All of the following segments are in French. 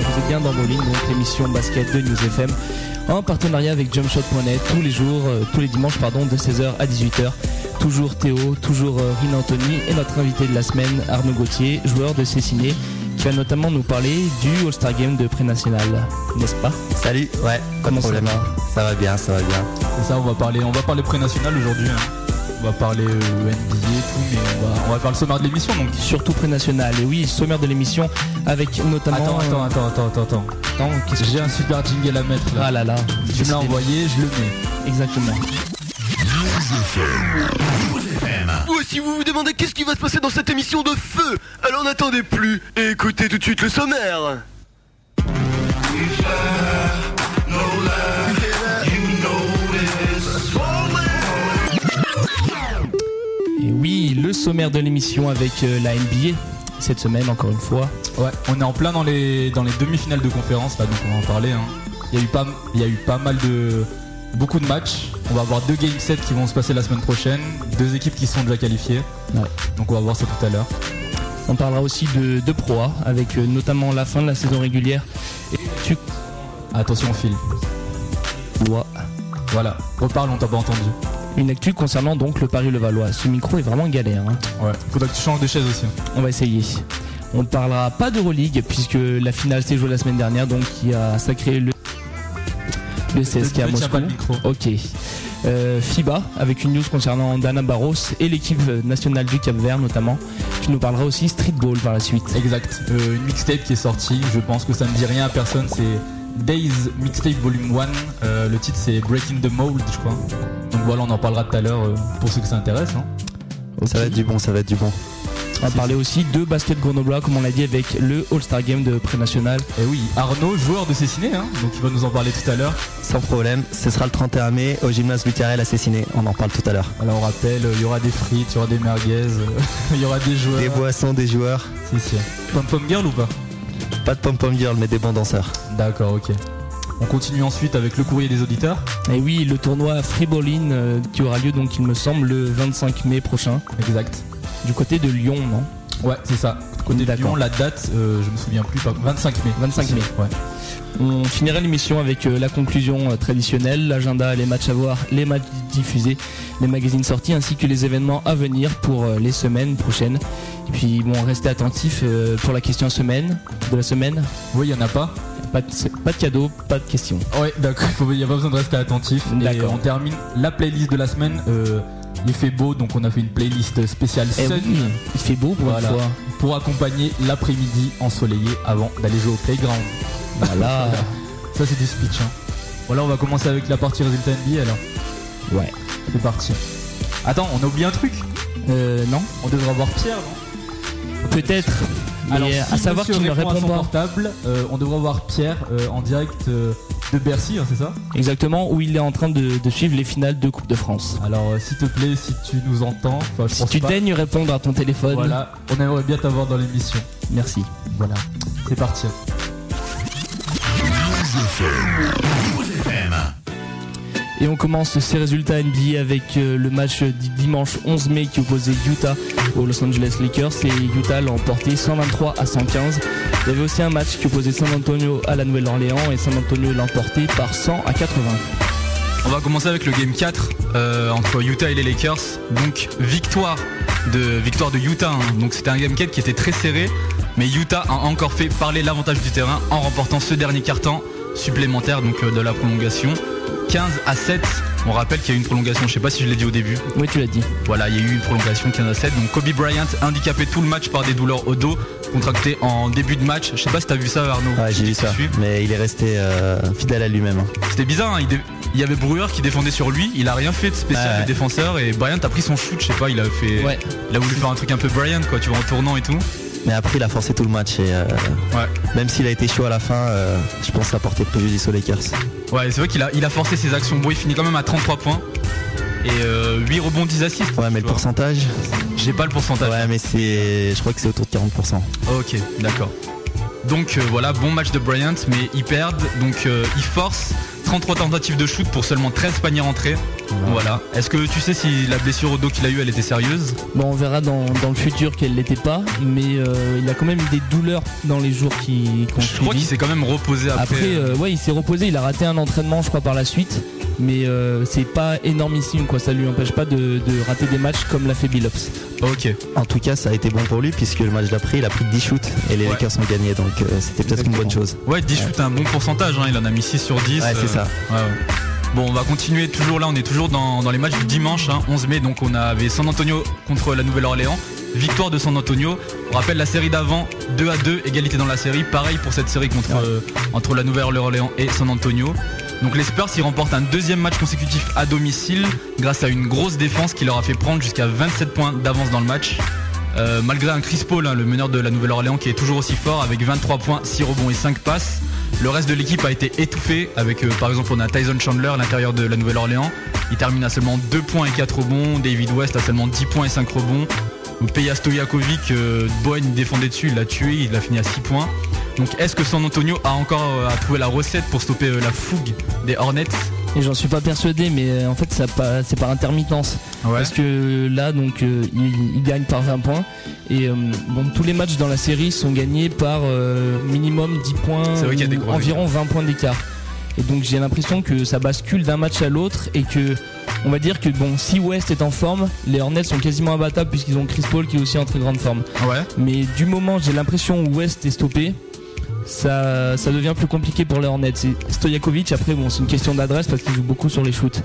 vous êtes bien dans Bowling, donc l'émission basket de News FM, en partenariat avec jumpshot.net, tous les jours, euh, tous les dimanches, pardon, de 16h à 18h. Toujours Théo, toujours euh, Rina Anthony et notre invité de la semaine, Arnaud Gauthier, joueur de Cessiné, qui va notamment nous parler du All-Star Game de pré-national, n'est-ce pas? Salut, ouais, pas Comment de ça va? Ça va bien, ça va bien. C'est ça, on va parler, on va parler pré-national aujourd'hui. hein. On va parler euh, NBA et tout, mais on va, on va faire le sommaire de l'émission donc. Surtout pré-national, et oui, sommaire de l'émission, avec notamment... Attends, attends, attends, attends, attends, attends. J'ai un super jingle à mettre là. Ah là là, tu me l'as envoyé, je le mets. Exactement. Ou si vous vous demandez qu'est-ce qui va se passer dans cette émission de feu, alors n'attendez plus et écoutez tout de suite le sommaire. Le sommaire de l'émission avec euh, la NBA, cette semaine encore une fois. Ouais, on est en plein dans les, dans les demi-finales de conférence là, donc on va en parler. hein. Il, y a eu pas, il y a eu pas mal de. Beaucoup de matchs. On va avoir deux game sets qui vont se passer la semaine prochaine. Deux équipes qui sont déjà qualifiées. Ouais. Donc on va voir ça tout à l'heure. On parlera aussi de, de Pro A, avec euh, notamment la fin de la saison régulière. Et tu Attention fil. Voilà. Reparle, on t'a pas entendu. Une actu concernant donc le Paris-Levallois. Ce micro est vraiment galère. hein. Ouais. Faudra que tu changes de chaise aussi. On va essayer. On ne parlera pas d'Euroleague puisque la finale s'est jouée la semaine dernière, donc qui a sacré le, le CSK à Moscou. pas le micro. Ok. Euh, FIBA avec une news concernant Dana Barros et l'équipe nationale du Cap Vert notamment. Tu nous parleras aussi streetball par la suite. Exact. Euh, une mixtape qui est sortie. Je pense que ça ne dit rien à personne. C'est Days Mixtape Volume 1. Euh, le titre c'est Breaking the Mold, je crois. Donc voilà, on en parlera tout à l'heure euh, pour ceux que ça intéresse. hein. Ça va être du bon, ça va être du bon. On va parler aussi de basket grenoblois comme on l'a dit avec le All-Star Game de pré-national. Et oui, Arnaud, joueur de Cessiné, hein, donc il va nous en parler tout à l'heure. Sans problème. Ce sera le 31 mai au gymnase Lucarel assassiné. On en parle tout à l'heure. Alors on rappelle, euh, il y aura des frites, il y aura des merguez, il y aura des joueurs. Des boissons, des joueurs. Si, si. Pom Pom Girl ou pas? Pas de pom-pom girl, mais des bons danseurs. D'accord, ok. On continue ensuite avec le courrier des auditeurs. Et oui, le tournoi Freeballing euh, qui aura lieu donc il me semble le 25 mai prochain Exact. du côté de Lyon, non? Ouais, c'est ça. Côté de. Lyon, la date, euh, je me souviens plus, pas 25 mai. 25 mai. Ouais. On finira l'émission avec euh, la conclusion euh, traditionnelle, l'agenda, les matchs à voir, les matchs diffusés, les magazines sortis ainsi que les événements à venir pour euh, les semaines prochaines. Et puis bon, restez attentifs pour la question semaine de la semaine. Oui, il y en a pas. Pas de, pas de cadeau, pas de questions. Ouais, d'accord, il n'y a pas besoin de rester attentif. Et D'accord. on termine la playlist de la semaine. Euh, il fait beau, donc on a fait une playlist spéciale Eh Sun oui, il fait beau pour Voilà. une fois. pour accompagner l'après-midi ensoleillé avant d'aller jouer au playground. Voilà. Ça c'est du speech. Hein. Voilà, on va commencer avec la partie résultat NBA alors. ouais. C'est parti. Attends, on a oublié un truc. Euh, non On devrait avoir Pierre, non? Peut-être. Mais Alors, à savoir monsieur qu'il ne à répond son pas. portable, euh, on devrait avoir Pierre euh, en direct euh, de Bercy, hein, c'est ça? Exactement, où il est en train de, de suivre les finales de Coupe de France. Alors, euh, s'il te plaît, si tu nous entends, enfin, je Si pense tu pas. daignes répondre à ton téléphone, Voilà, on aimerait bien t'avoir dans l'émission. merci. Voilà, c'est parti. Et on commence ces résultats NBA avec euh, le match du dimanche 11 mai qui opposait Utah aux Los Angeles Lakers et Utah l'a emporté 123 à 115. Il y avait aussi un match qui opposait San Antonio à la Nouvelle-Orléans et San Antonio l'a emporté par 100 à 80. On va commencer avec le game 4 euh, entre Utah et les Lakers. Donc victoire de victoire de Utah. hein. Donc c'était un game 4 qui était très serré, mais Utah a encore fait parler l'avantage du terrain en remportant ce dernier quart-temps supplémentaire donc euh, de la prolongation. 15 à 7. On rappelle qu'il y a eu une prolongation, je sais pas si je l'ai dit au début. Oui, tu l'as dit. Voilà, il y a eu une prolongation 15 à 7. Donc Kobe Bryant handicapé tout le match par des douleurs au dos contractées en début de match. Je sais pas si t'as vu ça Arnaud. Ouais, j'ai vu ça. Mais il est resté euh, fidèle à lui-même. hein. C'était bizarre, hein, il, dé- il y avait Brewer qui défendait sur lui, il a rien fait de spécial ouais. défenseur et Bryant a pris son shoot, je sais pas, il a fait. Ouais. Il a voulu faire un truc un peu Bryant quoi, tu vois, en tournant et tout. Mais après, il a forcé tout le match. Et euh, Ouais. même s'il a été chaud à la fin, euh, je pense que ça a porté préjudice aux Lakers. Ouais, c'est vrai qu'il a, il a forcé ses actions. Bon, il finit quand même à 33 points. Et euh, 8 rebonds, 10 assists. Ouais, mais le vois. pourcentage J'ai pas le pourcentage. Ouais, mais c'est, je crois que c'est autour de 40%. Ok, d'accord. Donc euh, voilà, bon match de Bryant, mais ils perdent. Donc euh, ils forcent 33 tentatives de shoot pour seulement 13 paniers rentrés. Voilà. Est-ce que tu sais si la blessure au dos qu'il a eu, elle était sérieuse Bon, on verra dans, dans le futur qu'elle l'était pas, mais euh, il a quand même eu des douleurs dans les jours qui, ont Je crois qu'il s'est quand même reposé après. Après, euh, ouais, il s'est reposé, il a raté un entraînement, je crois, par la suite. Mais euh, c'est pas énormissime, quoi. Ça lui empêche pas de, de rater des matchs comme l'a fait Billups. Ok. En tout cas, ça a été bon pour lui puisque le match d'après, il a pris 10 shoots et les Ouais. Lakers ont gagné. Donc euh, c'était peut-être une bonne chose. Ouais, 10 shoots, un bon pourcentage. hein. Il en a mis 6 sur 10. Ouais, c'est ça. ouais, ouais. Bon, on va continuer toujours là. On est toujours dans, dans les matchs du dimanche, hein, 11 mai. Donc, on avait San Antonio contre la Nouvelle-Orléans. Victoire de San Antonio. On rappelle la série d'avant, 2 à 2, égalité dans la série. Pareil pour cette série contre, euh, entre la Nouvelle-Orléans et San Antonio. Donc les Spurs ils remportent un deuxième match consécutif à domicile grâce à une grosse défense qui leur a fait prendre jusqu'à 27 points d'avance dans le match. Euh, malgré un Chris Paul, hein, le meneur de la Nouvelle-Orléans, qui est toujours aussi fort avec 23 points, 6 rebonds et 5 passes. Le reste de l'équipe a été étouffé avec, euh, par exemple, on a Tyson Chandler à l'intérieur de la Nouvelle-Orléans. Il termine à seulement 2 points et 4 rebonds. David West a seulement 10 points et 5 rebonds. Peja Stojakovic, euh, défendait dessus, il l'a tué, il a fini à 6 points. Donc est-ce que San Antonio a encore à trouver la recette pour stopper la fougue des Hornets? Et j'en suis pas persuadé, mais euh, en fait, ça pas- c'est par intermittence. Parce que là, donc, euh, il, il gagne par 20 points. Et euh, bon, tous les matchs dans la série sont gagnés par euh, minimum 10 points, C'est vrai qu'il y a des ou gros environ 20 points d'écart. Et donc j'ai l'impression que ça bascule d'un match à l'autre et que on va dire que bon si West est en forme, les Hornets sont quasiment imbattables puisqu'ils ont Chris Paul qui est aussi en très grande forme. Ouais. Mais du moment j'ai l'impression où West est stoppé, ça, ça devient plus compliqué pour les Hornets. C'est Stojakovic, après bon c'est une question d'adresse parce qu'il joue beaucoup sur les shoots.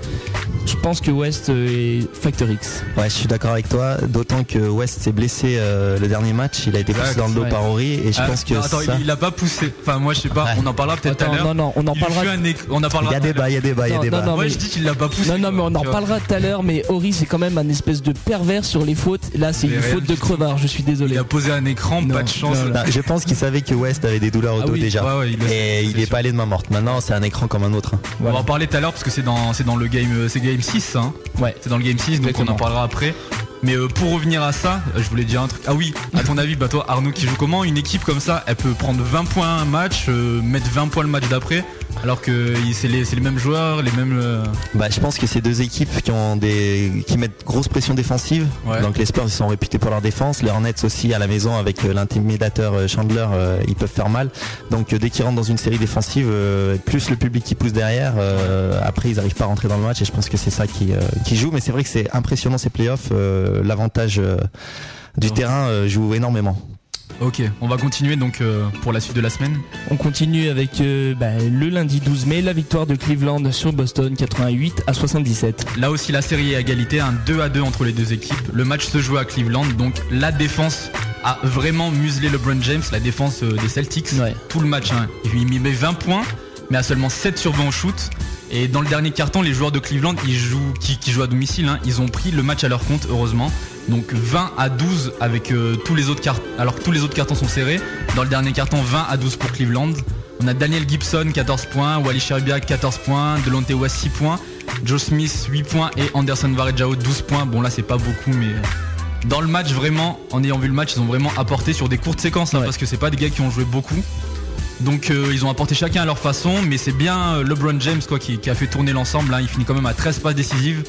Je pense que West euh, est Factor X. Ouais, je suis d'accord avec toi. D'autant que West s'est blessé euh, le dernier match. Il a été poussé dans le dos ouais. par Ori et je Ah, pense que non, attends, ça. il, il a pas poussé. Enfin moi je sais pas, Ouais. on en parlera peut-être tout à l'heure. non non, on en parlera. fut un éc- On en Il parlera. y a débat, il y a débat, il y a débat. non, non, Moi mais- je dis qu'il l'a pas poussé. Non, non, mais on en parlera tout à l'heure, mais Ori c'est quand même un espèce de pervers sur les fautes. Là, c'est une faute de crevard, je suis désolé. Il a posé un écran, pas de chance. je pense qu'il savait que West avait des douleurs Ah dos oui, déjà. Ouais, ouais, il et il c'est est sûr. pas allé de main morte. Maintenant, c'est un écran comme un autre. hein. On va en parler tout à l'heure parce que c'est dans, c'est dans le game, euh, c'est game 6, hein. Ouais. C'est dans le game 6, donc on en parlera après. Mais euh, pour revenir à ça, euh, je voulais dire un truc. Ah oui, à ton avis, bah toi Arnaud qui joue comment Une équipe comme ça, elle peut prendre 20 points un match, euh, mettre 20 points le match d'après, alors que c'est les, mêmes joueurs, les mêmes. euh, Bah, je pense que c'est deux équipes qui ont des qui mettent grosse pression défensive. Ouais. Donc les Spurs ils sont réputés pour leur défense. Les Hornets aussi à la maison avec euh, l'intimidateur euh, Chandler, ils peuvent faire mal. Donc dès qu'ils rentrent dans une série défensive, plus le public qui pousse derrière, après ils arrivent pas à rentrer dans le match et je pense que c'est ça qui qui joue. Mais c'est vrai que c'est impressionnant ces playoffs. L'avantage du terrain joue énormément. Ok, on va continuer donc euh, pour la suite de la semaine. On continue avec euh, bah, le lundi 12 mai, la victoire de Cleveland sur Boston 88 à 77. Là aussi la série est à égalité, un 2 à 2 entre les deux équipes. Le match se joue à Cleveland, donc la défense a vraiment muselé LeBron James, la défense euh, des Celtics. Ouais. Tout le match, hein. il met 20 points, mais à seulement 7 sur 20 au shoot. Et dans le dernier carton, les joueurs de Cleveland, ils jouent, qui, qui jouent à domicile, hein, ils ont pris le match à leur compte, heureusement. Donc 20 à 12 avec euh, tous les autres cartons, alors que tous les autres cartons sont serrés. Dans le dernier carton, 20 à 12 pour Cleveland. On a Daniel Gibson 14 points, Wally Sherbia 14 points, Delonte West 6 points, Joe Smith 8 points et Anderson Varejao 12 points. Bon là c'est pas beaucoup mais euh, dans le match vraiment, en ayant vu le match, ils ont vraiment apporté sur des courtes séquences hein, Ouais. parce que c'est pas des gars qui ont joué beaucoup. Donc euh, ils ont apporté chacun à leur façon, mais c'est bien LeBron James quoi qui, qui a fait tourner l'ensemble. hein. Il finit quand même à 13 passes décisives.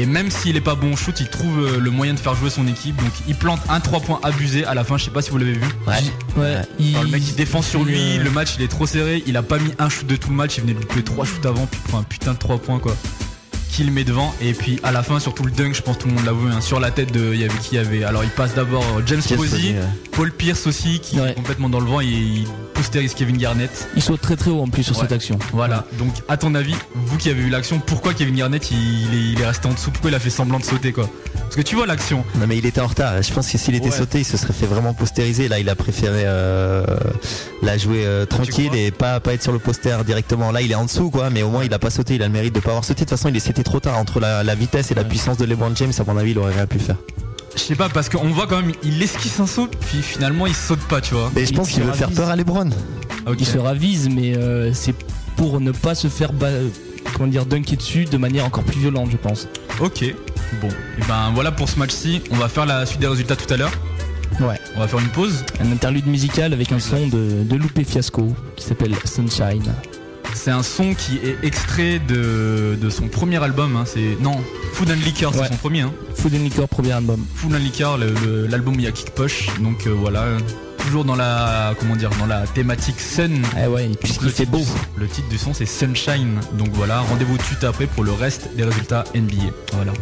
Et même s'il est pas bon au shoot, il trouve euh, le moyen de faire jouer son équipe. Donc il plante un 3 points abusé à la fin, je sais pas si vous l'avez vu. Ouais, il- Alors, le mec il défend sur lui, euh, le match il est trop serré, il a pas mis un shoot de tout le match, il venait de louper 3 shoots avant, puis il prend un putain de 3 points quoi. Qu'il met devant et puis à la fin surtout le dunk je pense que tout le monde l'a vu hein, sur la tête de il y avait qui il y avait alors il passe d'abord euh, James Posey, Posey, ouais. Paul Pierce aussi qui Ouais. est complètement dans le vent et il postérise Kevin Garnett il saute très très haut en plus sur Ouais. cette action. voilà donc à ton avis vous qui avez vu l'action pourquoi Kevin Garnett il, il est, il est resté en dessous? Pourquoi il a fait semblant de sauter quoi? Parce que tu vois l'action Non mais il était en retard. Je pense que s'il était Ouais. sauté, il se serait fait vraiment postériser. Là, il a préféré euh, la jouer euh, tranquille et pas pas être sur le poster directement. Là, il est en dessous quoi, mais au moins il a pas sauté. Il a le mérite de pas avoir sauté. De toute façon, il est trop tard entre la, la vitesse et la Ouais. puissance de LeBron James. À mon avis, il aurait rien pu le faire. je sais pas parce qu'on voit quand même il esquisse un saut puis finalement il saute pas tu vois Mais je pense qu'il veut faire peur à LeBron. Ok. Il se ravise, mais euh, c'est pour ne pas se faire ba- comment dire dunker dessus de manière encore plus violente, je pense. Ok, bon, et ben voilà pour ce match-ci. On va faire la suite des résultats tout à l'heure. Ouais. On va faire une pause. Un interlude musical avec un son de, de Loupé Fiasco qui s'appelle Sunshine. C'est un son qui est extrait de, de son premier album. hein. C'est non, Food and Liquor, c'est Ouais. son premier. Hein. Food and Liquor, premier album. Food and Liquor, l'album où il y a Kick Posh. Donc euh, voilà, toujours dans la comment dire, dans la thématique Sun. Eh ouais, puisqu'il fait beau. du- Le titre du son c'est Sunshine. Donc voilà, rendez-vous tout de suite après pour le reste des résultats NBA. Voilà.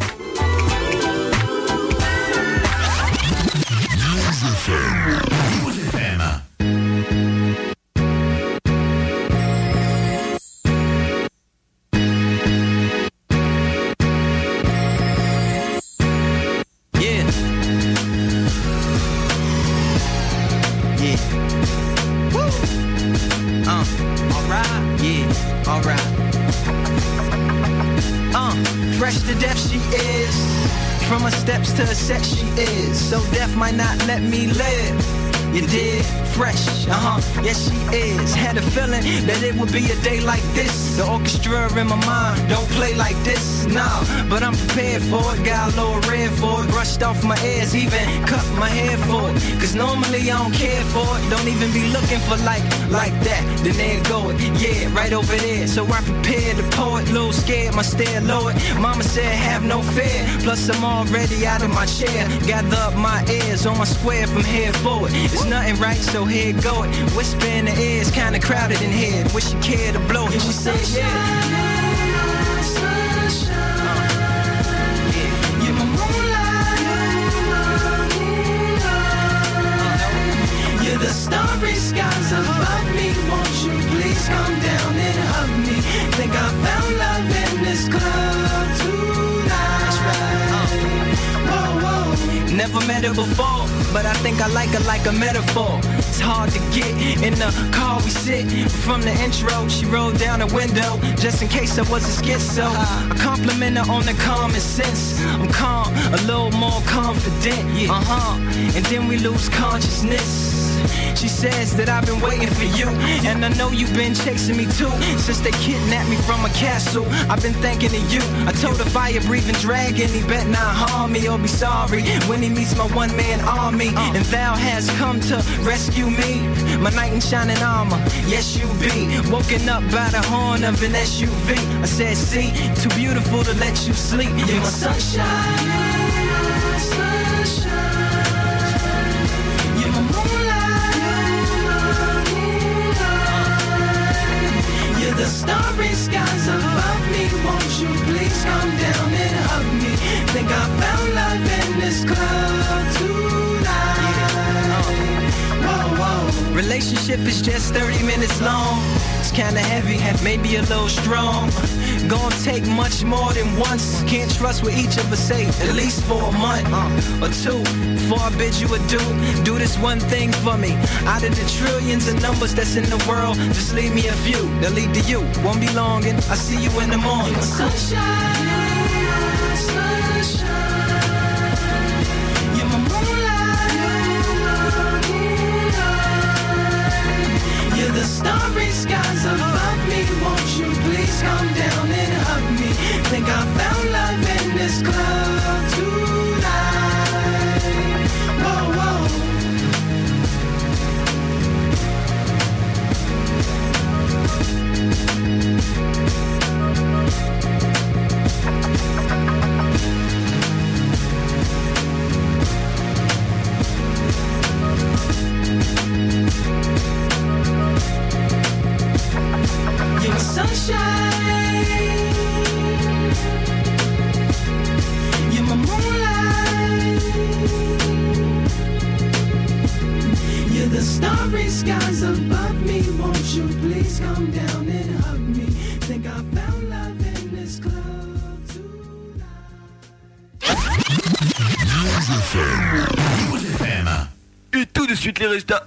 That it would be a day like this. The orchestra in my mind don't play like this, nah. But I'm prepared for it. Got a little red for it. Brushed off my ears, even cut my hair for it. Cause normally I don't care for it. Don't even be looking for like, like that. Then there go it. Yeah, right over there. So I prepared the poet. Little scared, my stare lowered. Mama said, have no fear. Plus I'm already out of my chair. Gather up my ears on my square from here forward. It's nothing right, so here go it. Whisper in the ears, kinda crowded in here. Wish you cared to blow. She said, yeah. Starry skies above me. Won't you please come down and hug me? Think I found love in this club tonight. Right. Whoa, whoa. Never met her before, but I think I like her like a metaphor. It's hard to get in the car we sit. From the intro, she rolled down the window just in case I was a schizo. I compliment her on the common sense. I'm calm, a little more confident. Uh huh. And then we lose consciousness. She says that I've been waiting for you, and I know you've been chasing me too. Since they kidnapped me from a castle, I've been thinking of you. I told a fire breathing dragon, he bet not harm me or be sorry when he meets my one man army. And thou has come to rescue me, my knight in shining armor. Yes, you be woken up by the horn of an SUV. I said, see, too beautiful to let you sleep. You're my sunshine. The starry skies above me. Won't you please come down and hug me? Think I found love in this club Relationship is just 30 minutes long. It's kinda heavy, maybe a little strong. Gonna take much more than once. Can't trust what each of us say, at least for a month uh, or two. Before I bid you adieu, do this one thing for me. Out of the trillions of numbers that's in the world, just leave me a few. They'll lead to you. Won't be long, and I'll see you in the morning. Sunshine, sunshine. Starry skies above me. Won't you please come down and hug me? Think I found love in this club tonight. Above me. Won't you please come down and hug me? Think I found love in this club tonight. Et tout de suite les résultats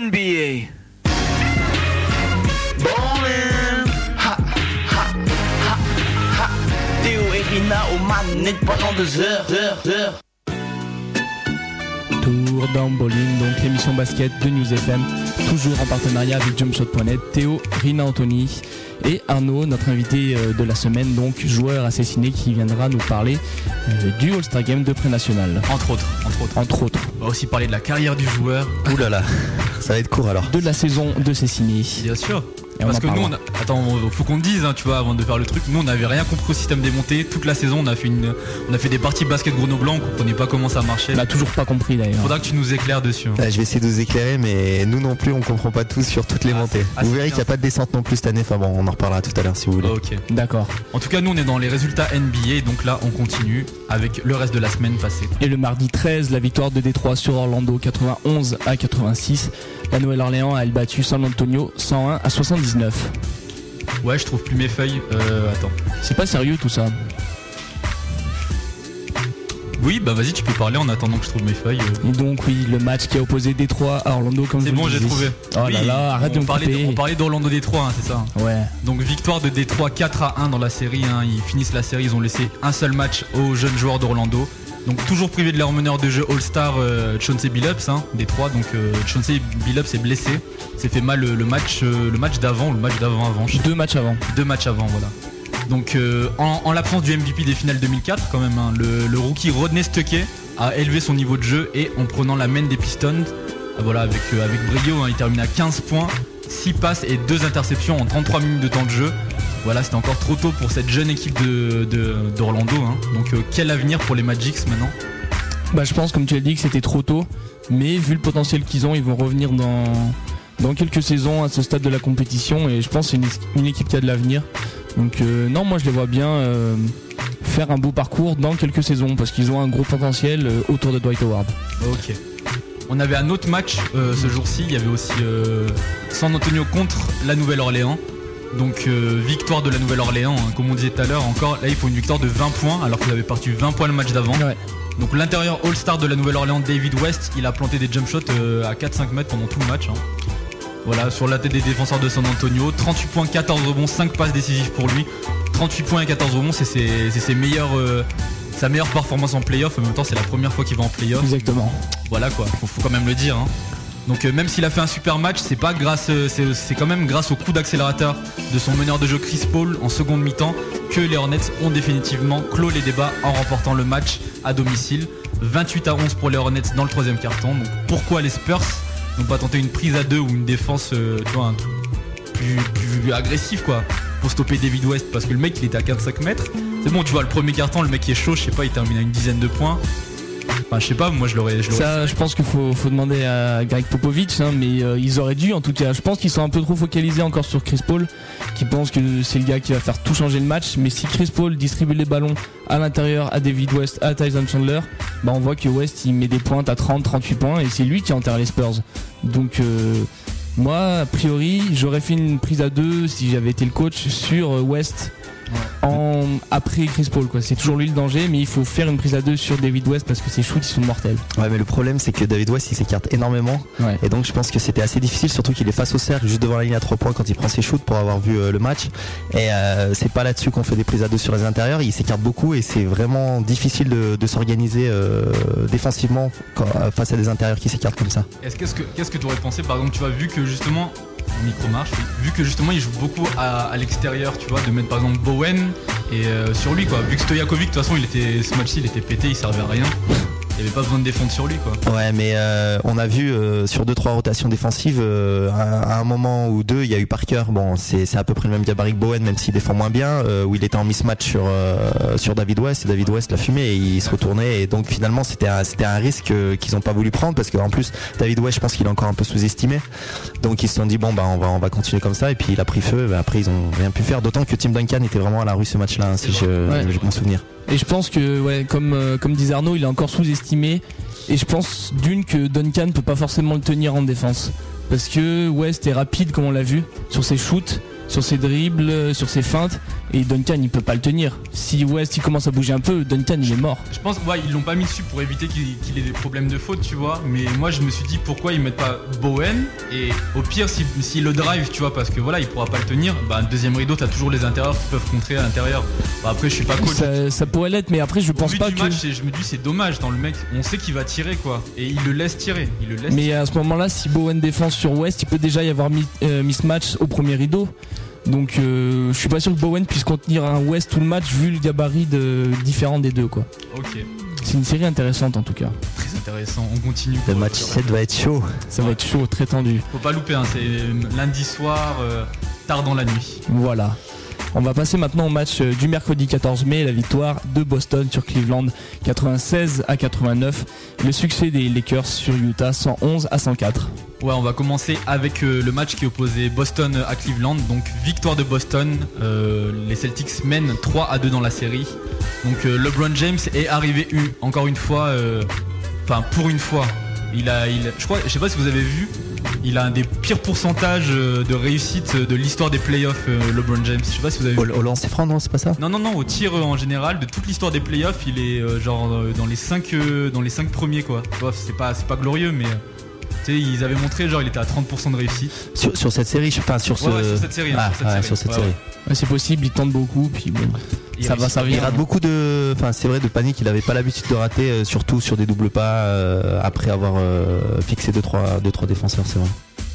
NBA. Toujours dans Bowling, donc l'émission basket de News FM, toujours en partenariat avec jumpshot.net, Théo, Rina Anthony et Arnaud, notre invité euh, de la semaine, donc joueur assassiné qui viendra nous parler euh, du All-Star Game de pré-national, Entre autres, entre autres. entre autres, On va aussi parler de la carrière du joueur. Ouh là là, ça va être court alors. de la saison de Cessiné. Bien sûr. Et Parce que nous, on a... attends, faut qu'on le dise, hein, tu vois, avant de faire le truc. Nous, on n'avait rien compris au système des montées. Toute la saison, on a fait une, on a fait des parties basket grenoblant, on comprenait pas comment ça marchait. On n'a toujours pas compris d'ailleurs. Faudra que tu nous éclaires dessus. hein. Là, je vais essayer de vous éclairer, mais nous non plus, on comprend pas tout sur toutes les Ah, montées. ah, vous verrez qu'il n'y a pas de descente non plus cette année. Enfin bon, on en reparlera tout à l'heure si vous voulez. Ok. D'accord. En tout cas, nous, on est dans les résultats NBA, donc là, on continue avec le reste de la semaine passée. Et le mardi 13, la victoire de Détroit sur Orlando 91 à 86. La Nouvelle-Orléans a elle battu San Antonio 101 à 79. Ouais, je trouve plus mes feuilles. Euh, attends. C'est pas sérieux tout ça. Oui, bah vas-y, tu peux parler en attendant que je trouve mes feuilles. euh. Et donc oui, le match qui a opposé Détroit à Orlando comme C'est bon, j'ai trouvé. Oh Oui, là là, arrête de on me parlait, couper. on parlait d'Orlando Détroit, hein, c'est ça. Ouais. Donc victoire de Détroit 4 à 1 dans la série. hein. Ils finissent la série, ils ont laissé un seul match aux jeunes joueurs d'Orlando. Donc toujours privé de leur meneur de jeu All-Star euh, Chauncey Billups, hein, Détroit. Donc euh, Chauncey Billups est blessé. S'est fait mal le, le match, euh, le match d'avant ou le match d'avant avant. Deux matchs avant. deux matchs avant, voilà. Donc euh, en, en l'absence du MVP des finales 2004, quand même, hein, le, le rookie Rodney Stuckey a élevé son niveau de jeu et en prenant la main des Pistons, euh, voilà, avec, euh, avec brio, hein, il termine à 15 points, 6 passes et 2 interceptions en 33 minutes de temps de jeu. Voilà, c'était encore trop tôt pour cette jeune équipe de- de- d'Orlando. hein. Donc euh, quel avenir pour les Magics maintenant? Bah je pense comme tu as dit que c'était trop tôt, mais vu le potentiel qu'ils ont, ils vont revenir dans dans quelques saisons à ce stade de la compétition et je pense que c'est une, une équipe qui a de l'avenir. Donc euh, non, moi je les vois bien euh, faire un beau parcours dans quelques saisons parce qu'ils ont un gros potentiel autour de Dwight Howard. Ok. On avait un autre match ce jour-ci, il y avait aussi San Antonio contre la Nouvelle-Orléans. Donc euh, victoire de la Nouvelle-Orléans, hein, comme on disait tout à l'heure encore, là il faut une victoire de 20 points alors qu'il avait parti 20 points le match d'avant. Ouais. Donc l'intérieur All-Star de la Nouvelle-Orléans, David West, il a planté des jump shots euh, à 4-5 mètres pendant tout le match. hein. Voilà, sur la tête des défenseurs de San Antonio, 38 points, 14 rebonds, 5 passes décisives pour lui. 38 points et 14 rebonds, c'est ses, c'est ses meilleurs, euh, sa meilleure performance en playoff. En même temps, c'est la première fois qu'il va en playoff. Exactement. Voilà quoi, faut, faut quand même le dire. hein. Donc euh, même s'il a fait un super match, euh, c'est quand même grâce au coup d'accélérateur de son meneur de jeu Chris Paul en seconde mi-temps que les Hornets ont définitivement clos les débats en remportant le match à domicile. 28 à 11 pour les Hornets dans le troisième carton. Donc pourquoi les Spurs n'ont pas tenté une prise à deux ou une défense, euh, plus, plus agressif quoi pour stopper David West? Parce que le mec il était à 4-5 mètres. C'est bon, tu vois, le premier carton, le mec est chaud, je sais pas, il termine à une dizaine de points. Enfin, je sais pas, moi je l'aurais. Ça, je pense qu'il faut, faut demander à Greg Popovich, hein, mais euh, ils auraient dû en tout cas. Je pense qu'ils sont un peu trop focalisés encore sur Chris Paul, qui pense que c'est le gars qui va faire tout changer le match. Mais si Chris Paul distribue les ballons à l'intérieur à David West, à Tyson Chandler, bah on voit que West il met des pointes à 30, 38 points et c'est lui qui enterre les Spurs. Donc euh, moi, a priori, j'aurais fait une prise à deux si j'avais été le coach sur euh, West. En, après Chris Paul quoi, c'est toujours lui le danger mais il faut faire une prise à deux sur David West parce que ses shoots ils sont mortels. Ouais, mais le problème, c'est que David West, il s'écarte énormément. Ouais. Et donc, je pense que c'était assez difficile, surtout qu'il est face au cercle, juste devant la ligne à 3 points quand il prend ses shoots pour avoir vu euh, le match. Et euh, c'est pas là-dessus qu'on fait des prises à deux sur les intérieurs. Il s'écarte beaucoup et c'est vraiment difficile de, de s'organiser euh, défensivement quand- face à des intérieurs qui s'écartent comme ça. Est-ce qu'est-ce que qu'est-ce que tu aurais pensé par exemple tu vois vu que justement mon micro marche oui, vu que justement il joue beaucoup à, à l'extérieur tu vois de mettre par exemple Bowen et euh, sur lui quoi. Vu que Stojakovic de toute façon il était ce match-ci il était pété il servait à rien il n'y avait pas besoin de défendre sur lui quoi Ouais, mais euh, on a vu euh, sur deux trois rotations défensives, euh, à, à un moment ou deux, il y a eu Parker. Bon, c'est c'est à peu près le même gabarit que Bowen, même s'il défend moins bien, euh, où il était en mismatch sur euh, sur David West et David West l'a fumé et il se retournait et donc finalement c'était un, c'était un risque qu'ils n'ont pas voulu prendre parce qu'en plus David West, je pense qu'il est encore un peu sous-estimé. Donc ils se sont dit bon bah on va on va continuer comme ça et puis il a pris feu. bah, après ils ont rien pu faire. D'autant que Tim Duncan était vraiment à la rue ce match-là, hein, si je, Ouais. je m'en souvenir. Et je pense que, ouais, comme, euh, comme disait Arnaud, il est encore sous-estimé. Et je pense d'une que Duncan peut pas forcément le tenir en défense. Parce que West est rapide, comme on l'a vu, sur ses shoots, sur ses dribbles, euh, sur ses feintes. Et Duncan, il peut pas le tenir. Si West il commence à bouger un peu, Duncan il est mort. Je pense ouais, ils l'ont pas mis dessus pour éviter qu'il ait des problèmes de faute, tu vois. Mais moi, je me suis dit pourquoi ils mettent pas Bowen et au pire, si, si le drive, tu vois, parce que voilà, il pourra pas le tenir. Bah, deuxième rideau, t'as toujours les intérieurs qui peuvent contrer à l'intérieur. Bah, après, je suis pas coach. Ça, ça pourrait l'être, mais après je pense pas du que. match, je me dis c'est dommage dans le mec. On sait qu'il va tirer quoi, et il le laisse tirer. Il le laisse. Mais tirer. à ce moment-là, si Bowen défend sur West, il peut déjà y avoir mi- euh, mismatch au premier rideau. Donc euh, je suis pas sûr que Bowen puisse contenir un West tout le match vu le gabarit de, différent des deux quoi. Ok, C'est une série intéressante en tout cas. très intéressant. On continue. Le match 7 va être chaud. Ça va être chaud, très tendu. Faut pas louper, hein, c'est lundi soir, euh, tard dans la nuit. Voilà. On va passer maintenant au match euh, du mercredi 14 mai, la victoire de Boston sur Cleveland 96 à 89, le succès des Lakers sur Utah 111 à 104. Ouais, on va commencer avec euh, le match qui opposait Boston à Cleveland. Donc victoire de Boston. Euh, les Celtics mènent 3 à 2 dans la série. Donc LeBron James est arrivé eu- encore une fois, enfin pour une fois. Il a, je crois, je sais pas si vous avez vu, il a un des pires pourcentages euh, de réussite de l'histoire des playoffs. euh, LeBron James. Je sais pas si vous avez vu. au lancer franc, non, c'est pas ça? Non, non, non, au tir euh, en général, de toute l'histoire des playoffs, il est euh, genre euh, dans les 5 dans les cinq premiers quoi. C'est pas, c'est pas glorieux, mais ils avaient montré genre il était à 30% de réussite. sur, sur cette série, je pas, sur ce. Ouais, ouais, sur cette série, Ah, sur cette ouais, série. sur cette Ouais, série. Ouais, c'est possible, il tente beaucoup, puis bon, Il ça va. Il rate beaucoup de. Enfin, c'est vrai, de panique. Il avait pas l'habitude de rater, euh, surtout sur des doubles pas, euh, après avoir euh, fixé 2-3 deux, trois, deux, trois défenseurs, c'est vrai.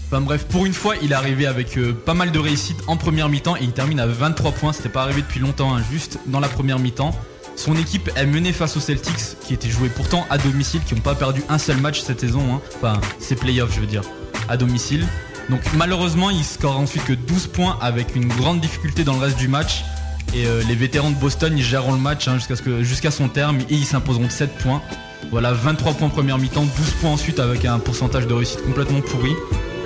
Enfin bref, pour une fois, il est arrivé avec euh, pas mal de réussite en première mi-temps et il termine à 23 points. C'était pas arrivé depuis longtemps, hein, juste dans la première mi-temps. Son équipe est menée face aux Celtics, qui étaient joués pourtant à domicile, qui n'ont pas perdu un seul match cette saison. hein. Enfin, c'est playoffs, je veux dire, à domicile. Donc malheureusement, il score ensuite que 12 points avec une grande difficulté dans le reste du match. Et euh, les vétérans de Boston, ils géreront le match hein, jusqu'à son terme et ils s'imposeront de 7 points. Voilà, 23 points première mi-temps, 12 points ensuite avec un pourcentage de réussite complètement pourri.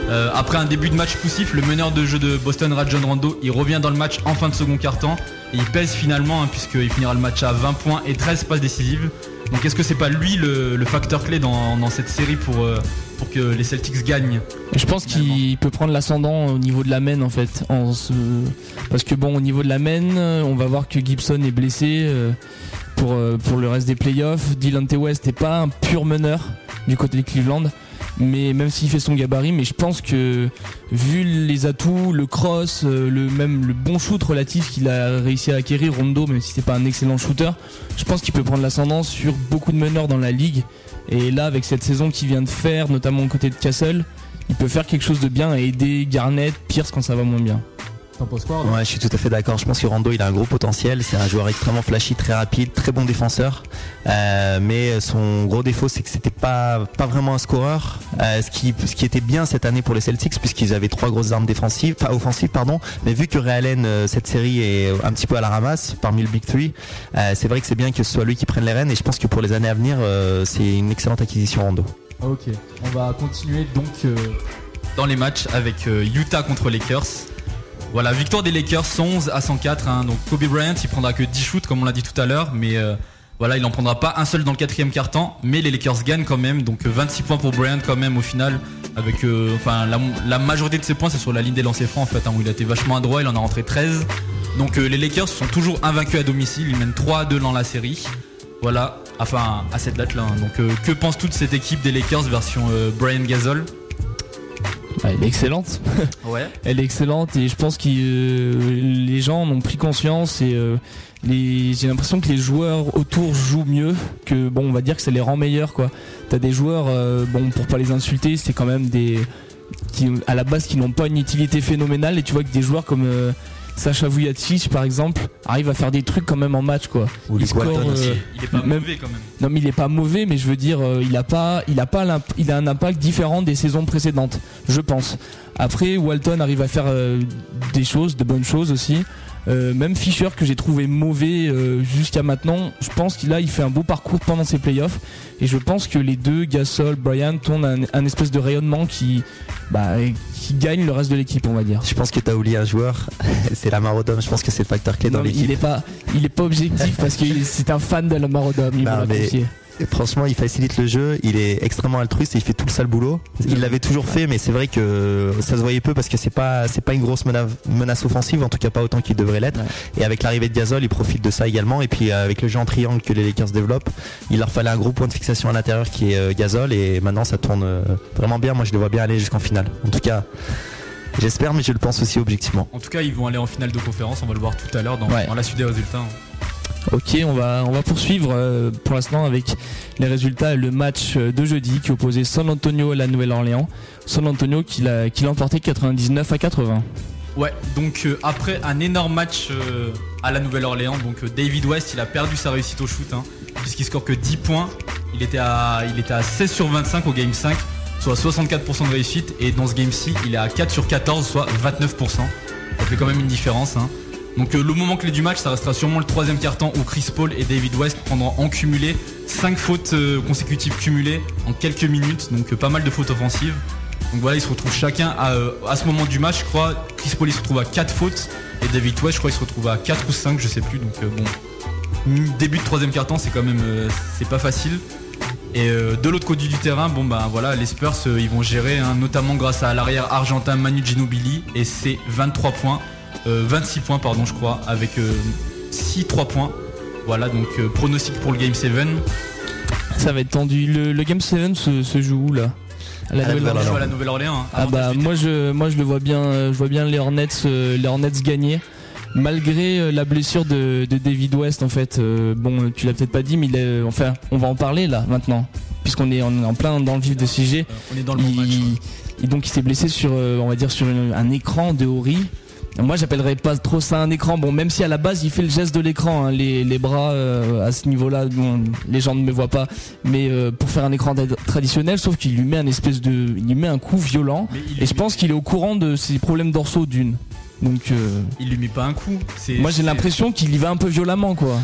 Euh, après un début de match poussif, le meneur de jeu de Boston, Rajon Rondo, il revient dans le match en fin de second quart-temps et il pèse finalement hein, puisqu'il finira le match à 20 points et 13 passes décisives. Donc est-ce que c'est pas lui le, le facteur clé dans, dans cette série pour, euh, pour que les Celtics gagnent je pense qu'il peut prendre l'ascendant au niveau de la main en fait. En se- Parce que bon, au niveau de la main, euh, on va voir que Gibson est blessé euh, pour, pour le reste des playoffs. Dylan T. West n'est pas un pur meneur du côté de Cleveland. Mais même s'il fait son gabarit, mais je pense que vu les atouts, le cross, euh, le même le bon shoot relatif qu'il a réussi à acquérir, Rondo, même si c'est pas un excellent shooter, je pense qu'il peut prendre l'ascendant sur beaucoup de meneurs dans la ligue. Et là, avec cette saison qu'il vient de faire, notamment au côté de Castle, il peut faire quelque chose de bien et aider Garnett, Pierce quand ça va moins bien. T'en penses quoi Arnaud Ouais, je suis tout à fait d'accord. Je pense que Rando, il a un gros potentiel. C'est un joueur extrêmement flashy, très rapide, très bon défenseur. Euh, mais son gros défaut, c'est que c'était pas pas vraiment un scoreur. Euh, ce qui ce qui était bien cette année pour les Celtics, puisqu'ils avaient trois grosses armes défensives, enfin offensives, pardon. Mais vu que Ray Allen, euh, cette série est un petit peu à la ramasse parmi le Big Three, euh, c'est vrai que c'est bien que ce soit lui qui prenne les rênes. Et je pense que pour les années à venir, euh, c'est une excellente acquisition Rando. Ok, on va continuer donc. euh, dans les matchs avec euh, Utah contre Lakers. Voilà, victoire des Lakers 111 à 104. hein. Donc Kobe Bryant, il prendra que 10 shoots comme on l'a dit tout à l'heure, mais euh, voilà, il en prendra pas un seul dans le quatrième quart-temps. Mais les Lakers gagnent quand même, donc euh, 26 points pour Bryant quand même au final. Avec, euh, la, majorité de ses points c'est sur la ligne des lancers francs en fait, hein, où il a été vachement adroit, il en a rentré 13. Donc euh, les Lakers sont toujours invaincus à domicile, ils mènent 3 à 2 dans la série. Voilà, enfin à cette date-là. hein. Donc euh, que pense toute cette équipe des Lakers version euh, Brian Gasol? Ouais, elle est excellente. Ouais. Elle est excellente et je pense que euh, les gens en ont pris conscience et euh, j'ai l'impression que les joueurs autour jouent mieux que bon on va dire que ça les rend meilleurs quoi. T'as des joueurs euh, bon pour pas les insulter c'est quand même des qui à la base qui n'ont pas une utilité phénoménale et tu vois que des joueurs comme Sacha Vujacic par exemple arrivent à faire des trucs quand même en match quoi. Ou Il score, euh, Il est pas Même- mauvais quand même. non mais il est pas mauvais mais je veux dire euh, il a pas il a pas il a un impact différent des saisons précédentes je pense après Walton arrive à faire euh, des choses de bonnes choses aussi Euh, même Fischer que j'ai trouvé mauvais euh, jusqu'à maintenant je pense qu'il a il fait un beau parcours pendant ses playoffs et je pense que les deux Gasol Bryant ont un, un espèce de rayonnement qui bah, qui gagne le reste de l'équipe on va dire Je pense que tu as oublié un joueur, c'est la Odom. Je pense que c'est le facteur clé dans mais il l'équipe. est pas il est pas objectif parce que c'est un fan de la Odom il Non, mais- franchement, il facilite le jeu, il est extrêmement altruiste et il fait tout le sale boulot. Il l'avait toujours fait, mais c'est vrai que ça se voyait peu parce que c'est pas c'est pas une grosse mena- menace offensive, en tout cas pas autant qu'il devrait l'être. Et avec l'arrivée de Gasol, il profite de ça également. Et puis avec le jeu en triangle que les Lakers développent, il leur fallait un gros point de fixation à l'intérieur qui est euh, Gasol et maintenant ça tourne euh, vraiment bien. Moi, je les vois bien aller jusqu'en finale. En tout cas, j'espère, mais je le pense aussi objectivement. En tout cas, ils vont aller en finale de conférence, on va le voir tout à l'heure dans, Ouais. dans la suite des résultats. Ok, on va, on va poursuivre euh, pour l'instant avec les résultats et le match euh, de jeudi qui opposait San Antonio à la Nouvelle-Orléans. San Antonio qui l'a qui l'a emporté 99 à 80. Ouais, donc euh, après un énorme match à la Nouvelle-Orléans, donc David West, il a perdu sa réussite au shoot, hein, puisqu'il score que 10 points. Il était, à, il était à 16 sur 25 au game 5, soit 64% de réussite, et dans ce game 6, il est à 4 sur 14, soit 29%. Ça fait quand même une différence. hein. Donc euh, le moment clé du match, ça restera sûrement le troisième quart-temps où Chris Paul et David West prendront en cumulé 5 fautes euh, consécutives cumulées en quelques minutes, donc euh, pas mal de fautes offensives. Donc voilà, ils se retrouvent chacun à, ce moment du match, je crois. Chris Paul il se retrouve à 4 fautes et David West, je crois, il se retrouve à 4 ou 5, je sais plus. Donc bon, début de troisième quart-temps, c'est quand même c'est pas facile. Et de l'autre côté du terrain, bon bah voilà, les Spurs ils vont gérer, hein, notamment grâce à l'arrière argentin Manu Ginobili et c'est 23 points, 26 points pardon je crois, avec 6 3 points. Voilà donc euh, pronostic pour le game 7. Ça va être tendu. Le, le Game 7 se, se joue où là? À la À à la Nouvelle-Orléans. hein. Ah bah moi je moi je le vois bien euh, je vois bien les Hornets euh, les Hornets gagner malgré euh, la blessure de, de David West en fait Euh, bon tu l'as peut-être pas dit mais il est, enfin on va en parler là maintenant puisqu'on est en, en plein dans le vif de sujet Euh, On est dans le bon il, match. ouais. il- donc il s'est blessé sur euh, on va dire sur une- un écran de Ori moi j'appellerais pas trop ça un écran bon même si à la base il fait le geste de l'écran hein, les, les bras euh, à ce niveau là bon, les gens ne me voient pas mais euh, pour faire un écran tra- traditionnel sauf qu'il lui met un espèce de il lui met un coup violent et je pense qu'il est au courant de ses problèmes dorsaux d'une. Donc euh, il lui met pas un coup. Moi j'ai l'impression qu'il y va un peu violemment quoi.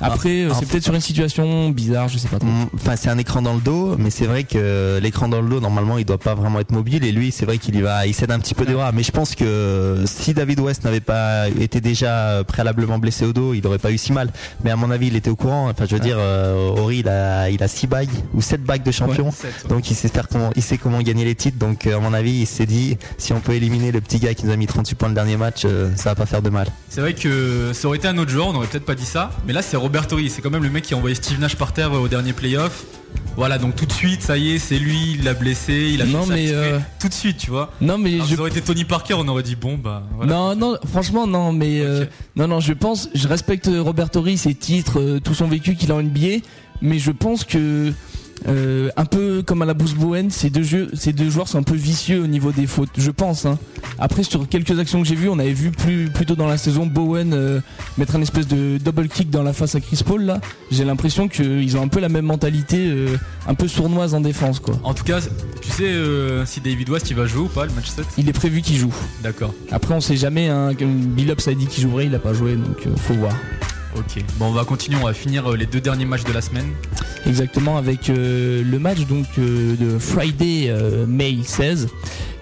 Après euh, Ah, c'est ah, peut-être sur une situation bizarre, je sais pas trop. Mm, Enfin, c'est un écran dans le dos, mais c'est vrai que l'écran dans le dos, normalement, il doit pas vraiment être mobile. Et lui, c'est vrai qu'il y va, il cède un petit peu des bras. Mais je pense que si David West n'avait pas été déjà préalablement blessé au dos, il aurait pas eu si mal. Mais à mon avis, il était au courant. Enfin, je veux dire, euh, Ori, il a, il a six bagues ou sept bagues de champion. Donc il sait faire comment, il sait comment gagner les titres. Donc euh, à mon avis, il s'est dit, si on peut éliminer le petit gars qui nous a mis 38 points le dernier match, ça va pas faire de mal. C'est vrai que ça aurait été un autre joueur, on aurait peut-être pas dit ça. Mais là, c'est Robert Torrey. C'est quand même le mec qui a envoyé Steve Nash par terre euh, au dernier playoff. Voilà, donc tout de suite, ça y est, c'est lui, il l'a blessé, il a Non, mais, euh, tout de suite, tu vois. Non mais Alors, je Ça aurait été Tony Parker, on aurait dit bon bah. Voilà. non non franchement non mais euh, non non je pense je respecte Robert Torrey ses titres tout son vécu qu'il a en NBA mais je pense que euh, un peu comme à la Boost Bowen, ces deux jeux, ces deux joueurs sont un peu vicieux au niveau des fautes, je pense. Hein. Après, sur quelques actions que j'ai vues, on avait vu plus, plus tôt dans la saison Bowen euh, mettre un espèce de double kick dans la face à Chris Paul. Là, j'ai l'impression qu'ils ont un peu la même mentalité, euh, un peu sournoise en défense, quoi. En tout cas, tu sais si David West il va jouer ou pas le match 7 Il est prévu qu'il joue. D'accord. Après, on sait jamais. Hein, comme Bill Ups a dit qu'il jouerait, il a pas joué, donc faut voir. Ok. Bon, on va continuer, on va finir euh, les deux derniers matchs de la semaine. Exactement avec euh, le match donc euh, de Friday euh, May 16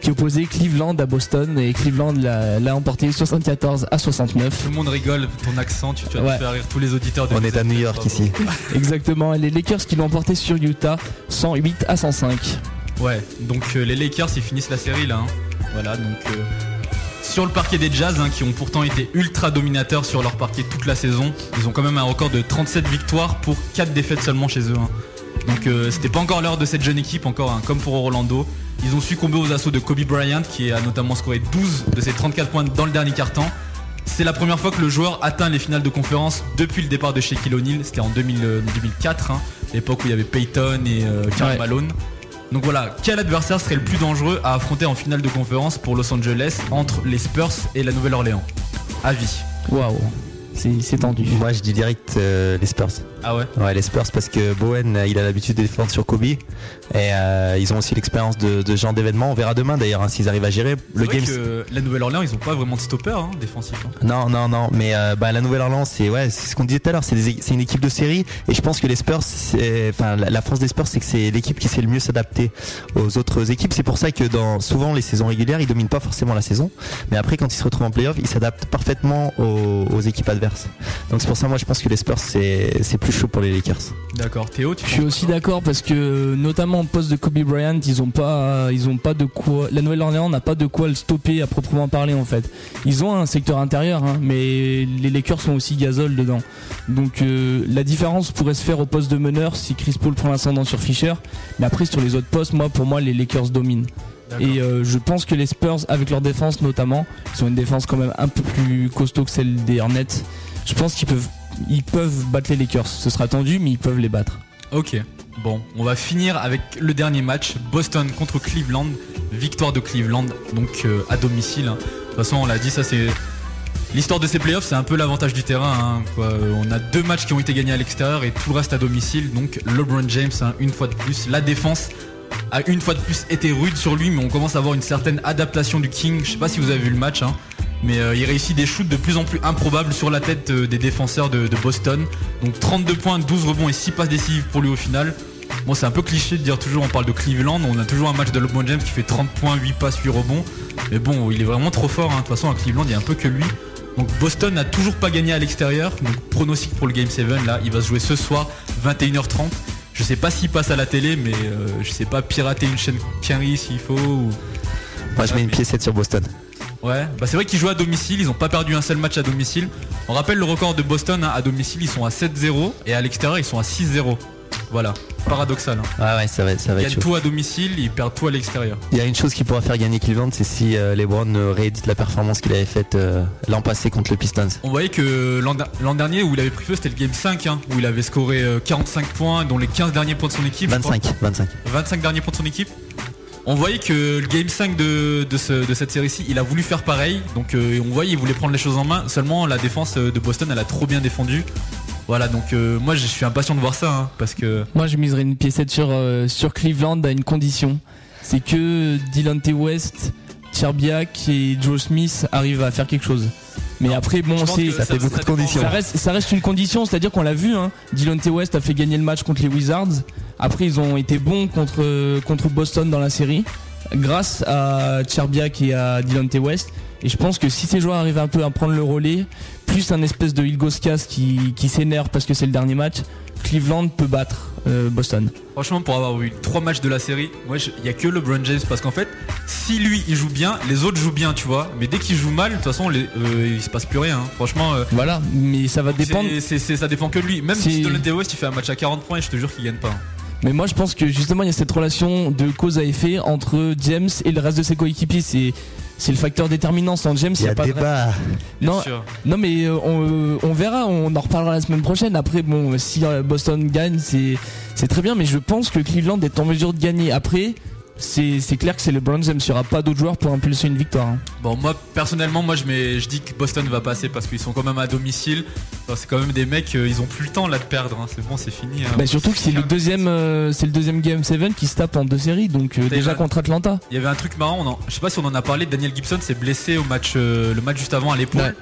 qui opposait Cleveland à Boston et Cleveland l'a emporté 74 à 69. Tout le monde rigole, ton accent, tu, tu vas Ouais. faire rire tous les auditeurs de On est à New York ici. Exactement, et les Lakers qui l'ont emporté sur Utah 108 à 105. Ouais, donc euh, les Lakers ils finissent la série là. hein. Voilà, donc euh, sur le parquet des Jazz hein, qui ont pourtant été ultra dominateurs sur leur parquet toute la saison, ils ont quand même un record de 37 victoires pour 4 défaites seulement chez eux. hein. Donc euh, c'était pas encore l'heure de cette jeune équipe, encore hein, comme pour Orlando. Ils ont succombé aux assauts de Kobe Bryant qui a notamment scoré 12 de ses 34 points dans le dernier quart-temps. C'est la première fois que le joueur atteint les finales de conférence depuis le départ de Shaquille O'Neal. C'était en 2000, euh, 2004, hein, l'époque où il y avait Peyton et euh, Karl Ouais. Malone. Donc voilà, quel adversaire serait le plus dangereux à affronter en finale de conférence pour Los Angeles entre les Spurs et la Nouvelle-Orléans? Avis. Waouh, c'est c'est tendu. Moi, je dis direct euh, les Spurs. Ah ouais Ouais, les Spurs parce que Bowen, euh, il a l'habitude de défendre sur Kobe et euh, ils ont aussi l'expérience de, de ce genre d'événement. On verra demain d'ailleurs hein, s'ils arrivent à gérer le vrai game. que la Nouvelle-Orléans, ils ont pas vraiment de stopper hein, défensif. hein. Non, non, non, mais euh, bah, la Nouvelle-Orléans, c'est ouais, ce qu'on disait tout à l'heure, c'est une équipe de série, et je pense que les Spurs, enfin la, force des Spurs, c'est que c'est l'équipe qui sait le mieux s'adapter aux autres équipes. C'est pour ça que dans souvent les saisons régulières, ils dominent pas forcément la saison, mais après quand ils se retrouvent en playoff, ils s'adaptent parfaitement aux, aux équipes adverses. Donc c'est pour ça, moi, je pense que les Spurs, c'est c'est plus plus chaud pour les Lakers. D'accord. Théo, tu Je suis aussi d'accord parce que notamment au poste de Kobe Bryant, ils ont pas, ils ont pas de quoi. La Nouvelle-Orléans n'a pas de quoi le stopper à proprement parler en fait. Ils ont un secteur intérieur, hein, mais les Lakers sont aussi gazole dedans. Donc euh, la différence pourrait se faire au poste de meneur si Chris Paul prend l'ascendant sur Fisher. Mais après sur les autres postes, moi pour moi les Lakers dominent. Et euh, je pense que les Spurs, avec leur défense notamment, ils ont une défense quand même un peu plus costaud que celle des Hornets. Je pense qu'ils peuvent, ils peuvent battre les Lakers. Ce sera tendu, mais ils peuvent les battre. Ok. Bon, on va finir avec le dernier match, Boston contre Cleveland, victoire de Cleveland, donc euh, à domicile. hein. De toute façon, on l'a dit, ça c'est l'histoire de ces playoffs, c'est un peu l'avantage du terrain. hein, On a deux matchs qui ont été gagnés à l'extérieur et tout reste à domicile. Donc LeBron James, hein, une fois de plus, la défense a une fois de plus été rude sur lui, mais on commence à avoir une certaine adaptation du King. Je sais pas si vous avez vu le match, mais euh, il réussit des shoots de plus en plus improbables sur la tête euh, des défenseurs de, de Boston. Donc 32 points, 12 rebonds et 6 passes décisives pour lui au final. Bon, c'est un peu cliché de dire toujours on parle de Cleveland, on a toujours un match de LeBron James qui fait 30 points, 8 passes, 8 rebonds. Mais bon, il est vraiment trop fort. hein. De toute façon, à Cleveland, il y a un peu que lui. Donc Boston n'a toujours pas gagné à l'extérieur. Donc pronostic pour le Game 7, là, il va se jouer ce soir, 21h30. Je sais pas s'il passe à la télé, mais euh, je sais pas pirater une chaîne Quinry s'il faut. ou- Moi, je mets une piécette sur Boston. Ouais, bah c'est vrai qu'ils jouent à domicile, ils ont pas perdu un seul match à domicile. On rappelle le record de Boston hein, à domicile, ils sont à 7-0 et à l'extérieur ils sont à 6-0. Voilà, paradoxal. hein. Ouais, ouais, ça va, ça va Ils gagnent tout à domicile, ils perdent tout à l'extérieur. Il y a une chose qui pourra faire gagner Cleveland, c'est si euh, LeBron euh, réédite la performance qu'il avait faite euh, l'an passé contre le Pistons. On voyait que l'an der- l'an dernier où il avait pris feu c'était le game 5 hein, où il avait scoré euh, 45 points dont les 15 derniers points de son équipe. je crois. 25, 25. 25 derniers points de son équipe. On voyait que le game 5 de, de, ce- de cette série-ci, il a voulu faire pareil. Donc euh, on voyait il voulait prendre les choses en main. Seulement la défense euh, de Boston, elle a trop bien défendu. Voilà, donc euh, moi je suis impatient de voir ça hein, parce que Moi, je miserais une piécette sur, Cleveland à une condition. C'est que Dylan T. West, Cherbiak et Joe Smith arrivent à faire quelque chose. Mais après, bon, c'est. ça fait beaucoup de dépend conditions. Ça reste, ça reste une condition, c'est-à-dire qu'on l'a vu, hein. Dylan T. West a fait gagner le match contre les Wizards. Après, ils ont été bons contre, contre Boston dans la série, grâce à Cherbiak et à Dylan T. West. Et je pense que si ces joueurs arrivent un peu à prendre le relais, plus un espèce de Ilgoskas qui, qui s'énerve parce que c'est le dernier match, Cleveland peut battre euh, Boston. Franchement, pour avoir vu trois matchs de la série, moi, il y a que LeBron James parce qu'en fait, si lui il joue bien, les autres jouent bien, tu vois. Mais dès qu'il joue mal, de toute façon, les- euh, il se passe plus rien. hein. Franchement, euh, Voilà, mais ça va dépendre. c'est- c'est- c'est- ça dépend que de lui. Même si Dolan West il fait un match à 40 points, et je te jure qu'il gagne pas. hein. Mais moi je pense que justement il y a cette relation de cause à effet entre James et le reste de ses coéquipiers. C'est c'est le facteur déterminant. Sans James, il n'y a a pas de. débat. Non, non mais euh, on, on verra, on en reparlera la semaine prochaine. Après, bon, si euh, Boston gagne, c'est c'est très bien, mais je pense que Cleveland est en mesure de gagner. Après, c'est clair que c'est LeBron James. Il n'y aura pas d'autres joueurs pour impulser une victoire. hein. Bon, moi personnellement, moi je, mets, je dis que Boston va passer parce qu'ils sont quand même à domicile. C'est quand même des mecs, euh, ils ont plus le temps là de perdre. hein. C'est bon, c'est fini. hein. Bah, surtout que c'est le deuxième, euh, c'est le deuxième game 7 qui se tape en deux séries, donc euh, déjà contre Atlanta. Il y avait un truc marrant, on en- je sais pas si on en a parlé, Daniel Gibson s'est blessé au match, euh, le match juste avant à l'épaule. Ouais.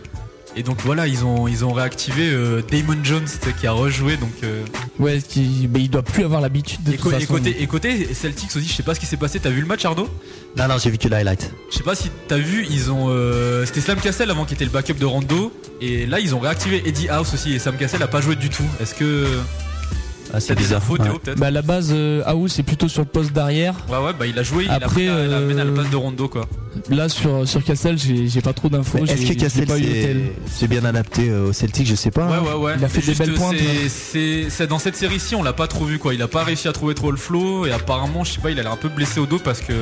Et donc voilà, ils ont, ils ont réactivé euh, Damon Jones qui a rejoué. Donc, euh, Ouais, qui, bah, il doit plus avoir l'habitude de et, toute et façon. côté, et côté Celtics aussi, je sais pas ce qui s'est passé. T'as vu le match, Arnaud? Non, non, j'ai vu que l'highlight. Je sais pas si t'as vu, ils ont. euh, C'était Sam Cassell avant qui était le backup de Rondo. Et là, ils ont réactivé Eddie House aussi. Et Sam Cassell a pas joué du tout. Est-ce que. Ah, T'as des infos, Théo, peut-être Bah à la base, euh, House c'est plutôt sur le poste d'arrière. Ouais, ouais, bah il a joué. il a Après, pris la, la, la euh, place de Rondo, quoi. Là sur sur Cassel, j'ai j'ai pas trop d'infos. Mais Est-ce j'ai- que j'ai Cassel pas eu le tel. s'est- s'est bien adapté euh, au Celtic Je sais pas. Ouais, hein. ouais, ouais. Il a fait des belles pointes, c'est- ouais. C'est c'est- dans cette série-ci, on l'a pas trop vu, quoi. Il a pas réussi à trouver trop le flow. Et apparemment, je sais pas, il a l'air un peu blessé au dos parce que.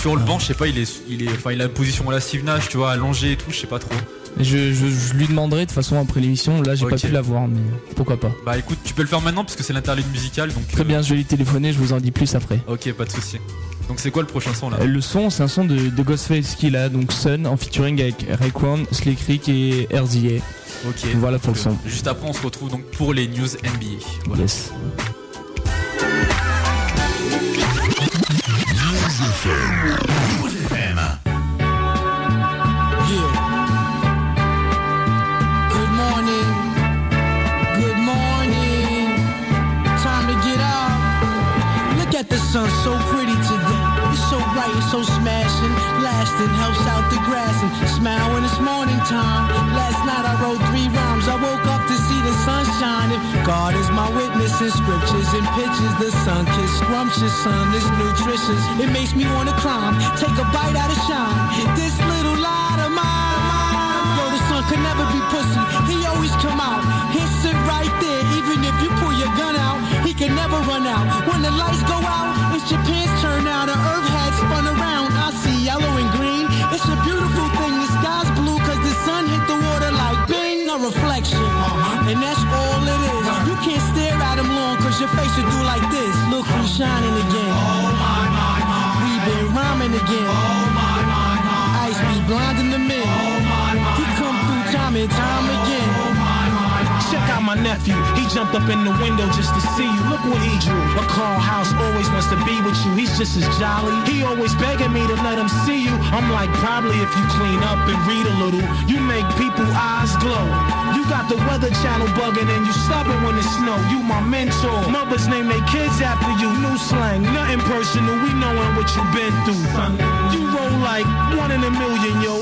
Sur le banc, je sais pas, il est, il est, enfin, il a une position relative nage, tu vois, allongé et tout, je sais pas trop. Je, je, je lui demanderai de toute façon après l'émission. Là, j'ai pas pu la voir, mais pourquoi pas. Bah écoute, tu peux le faire maintenant parce que c'est l'interlude musical, donc. Très euh, bien, je vais lui téléphoner. Je vous en dis plus après. Ok, pas de souci. Donc c'est quoi le prochain son là Euh, Le son, c'est un son de, de Ghostface qu'il a, donc Sun, en featuring avec Raekwon, Slick Rick et RZA. Ok. Voilà pour le son. Juste après, on se retrouve donc pour les news NBA. Voilà. Yes. Sun, so pretty today. It's so bright and so smashing. Last fast and helps out the grass and smile when it's morning time. Last night I wrote three rhymes. I woke up to see the sun If God is my witness in scriptures and pictures, the sun kiss scrumptious, sun is nutritious. It makes me wanna climb, take a bite out of shine. This little light of mine. Yo, the sun could never be pussy. He always come out. Out. When the lights go out, it's your pants turn out. The earth had spun around. I see yellow and green. It's a beautiful thing. The sky's blue cause the sun hit the water like bing, a reflection. Uh-huh. And that's all it is. Uh-huh. You can't stare at him long cause your face will do like this. Look who's shining again. Oh my, my, my. We been rhyming again. Oh my, my, my. Ice be blinding the men. Oh, he come through time and time again. My nephew. He jumped up in the window just to see you. Look what he drew. A Carl House always wants to be with you. He's just as jolly. He always begging me to let him see you. I'm like, probably if you clean up and read a little, you make people eyes glow. You got the weather channel bugging and you stubborn when it snow. You my mentor. Mothers name their kids after you. New slang, nothing personal. We knowin' what you been through. You like one in a million, yo.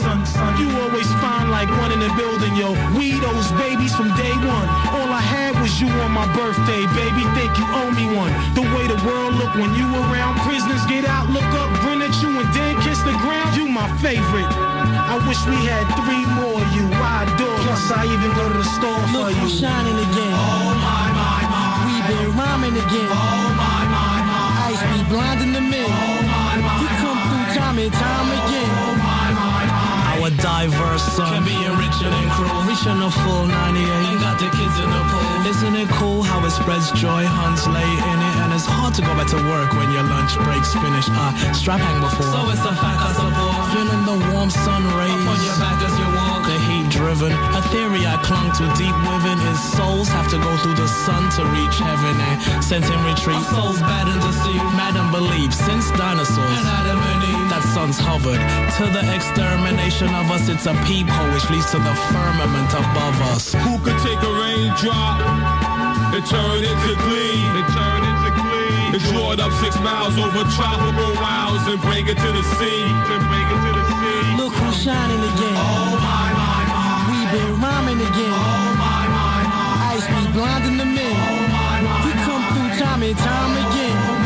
You always find like one in a building, yo. We those babies from day one. All I had was you on my birthday, baby. Think you owe me one. The way the world look when you around. Prisoners get out, look up, grin at you, and then kiss the ground. You my favorite. I wish we had three more of you. I adore. Plus, I even go to the store for Look you. who's shining again. Oh my my my. We been rhyming again. Oh my my my. Ice be blinding the men. Oh my my. He come time and time again. My my my. Our diverse son can be richer than cruel. Reaching a full 98 and got the kids in the pool. Isn't it cool how it spreads joy? Huns lay in it and it's hard to go back to work when your lunch breaks finished. I strap hang before. So it's a fact I support. Feeling the warm sun rays on your back as you walk. The heat driven. A theory I clung to deep within is souls have to go through the sun to reach heaven and sent in retreat. Our souls bad and deceived. Madam believe since dinosaurs and Adam and Eve. That sun's hovered to the extermination of us. It's a peephole which leads to the firmament above us. Who could take a raindrop and turn into glee? And turn into glee. And draw it up six miles over tropical wilds and bring it to the sea. And bring it to the sea. Look who's shining again. Oh my my my. We been rhyming again. Oh my my my. Ice be blinding the men. Oh my my. He come through time and time again.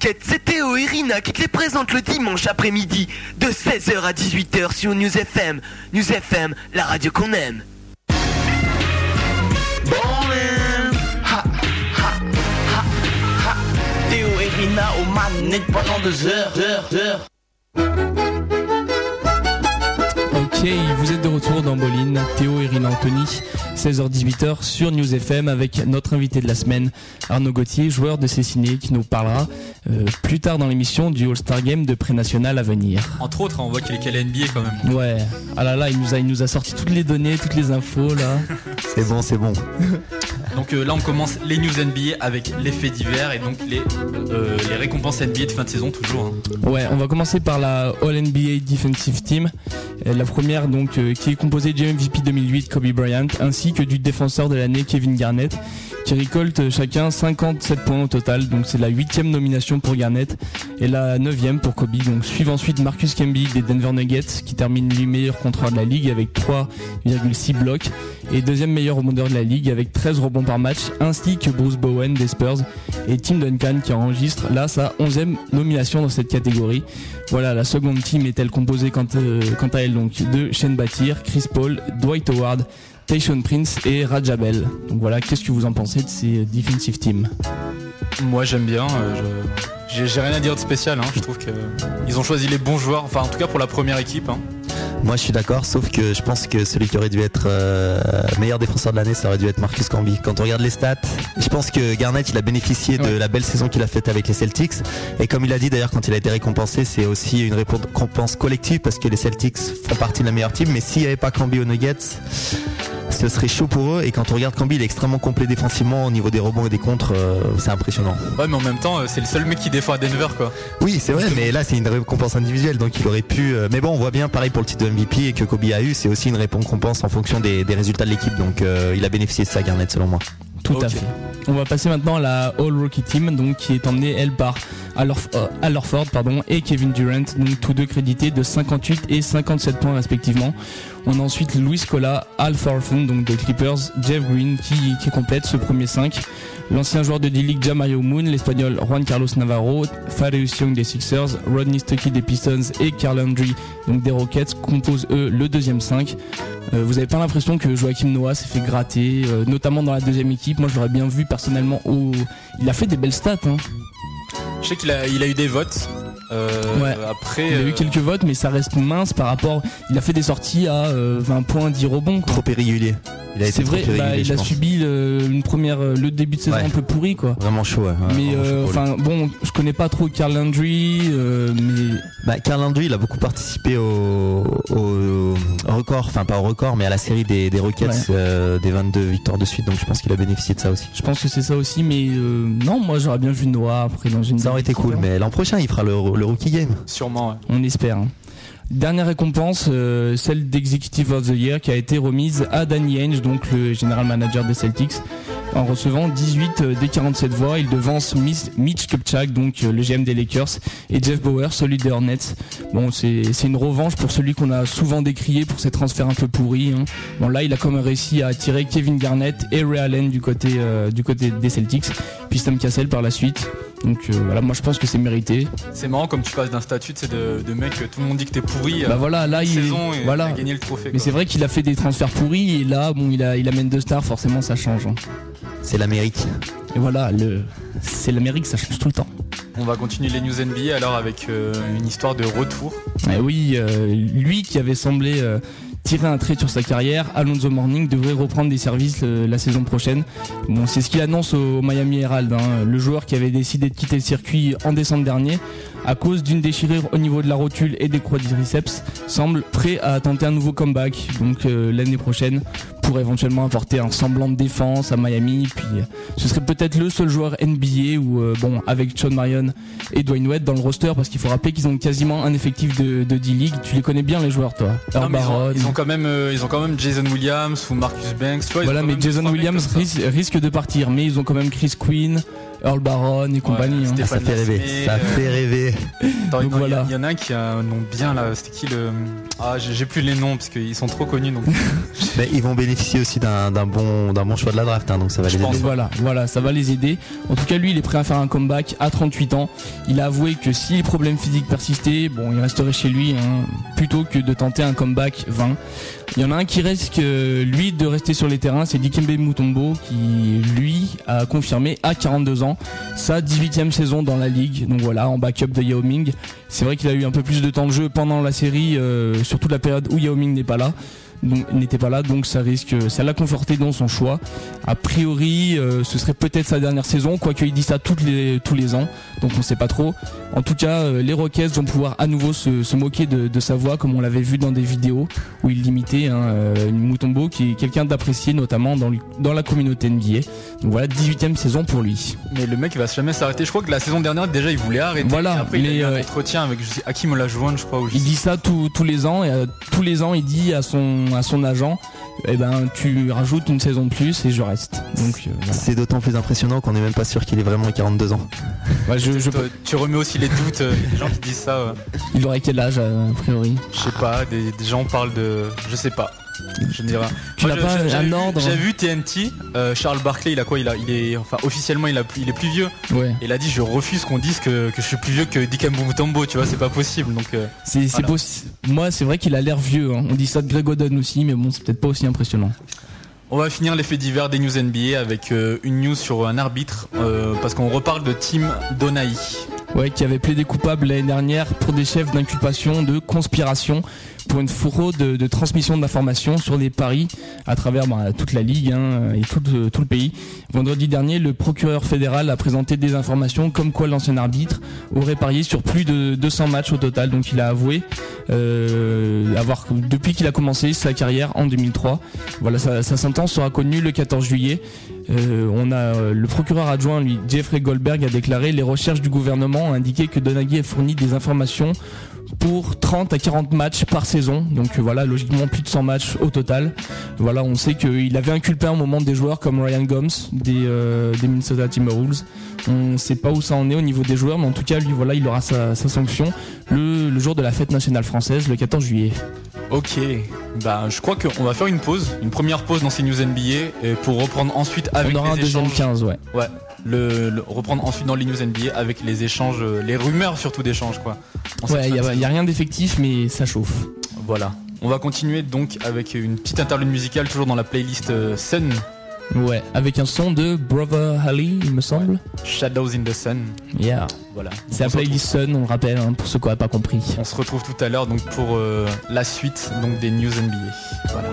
Basket, c'est Théo et Rina qui te les présentent le dimanche après-midi de 16h à 18h sur News FM. News FM, la radio qu'on aime. Théo et Rina au manette pendant deux heures, heures, heures. Ok, vous êtes de retour dans Boline, Théo et Rina Anthony, 16h-18h sur News FM avec notre invité de la semaine, Arnaud Gauthier, joueur de Cessiné, qui nous parlera euh, plus tard dans l'émission du All-Star Game de pré-national à venir. Entre autres, hein, on voit qu'il est calé NBA quand même. Ouais, ah là là, il nous a, il nous a sorti toutes les données, toutes les infos là. C'est bon, c'est bon. Donc euh, là, on commence les news NBA avec les faits divers et donc les, euh, les récompenses NBA de fin de saison toujours. hein. Ouais, on va commencer par la All NBA Defensive Team. La première donc euh, qui est composée du MVP 2008 Kobe Bryant ainsi du défenseur de l'année Kevin Garnett qui récolte chacun 57 points au total. Donc c'est la huitième nomination pour Garnett et la neuvième pour Kobe. Donc suivent ensuite Marcus Camby des Denver Nuggets qui termine lui meilleur contrôleur de la ligue avec 3,6 blocs et deuxième meilleur rebondeur de la ligue avec 13 rebonds par match ainsi que Bruce Bowen des Spurs et Tim Duncan qui enregistre là sa 11e nomination dans cette catégorie. Voilà, la seconde team est-elle composée quant, euh, à elle donc de Shane Battier, Chris Paul, Dwight Howard, Tayshaun Prince et Rajabel. Donc voilà, qu'est-ce que vous en pensez de ces defensive teams Moi, j'aime bien. euh, J'ai rien à dire de spécial. hein. Je trouve qu'ils ont choisi les bons joueurs. Enfin, en tout cas pour la première équipe. hein. Moi je suis d'accord, sauf que je pense que celui qui aurait dû être euh, meilleur défenseur de l'année, ça aurait dû être Marcus Camby. Quand on regarde les stats, je pense que Garnett il a bénéficié de Ouais. la belle saison qu'il a faite avec les Celtics. Et comme il a dit d'ailleurs quand il a été récompensé, c'est aussi une récompense collective parce que les Celtics font partie de la meilleure team. Mais s'il n'y avait pas Camby aux Nuggets, ce serait chaud pour eux. Et quand on regarde Camby, il est extrêmement complet défensivement au niveau des rebonds et des contres, euh, c'est impressionnant. Ouais, mais en même temps, euh, c'est le seul mec qui défend à Denver, quoi. Oui, c'est vrai, mais là c'est une récompense individuelle, donc il aurait pu. euh, Mais bon, on voit bien pareil pour le titre de MVP et que Kobe a eu, c'est aussi une récompense en fonction des, des résultats de l'équipe, donc euh, il a bénéficié de ça, Garnett, selon moi. Tout à fait. On va passer maintenant à la All Rookie Team, donc qui est emmenée elle par Al euh, pardon, et Kevin Durant, donc tous deux crédités de 58 et 57 points respectivement. On a ensuite Louis Scola, Al Thornton, donc des Clippers, Jeff Green qui, qui complète ce premier 5. L'ancien joueur de D-League Jamario Moon, l'espagnol Juan Carlos Navarro, Farius Young des Sixers, Rodney Stuckey des Pistons et Carl Landry donc des Rockets composent eux le deuxième 5. Euh, vous avez pas l'impression que Joachim Noah s'est fait gratter, euh, notamment dans la deuxième équipe. Moi, je l'aurais bien vu personnellement. Au... Il a fait des belles stats. Hein. Je sais qu'il a, il a eu des votes. Euh, Ouais. Après, Il a euh, eu quelques votes, mais ça reste mince par rapport. Il a fait des sorties à euh, 20 points, 10 rebonds. quoi. Trop irrégulier. Il a été C'est vrai, bah, il a pense. subi le, une première, euh, le début de saison Ouais. un peu pourri, quoi. Vraiment chaud, ouais. mais euh, enfin bon, je connais pas trop Carl Landry, euh, mais Bah, Carl Landry, il a beaucoup participé au, au record, enfin pas au record, mais à la série des, des Rockets, Ouais. euh, des 22 victoires de suite, donc je pense qu'il a bénéficié de ça aussi. je pense que c'est ça aussi. Mais euh, non, moi j'aurais bien vu Noah après dans une. Ça aurait été cool, mais l'an prochain, il fera le, le rookie game. sûrement, ouais. On espère. hein. Dernière récompense, euh, celle d'Executive of the Year qui a été remise à Danny Ainge, donc le général manager des Celtics, en recevant 18 des 47 voix. Il devance Mitch Kupchak, donc euh, le GM des Lakers, et Jeff Bauer, celui des Hornets. C'est une revanche pour celui qu'on a souvent décrié pour ses transferts un peu pourris. hein. Bon, là, il a comme réussi à attirer Kevin Garnett et Ray Allen du côté, euh, des Celtics, puis Stan Cassell par la suite. Donc euh, voilà, moi je pense que c'est mérité. C'est marrant comme tu passes d'un statut de, de mec, tout le monde dit que t'es pourri. Bah voilà, là il saison et voilà. il a gagné le trophée. Mais c'est vrai qu'il a fait des transferts pourris et là, bon, il, a, il amène deux stars, forcément ça change. hein. C'est l'Amérique. Et voilà, le, c'est l'Amérique, ça change tout le temps. On va continuer les news NBA alors avec euh, une histoire de retour. Et oui, euh, lui qui avait semblé euh, tirer un trait sur sa carrière, Alonso Morning devrait reprendre des services euh, la saison prochaine. Bon, c'est ce qu'il annonce au Miami Herald, hein, le joueur qui avait décidé de quitter le circuit en décembre dernier à cause d'une déchirure au niveau de la rotule et des quadriceps, semble prêt à tenter un nouveau comeback, donc euh, l'année prochaine, pour éventuellement apporter un semblant de défense à Miami. Puis euh, ce serait peut-être le seul joueur NBA ou euh, bon avec Sean Marion et Dwayne Wade dans le roster parce qu'il faut rappeler qu'ils ont quasiment un effectif de, de D-League. Tu les connais bien les joueurs toi. Non, Earl mais ils, ont, Barron. ils ont quand même, euh, ils ont quand même Jason Williams ou Marcus Banks. Tu vois, Voilà, mais Jason Williams ris- risque de partir, mais ils ont quand même Chris Quinn, Earl Barron et compagnie. hein. Ah, ça fait rêver. Ça euh, fait rêver. Attends, Donc non, voilà. Il y, en a un qui a un nom bien là. C'était qui le. Ah, j'ai plus les noms parce qu'ils sont trop connus donc. Mais ils vont bénéficier aussi d'un d'un bon, d'un bon choix de la draft, hein, donc ça va Je les pense, aider. Voilà, voilà, ça va les aider. En tout cas, lui, il est prêt à faire un comeback à 38 ans. Il a avoué que si les problèmes physiques persistaient, bon, il resterait chez lui, hein, plutôt que de tenter un comeback 20. Il y en a un qui risque, lui, de rester sur les terrains, c'est Dikembe Mutombo, qui, lui, a confirmé à 42 ans sa 18e saison dans la ligue. Donc voilà, en backup de Yao Ming. C'est vrai qu'il a eu un peu plus de temps de jeu pendant la série, euh, surtout la période où Yao Ming n'est pas là. Donc, n'était pas là, donc ça risque, ça l'a conforté dans son choix. A priori, euh, ce serait peut-être sa dernière saison, quoique il dit ça toutes les, tous les ans, donc on sait pas trop. En tout cas, euh, les Rockets vont pouvoir à nouveau se, se moquer de, de sa voix, comme on l'avait vu dans des vidéos où il imitait hein, euh, Mutombo, qui est quelqu'un d'apprécié, notamment dans, dans la communauté NBA. Donc voilà, 18ème saison pour lui. Mais le mec il va jamais s'arrêter. Je crois que la saison dernière déjà il voulait arrêter. Voilà, Et après il a mais, eu un euh, entretien avec Hakim Olajuwon je crois. Je Il dit ça tous tous les ans, et tous les ans, il dit à son, à son agent, eh ben, tu rajoutes une saison de plus et je reste. Donc, euh, voilà. C'est d'autant plus impressionnant qu'on n'est même pas sûr qu'il ait vraiment 42 ans. Ouais, je, je- Toi, tu remets aussi les doutes. euh, Il y a des gens qui disent ça. euh, il aurait quel âge, euh, a priori? Je sais pas. Des, des gens parlent de. Je sais pas. Je ne dirai rien. Tu n'as pas j'ai- un vu- ordre J'ai vu TNT. euh, Charles Barkley, il a quoi Il a, il est, enfin officiellement, il a, plus- il est plus vieux. Ouais. Et il a dit, je refuse qu'on dise que, que je suis plus vieux que Dikembe Mutombo. Tu vois, c'est pas possible. Donc, euh, C'est c'est Voilà. possi- Moi, c'est vrai qu'il a l'air vieux. hein. On dit ça de Greg Oden aussi, mais bon, c'est peut-être pas aussi impressionnant. On va finir les faits divers des news NBA avec euh, une news sur un arbitre parce qu'on reparle de Tim Donaghy. Ouais, qui avait plaidé coupable l'année dernière pour des chefs d'inculpation de conspiration pour une fraude de, transmission d'informations sur des paris à travers bah, toute la ligue hein, et tout, euh, tout le pays. Vendredi dernier, le procureur fédéral a présenté des informations comme quoi l'ancien arbitre aurait parié sur plus de 200 matchs au total. Donc il a avoué euh, avoir depuis qu'il a commencé sa carrière en 2003. Voilà, sa sentence sera connue le 14 juillet. Euh, euh, le procureur adjoint, lui, Jeffrey Goldberg, a déclaré les recherches du gouvernement ont indiqué que Donaghy a fourni des informations pour 30 à 40 matchs par saison. Donc euh, voilà, logiquement plus de 100 matchs au total. Voilà, on sait qu'il avait inculpé un moment des joueurs comme Ryan Gomes des, euh, des Minnesota Timberwolves. On ne sait pas où ça en est au niveau des joueurs, mais en tout cas, lui, voilà, il aura sa, sa sanction le, le jour de la fête nationale française, le 14 juillet. Ok, bah je crois qu'on va faire une pause, une première pause dans ces news NBA et pour reprendre ensuite avec on aura un les deuxième échanges. 15, ouais. Ouais, le, le- reprendre ensuite dans les news NBA avec les échanges, euh, les rumeurs surtout d'échanges quoi. Ouais, il a- rien d'effectif, mais ça chauffe. Voilà. On va continuer donc avec une petite interlude musicale toujours dans la playlist euh, Sun, Ouais, avec un son de Brother Ali, il me semble. Shadows in the Sun. Yeah. Voilà. C'est la playlist Sun, on le rappelle, hein, pour ceux qui n'auraient pas compris. On se retrouve tout à l'heure donc pour euh, la suite donc des news NBA. Voilà.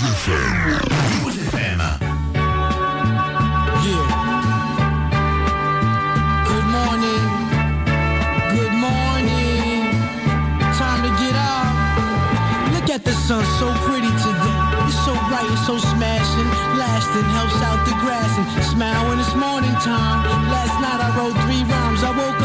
Good morning. Good morning. Time to get up. Look at the sun, so pretty today. It's so bright and so smashing. Lasting helps out the grass and smile when it's morning time. Last night I wrote three rhymes. I woke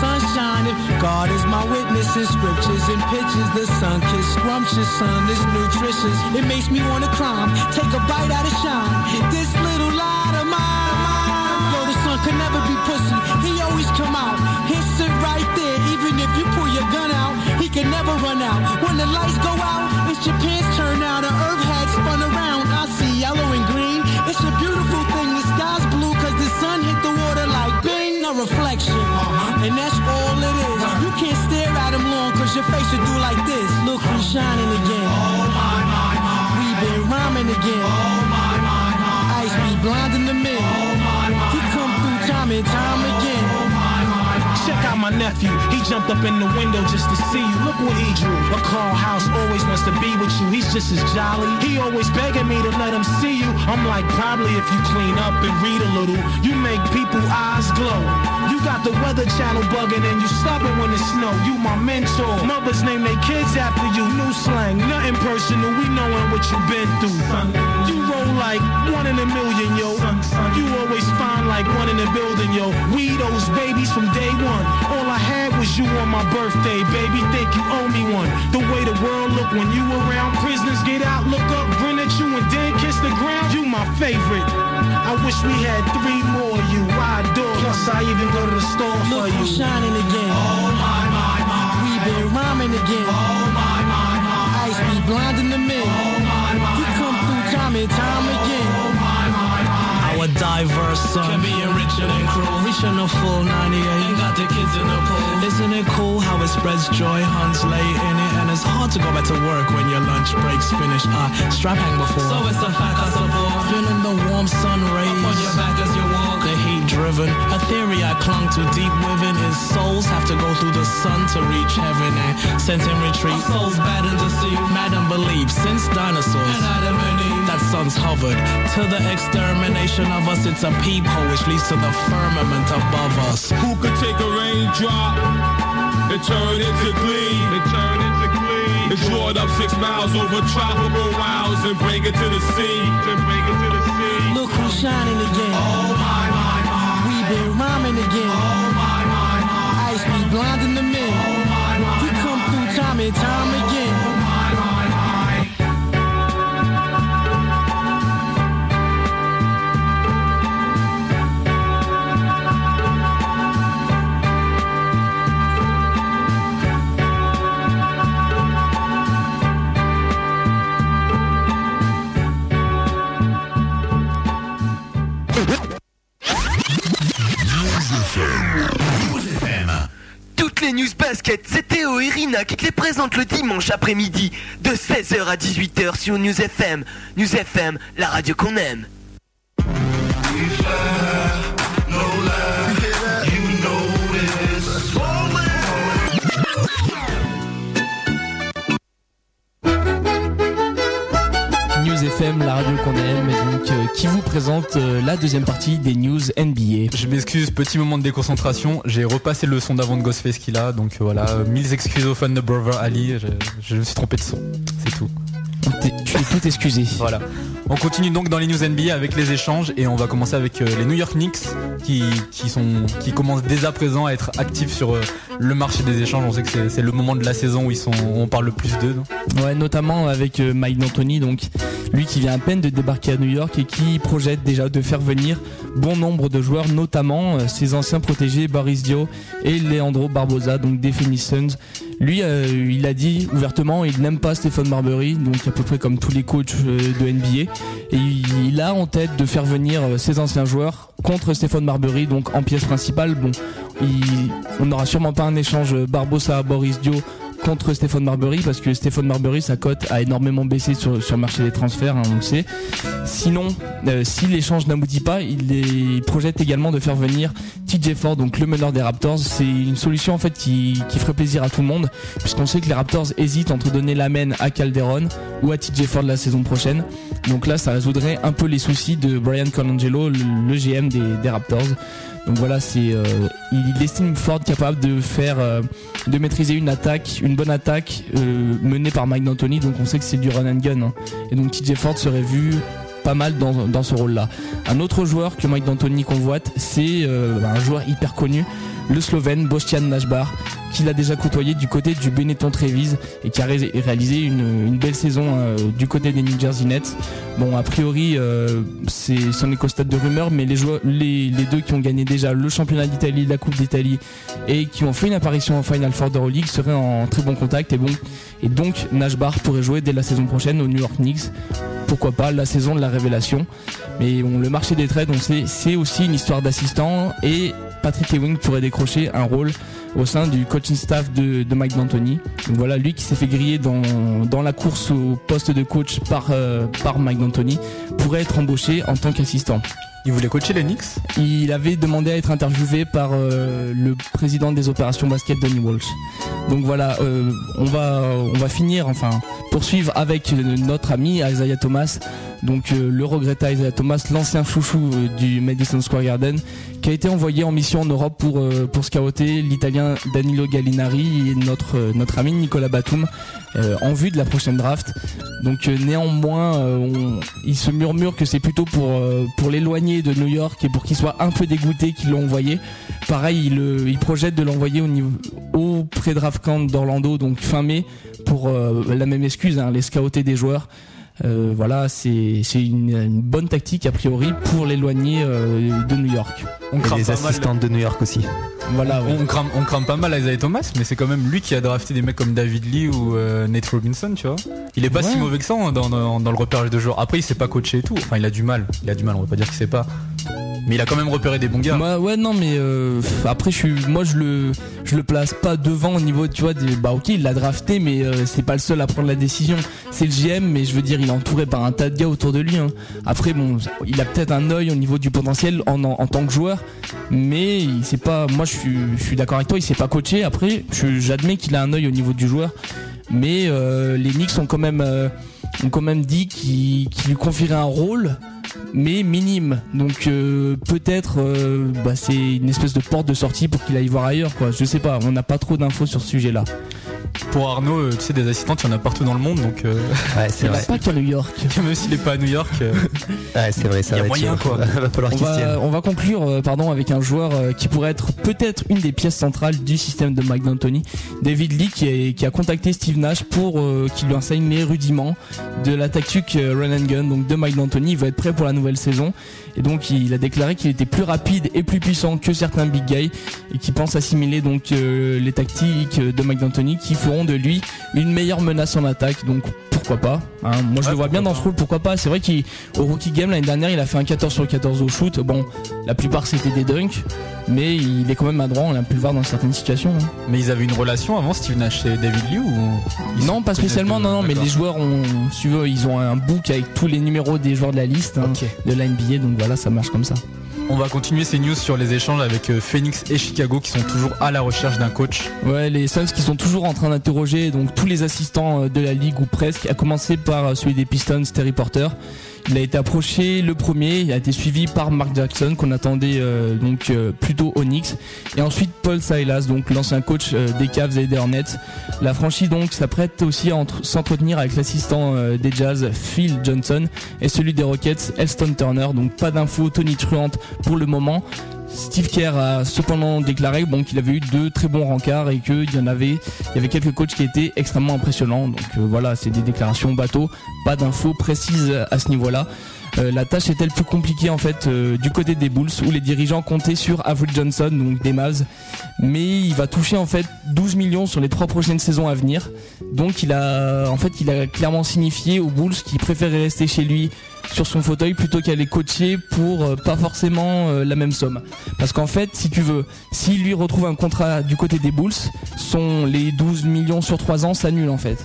sunshine. If God is my witness in scriptures and pictures, the sun kiss scrumptious, sun is nutritious. It makes me wanna climb, take a bite out of shine. This little light of mine. Yo, the sun could never be pussy. He always come out. He sit right there, even if you pull your gun out. He can never run out. When the lights go out, it's Japan's your face will do like this. Look who's shining again. Oh my, my, my. We've been rhyming again. Oh my, my, my. Ice be blinding the men. Oh my, my, he come through time and time again. Check out my nephew. He jumped up in the window just to see you. Look what he drew. A Carl House always wants to be with you. He's just as jolly. He always begging me to let him see you. I'm like, probably if you clean up and read a little, you make people eyes glow. Got the weather channel bugging and you stubborn when it snow. You my mentor. Mothers name their kids after you. New slang, nothing personal. We knowin' what you been through. You roll like one in a million, yo. You always find like one in a building, yo. We those babies from day one. All I had was you on my birthday, baby. Think you owe me one. The way the world look when you around. Prisoners get out, look up, grin at you, and then kiss the ground. You my favorite. I wish we had three more of you. I adore. Plus, I even go to the store for Look you. who's shining again. Oh my, my, my. We've been rhyming again. Oh my, my, my. Ice be blinding the men. Oh my, my. He come through time and time again. Oh my, my, my. Our diverse son can be richer than cruel. Reaching a full 98 and got the kids in the pool. Isn't it cool how it spreads joy? Huns lay in it, and it's hard to go back to work when your lunch breaks finish. Uh, strap hang before. So it's a fact I support. Feeling the warm sun rays on your back as you walk. The heat driven, a theory I clung to deep within is souls have to go through the sun to reach heaven and sent in retreat. Our souls bad and deceived, mad and believed since dinosaurs. And Adam and Eve. That sun's hovered to the extermination of us. It's a peephole which leads to the firmament above us. Who could take a raindrop and turn into glee? And turn into glee. And draw it up six miles over tropical wilds and bring it to the sea. And bring it to the sea. Look who's shining again. Oh my, my, my. We've been rhyming again. Oh my, my, my. Ice be blinding the men. Oh time and time again. News basket, c'est Théo et Rina qui te les présentent le dimanche après-midi de 16h à 18h sur News FM. News FM, la radio qu'on aime. FM, la radio qu'on aime, et donc euh, qui vous présente euh, la deuxième partie des news NBA. Je m'excuse, petit moment de déconcentration. J'ai repassé le son d'avant de Ghostface qu'il a, donc euh, voilà. Mille excuses aux fans de Brother Ali. Je me suis trompé de son, c'est tout. Tu es tout excusé. Voilà. On continue donc dans les news NBA avec les échanges et on va commencer avec euh, les New York Knicks qui, qui, sont, qui commencent dès à présent à être actifs sur euh, le marché des échanges. On sait que c'est- le moment de la saison où ils sont, où on parle le plus d'eux. Ouais, notamment avec euh, Mike D'Antoni, donc lui qui vient à peine de débarquer à New York et qui projette déjà de faire venir bon nombre de joueurs, notamment ses anciens protégés Boris Dio et Leandro Barbosa, donc des Phoenix Suns. Lui, euh, il a dit ouvertement, il n'aime pas Stephen Marbury, donc à peu près comme tous les coachs euh, de NBA, et il, a en tête de faire venir euh, ses anciens joueurs contre Stephen Marbury, donc en pièce principale. Bon, on n'aura sûrement pas un échange Barbosa-Boris Dio contre Stephen Marbury parce que Stephen Marbury sa cote a énormément baissé sur, sur le marché des transferts hein, on le sait. Sinon euh, si l'échange n'aboutit pas il, projette également de faire venir TJ Ford donc le meneur des Raptors. C'est une solution en fait qui, ferait plaisir à tout le monde puisqu'on sait que les Raptors hésitent entre donner la main à Calderon ou à TJ Ford la saison prochaine. Donc là ça résoudrait un peu les soucis de Brian Colangelo le, GM des Raptors donc voilà, c'est euh, il estime Ford capable de faire, euh, de maîtriser une attaque, une bonne attaque euh, menée par Mike D'Antoni. Donc on sait que c'est du run and gun. hein. Et donc TJ Ford serait vu pas mal dans, dans ce rôle-là. Un autre joueur que Mike D'Antoni convoite, c'est un joueur hyper connu, le Slovène Bostian Nashbar, qu'il a déjà côtoyé du côté du Benetton Trevize et qui a ré- réalisé une, belle saison euh, du côté des New Jersey Nets. Bon, a priori, euh, c'est c'en est qu'au stade de rumeur, mais les, deux qui ont gagné déjà le championnat d'Italie, la Coupe d'Italie et qui ont fait une apparition en Final Four d'Euroleague seraient en très bon contact et bon. Et donc, Nashbar pourrait jouer dès la saison prochaine au New York Knicks. Pourquoi pas la saison de la révélation. Mais bon, le marché des trades, c'est aussi une histoire d'assistant et Patrick Ewing pourrait décrocher un rôle au sein du coaching staff de, de Mike D'Antoni. Donc voilà, lui qui s'est fait griller dans, dans la course au poste de coach par, euh, par Mike D'Antoni pourrait être embauché en tant qu'assistant. Il voulait coacher les Knicks? Il avait demandé à être interviewé par euh, le président des opérations basket, Donny Walsh. Donc voilà, euh, on va on va finir, enfin poursuivre avec notre ami Isaiah Thomas. Donc euh, le regretté Isaiah Thomas, l'ancien chouchou euh, du Madison Square Garden, qui a été envoyé en mission en Europe pour euh, pour scouter l'Italien Danilo Gallinari et notre euh, notre ami Nicolas Batum en vue de la prochaine draft. Donc néanmoins, on- il se murmure que c'est plutôt pour pour l'éloigner de New York et pour qu'il soit un peu dégoûté qu'ils l'ont envoyé. Pareil, il, il projette de l'envoyer au au pré-draft camp d'Orlando, donc fin mai, pour la même excuse, hein, les scouter des joueurs. Euh, voilà, c'est c'est une, une bonne tactique a priori pour l'éloigner euh, de New York. On Et crame les pas mal. assistantes de New York aussi. Voilà, ouais. On crame, on crame pas mal Isaiah Thomas, mais c'est quand même lui qui a drafté des mecs comme David Lee ou euh, Nate Robinson, tu vois. Il est pas Ouais. si mauvais que ça hein, dans, dans, dans le repérage de joueurs. Après, il sait pas coacher et tout. Enfin, il a du mal. Il a du mal, on va pas dire qu'il sait pas. Mais il a quand même repéré des bons gars. Moi, ouais, non, mais euh, après, je suis, moi, je le, je le place pas devant au niveau, tu vois, des, bah, ok, il l'a drafté, mais euh, c'est pas le seul à prendre la décision. C'est le GM, mais je veux dire, il entouré par un tas de gars autour de lui. hein. Après, bon, il a peut-être un œil au niveau du potentiel en, tant que joueur, mais il sait pas. Moi, je suis, d'accord avec toi, il sait pas coacher. Après, j'admets qu'il a un œil au niveau du joueur, mais euh, les Knicks ont quand même, euh, ont quand même dit qu'ils lui confierait un rôle mais minime. Donc euh, peut-être bah, c'est une espèce de porte de sortie pour qu'il aille voir ailleurs quoi. Je sais pas, on n'a pas trop d'infos sur ce sujet-là. Pour Arnaud, euh, tu sais, des assistantes, il y en a partout dans le monde, donc euh, Ouais, c'est vrai. pas qu'à New York. même s'il est pas à New York, euh, Ouais, c'est vrai, ça Il y a moyen, quoi. va falloir On qu'il se tienne. va, on va conclure euh, pardon, avec un joueur euh, qui pourrait être peut-être une des pièces centrales du système de Mike D'Antoni, David Lee qui, est- qui a contacté Steve Nash pour euh, qu'il lui enseigne les rudiments de la tactique euh, run and gun donc de Mike D'Antoni. Il va être prêt pour la nouvelle saison et donc il a déclaré qu'il était plus rapide et plus puissant que certains big guys et qui pense assimiler donc euh, les tactiques de Mike D'Antoni qui feront de lui une meilleure menace en attaque. Donc pourquoi pas hein. Moi je Ouais, le vois bien dans ce rôle, pourquoi pas. C'est vrai qu'au rookie game l'année dernière il a fait un 14 sur 14 au shoot. Bon, la plupart c'était des dunks, mais il est quand même adroit, on l'a pu le voir dans certaines situations. hein. mais ils avaient une relation avant Steve Nash et David ou ils Non, pas spécialement, non, non, mais les joueurs ont, si tu veux, ils ont un book avec tous les numéros des joueurs de la liste hein, de la NBA, donc voilà, ça marche comme ça. On va continuer ces news sur les échanges avec euh, Phoenix et Chicago qui sont toujours à la recherche d'un coach. Ouais, les Suns qui sont toujours en train d'interroger donc tous les assistants euh, de la ligue ou presque, à commencer par euh, celui des Pistons, Terry Porter. Il a été approché le premier, il a été suivi par Mark Jackson qu'on attendait euh, donc euh, plutôt Knicks et ensuite Paul Silas donc l'ancien coach euh, des Cavs et des Hornets. La franchise donc s'apprête aussi à entre- s'entretenir avec l'assistant des Jazz Phil Johnson et celui des Rockets Elston Turner donc pas d'infos Tony Truant pour le moment. Steve Kerr a cependant déclaré bon, qu'il avait eu deux très bons rencarts et qu'il y en avait, il y avait quelques coachs qui étaient extrêmement impressionnants. Donc euh, voilà, c'est des déclarations bateau, pas d'infos précises à ce niveau-là. Euh, la tâche est-elle plus compliquée en fait euh, du côté des Bulls où les dirigeants comptaient sur Avery Johnson donc des mais il va toucher en fait 12 millions sur les trois prochaines saisons à venir donc il a en fait il a clairement signifié aux Bulls qu'il préférait rester chez lui sur son fauteuil plutôt qu'aller coacher pour euh, pas forcément euh, la même somme. Parce qu'en fait si tu veux s'il lui retrouve un contrat du côté des Bulls son les 12 millions sur 3 ans s'annulent en fait.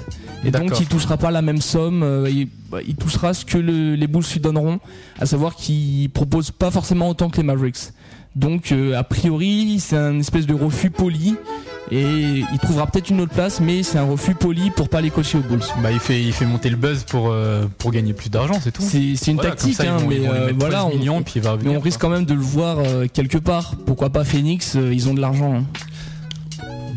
Et donc il touchera pas la même somme, euh, il, bah, il touchera ce que le- les Bulls lui donneront, à savoir qu'il propose pas forcément autant que les Mavericks. Donc euh, a priori c'est un espèce de refus poli et il trouvera peut-être une autre place, mais c'est un refus poli pour pas les coacher aux Bulls. Bah il fait il fait monter le buzz pour euh, pour gagner plus d'argent, c'est tout. C'est c'est une Voilà, tactique, ça, hein, vont- mais euh, voilà, 13 on, millions, puis il va mais revenir, on risque quand même de le voir euh, quelque part. Pourquoi pas Phoenix euh, Ils ont de l'argent. hein.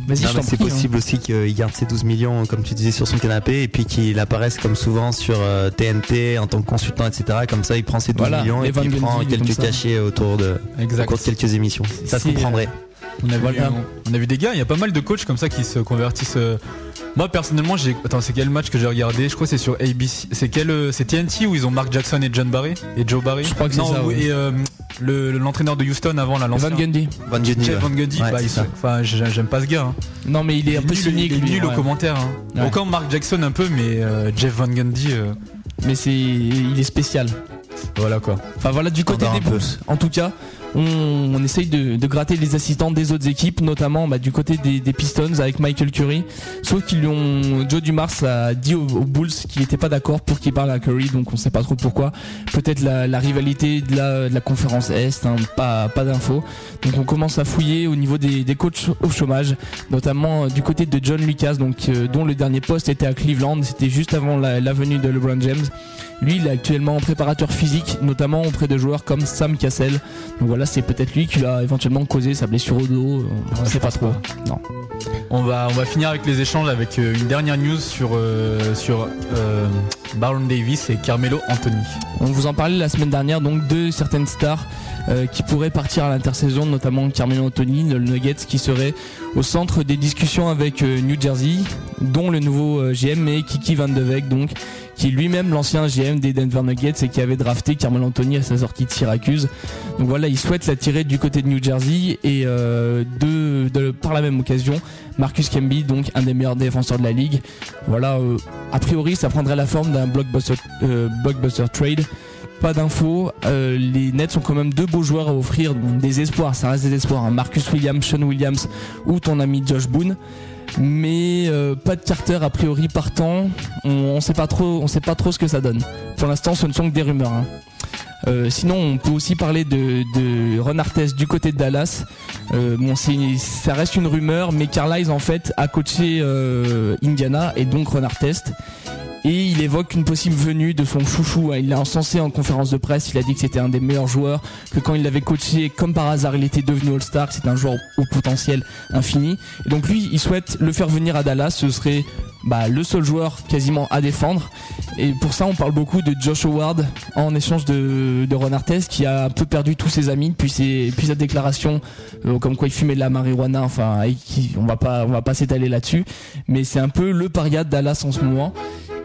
Vas-y, je c'est hein. possible aussi qu'il garde ses 12 millions, comme tu disais, sur son canapé et puis qu'il apparaisse comme souvent sur euh, TNT en tant que consultant, etc. Comme ça, il prend ses 12 Voilà, millions et puis il prend quelques cachets autour de, Exact. au cours de quelques émissions. Ça se C'est, comprendrait. On a, vu, Voilà. on a vu des gars, il y a pas mal de coachs comme ça qui se convertissent. euh. Moi personnellement, j'ai attends, c'est quel match que j'ai regardé? Je crois que c'est sur ABC. C'est quel euh, c'est TNT où ils ont Mark Jackson et John Barry? Et Joe Barry? Je crois que c'est ça, où- ouais. Et euh, le- l'entraîneur de Houston avant la Van Gundy. Van Gundy, Jeff. Van Gundy, Ouais, bah, il se- enfin j'ai- j'aime pas ce gars. hein. Non, mais il est un peu nul, cynique. il est lui, nul ouais. aux commentaires. Hein. Ouais. Autant Mark Jackson un peu, mais euh, Jeff Van Gundy, euh, Mais c'est, il est spécial. voilà quoi. Enfin voilà du côté des un peu. Bulls. En tout cas, on, on essaye de, gratter les assistants des autres équipes, notamment bah, du côté des, Pistons avec Michael Curry. Sauf qu'ils lui ont, Joe Dumars a dit aux, Bulls qu'il n'était pas d'accord pour qu'il parle à Curry, donc on sait pas trop pourquoi. Peut-être la, rivalité de la, conférence Est, hein, pas, pas d'infos. Donc on commence à fouiller au niveau des, des coachs au chômage, notamment euh, du côté de John Lucas, euh, dont le dernier poste était à Cleveland. C'était juste avant la, la de LeBron James. Lui, il est actuellement en préparateur physique, notamment auprès de joueurs comme Sam Cassell. Donc voilà, c'est peut-être lui qui a éventuellement causé sa blessure au dos. euh, On ne sait pas trop. Non. On va, on va finir avec les échanges avec euh, une dernière news sur, euh, sur euh, Baron Davis et Carmelo Anthony. On vous en parlait la semaine dernière, donc de certaines stars euh, qui pourraient partir à l'intersaison, notamment Carmelo Anthony, Nuggets, qui serait au centre des discussions avec euh, New Jersey, dont le nouveau euh, GM est Kiki Van de Veek, donc qui est lui-même l'ancien GM des Denver Nuggets et qui avait drafté Carmelo Anthony à sa sortie de Syracuse. Donc voilà, il souhaite l'attirer du côté de New Jersey et par la même occasion, Marcus Camby, donc un des meilleurs défenseurs de la ligue. Voilà, a priori, ça prendrait la forme d'un blockbuster, blockbuster trade. Pas d'infos. Euh, les Nets ont quand même deux beaux joueurs à offrir, donc des espoirs, ça reste des espoirs. hein. Marcus Williams, Sean Williams ou ton ami Josh Boone. Mais euh, pas de Carter a priori partant. On, on sait pas trop, on sait pas trop ce que ça donne. Pour l'instant, ce ne sont que des rumeurs. hein. Euh, sinon, on peut aussi parler de, de Ron Artest du côté de Dallas. Euh, bon, c'est- ça reste une rumeur, mais Carlisle en fait a coaché euh, Indiana et donc Ron Artest. Et il évoque une possible venue de son chouchou. hein. Il l'a encensé en conférence de presse. Il a dit que c'était un des meilleurs joueurs, que quand il l'avait coaché, comme par hasard, il était devenu All-Star, c'était un joueur au potentiel infini. Et donc lui, il souhaite le faire venir à Dallas. Ce serait bah, le seul joueur quasiment à défendre. Et pour ça, on parle beaucoup de Josh Howard en échange de, de Ron Artest, qui a un peu perdu tous ses amis depuis, sa déclaration, euh, comme quoi il fumait de la marijuana. Enfin, on va pas, va pas s'étaler là-dessus. Mais c'est un peu le paria de Dallas en ce moment.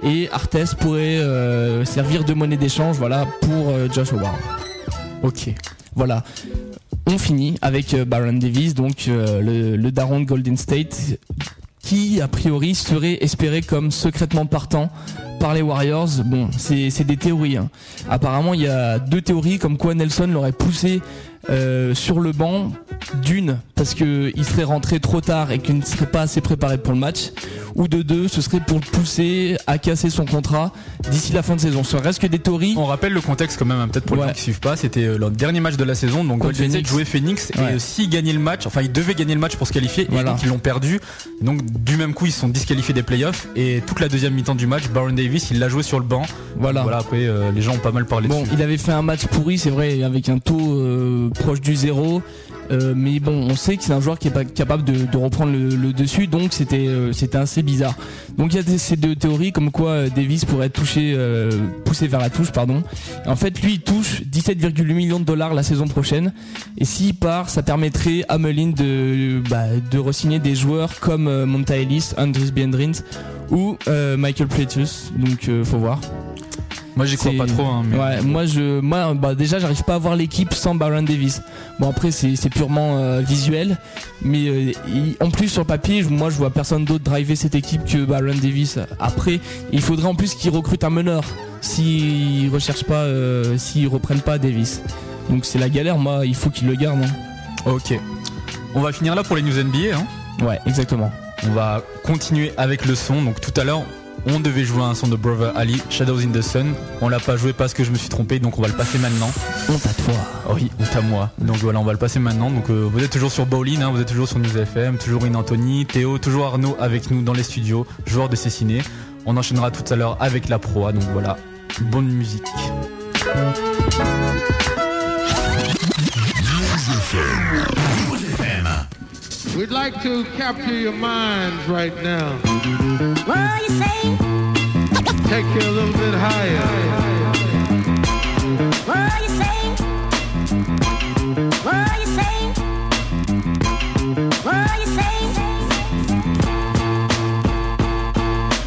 Et Artest pourrait euh, servir de monnaie d'échange, voilà, pour euh, Josh Howard. Ok, voilà. On finit avec Baron Davis, donc le, le daron de Golden State, qui a priori serait espéré comme secrètement partant par les Warriors. Bon, c'est des théories. hein. Apparemment, il y a deux théories comme quoi Nelson l'aurait poussé euh, sur le banc d'une parce que il serait rentré trop tard et qu'il ne serait pas assez préparé pour le match ou de deux, ce serait pour le pousser à casser son contrat d'ici la fin de saison. Ce reste que des théories. On rappelle le contexte quand même, peut-être pour les gens qui suivent pas. C'était euh, leur dernier match de la saison, donc Golden State Phoenix. jouait Phoenix Ouais. et s'ils gagnaient le match, enfin ils devaient gagner le match pour se qualifier et donc ils l'ont perdu. Donc du même coup ils se sont disqualifiés des playoffs et toute la deuxième mi-temps du match, Baron Davis il l'a joué sur le banc. Voilà. Voilà après euh, les gens ont pas mal parlé Bon, dessus. il avait fait un match pourri, c'est vrai, avec un taux euh, proche du zéro. Euh, mais bon, on sait que c'est un joueur qui est pas capable de, reprendre le, dessus, donc c'était euh, c'était assez bizarre. Donc il y a ces deux théories comme quoi euh, Davis pourrait être touché, poussé vers la touche, pardon. En fait, lui, il touche 17,8 millions de dollars la saison prochaine. Et s'il part, ça permettrait à Melin de bah, re-signer des joueurs comme Monta Ellis, Andris Biendrins ou Michael Platus. Donc faut voir. Moi j'y crois pas trop. hein, mais- Ouais, moi je, moi bah déjà j'arrive pas à voir l'équipe sans Baron Davis. Bon après c'est purement euh, visuel, mais euh, il- en plus sur papier, moi je vois personne d'autre driver cette équipe que Baron Davis. Après, il faudrait en plus qu'ils recrutent un meneur s'ils recherchent pas, euh, s'ils reprennent pas Davis. Donc c'est la galère. Moi, il faut qu'ils le gardent. hein. Ok. On va finir là pour les news NBA. Hein. Ouais, exactement. On va continuer avec le son. Donc tout à l'heure, on devait jouer un son de Brother Ali, Shadows in the Sun. On l'a pas joué parce que je me suis trompé, donc on va le passer maintenant. Honte à toi. Oui, honte à moi. Donc voilà, on va le passer maintenant. Donc euh, vous êtes toujours sur Bowling, hein, vous êtes toujours sur News FM, toujours In Anthony, Théo, toujours Arnaud avec nous dans les studios, joueur de Cessiné. On enchaînera tout à l'heure avec la proa. Donc voilà, bonne musique. We'd like to capture your minds right now. What you say? Take you a little bit higher. What you say? What you say? What you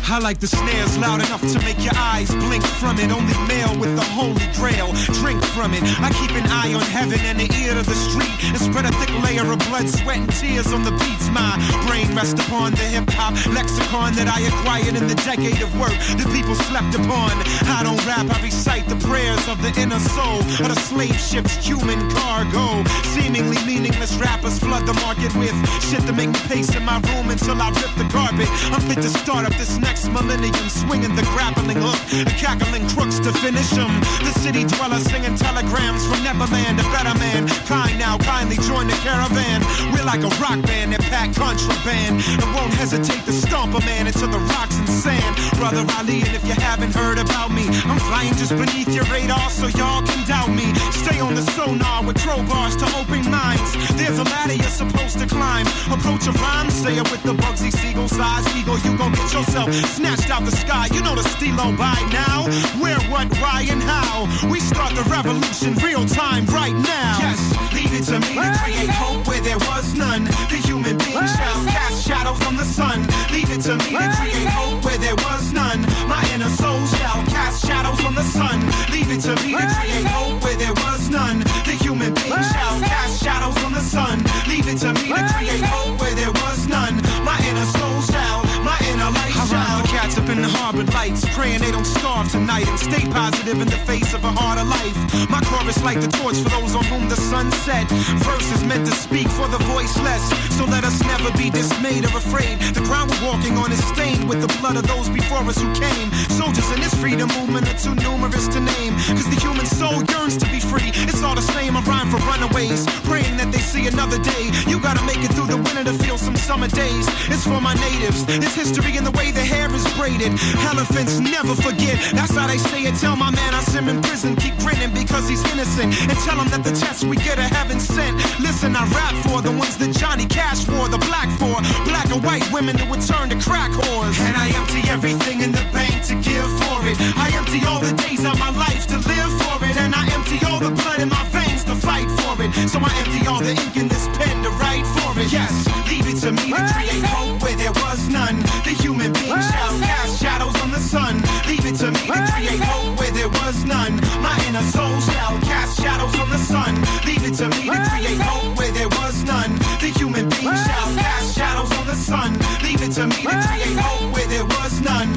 I like the snares loud enough to make your eyes blink from it. Only male with the holy grail. Drink from it. I keep an eye on heaven and the ear to the street and spread a thick layer of blood, sweat, and tears on the beats. My brain rests upon the hip hop lexicon that I acquired in the decade of work the people slept upon. I don't rap, I recite the prayers of the inner soul of the slave ship's human cargo. Seemingly meaningless rappers flood the market with shit to make me pace in my room until I rip the carpet. I'm fit to start up this next millennium, swinging the grappling hook, the cackling crooks to finish 'em. The city dweller singing telegrams from Neverland, a better man. Kind now, kindly join the caravan. We're like a rock band that pack contraband and won't hesitate to stomp a man into the rocks and sand. Brother Ali, and if you haven't heard about me, I'm flying just beneath your radar so y'all can doubt me. Stay on the sonar with crowbars to open minds. There's a ladder you're supposed to climb. Approach a rhyme, it with the Bugsy Siegel size eagle. You gon' get yourself snatched out the sky. You know the stilo by now. Where, what, why, and how. We start the revolution real time right now. Yes, leave it to me to create hope where there was none. The human being shall cast shadows from the sun. Leave it to me to create hope where there was none. My inner soul shall cast shadows from the sun. Leave it to me to create hope where there was none. The human being shall cast shadows from the sun. Leave it to me to create hope harbor lights, praying they don't starve tonight and stay positive in the face of a harder life. My chorus like the torch for those on whom the sun set. Verses meant to speak for the voiceless, so let us never be dismayed or afraid. The ground we're walking on is stained with the blood of those before us who came. Soldiers in this freedom movement are too numerous to name, cause the human soul to be free. It's all the same, I rhyme for runaways, praying that they see another day. You gotta make it through the winter to feel some summer days. It's for my natives, it's history in the way the hair is braided. Elephants never forget, that's how they say it. Tell my man I him in prison, keep grinning because he's innocent. And tell him that the tests we get are heaven sent. Listen, I rap for the ones that Johnny Cash for, the black for, black or white women that would turn to crack whores. And I empty everything in the bank to give for it. I empty all the days of my life empty all the blood in my veins to fight for it. So I empty all the ink in this pen to write for it. Yes, leave it to me to create hope where there was none. The human being shall cast shadows on the sun. Leave it to me to create hope where there was none. My inner soul shall cast shadows on the sun. Leave it to me to create hope where there was none. The human being shall cast shadows on the sun. Leave it to me to create hope where there was none.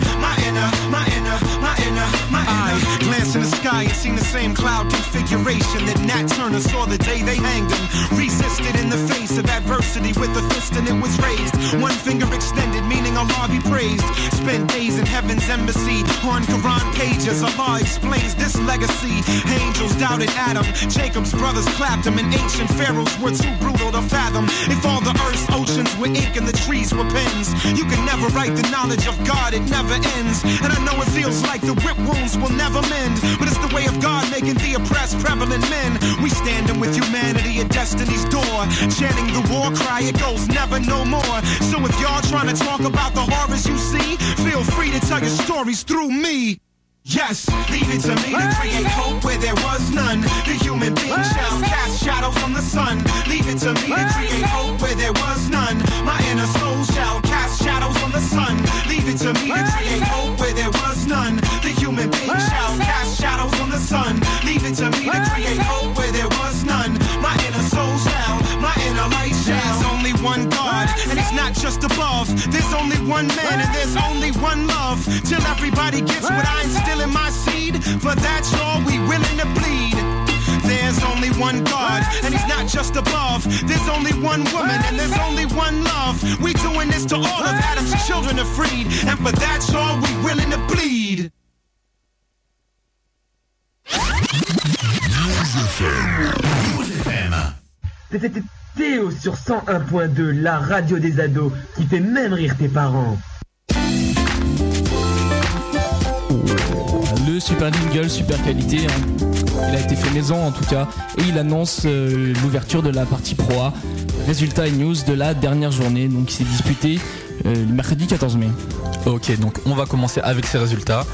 And seen the same cloud configuration that Nat Turner saw the day they hanged him. Resisted in the face of adversity with a fist and it was raised. One finger extended, meaning Allah be praised. Spend days in heaven's embassy on Quran pages. Allah explains this legacy. Angels doubted Adam. Jacob's brothers clapped him, and ancient pharaohs were too brutal to fathom. If all the earth's oceans were ink and the trees were pens, you can never write the knowledge of God, it never ends. And I know it feels like the whip wounds will never mend, but it's the way of God making the oppressed prevalent men. We standing with humanity at destiny's door, chanting the war cry, it goes never no more. So if y'all trying to talk about the horrors you see, feel free to tell your stories through me. Yes, leave it to me to create hope where there was none. The human being shall cast shadows on the sun. Leave it to me to create hope where there was none. My inner soul shall cast shadows on the sun. Leave it to me to create hope where there was none. The human being shall cast shadows on the sun. Leave it to me to create hope where there was none. My inner soul shall, my inner light. There's only one God, and it's not just above. There's only one man, and there's only one love. Till everybody gets what I instill in my seed. For that's all we willing to bleed. There's only one God, and He's not just above. There's only one woman, and there's only one love. We doing this to all of Adam's children are freed, and for that's all we willing to bleed. C'était Théo sur 101.2, la radio des ados, qui fait même rire tes parents. Le super jingle, super qualité. hein. Il a été fait maison en tout cas. Et il annonce euh, l'ouverture de la partie Pro A. Résultats et news de la dernière journée. Donc qui s'est disputée euh, le mercredi 14 mai. Ok, donc on va commencer avec ces résultats.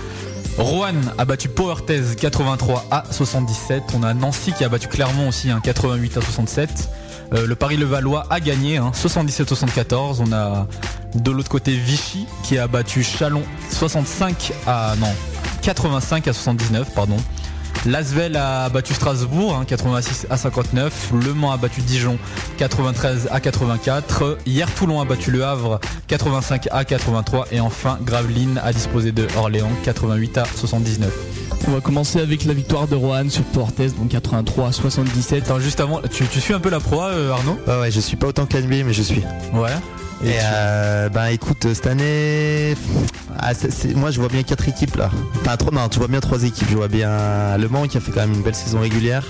Rouen a battu Powertez 83 à 77. On a Nancy qui a battu Clermont aussi un 88 à 67. Euh, le Paris-Levallois a gagné hein, 77-74. On a de l'autre côté Vichy qui a battu Chalon 65 à non 85 à 79 pardon. L'Asvel a battu Strasbourg hein, 86 à 59. Le Mans a battu Dijon 93 à 84. Hier Toulon a battu Le Havre 85 à 83 et enfin Gravelines a disposé de Orléans 88 à 79. On va commencer avec la victoire de Rohan sur Portes, donc 83 à 77. Attends, juste avant, tu, tu suis un peu la proie euh, Arnaud? Ouais, ouais, je suis pas autant que l'NBA, mais je suis. Ouais. Et, euh, ben écoute, cette année, ah, moi je vois bien quatre équipes là. Enfin, trois, non, tu vois bien trois équipes. Je vois bien Le Mans qui a fait quand même une belle saison régulière.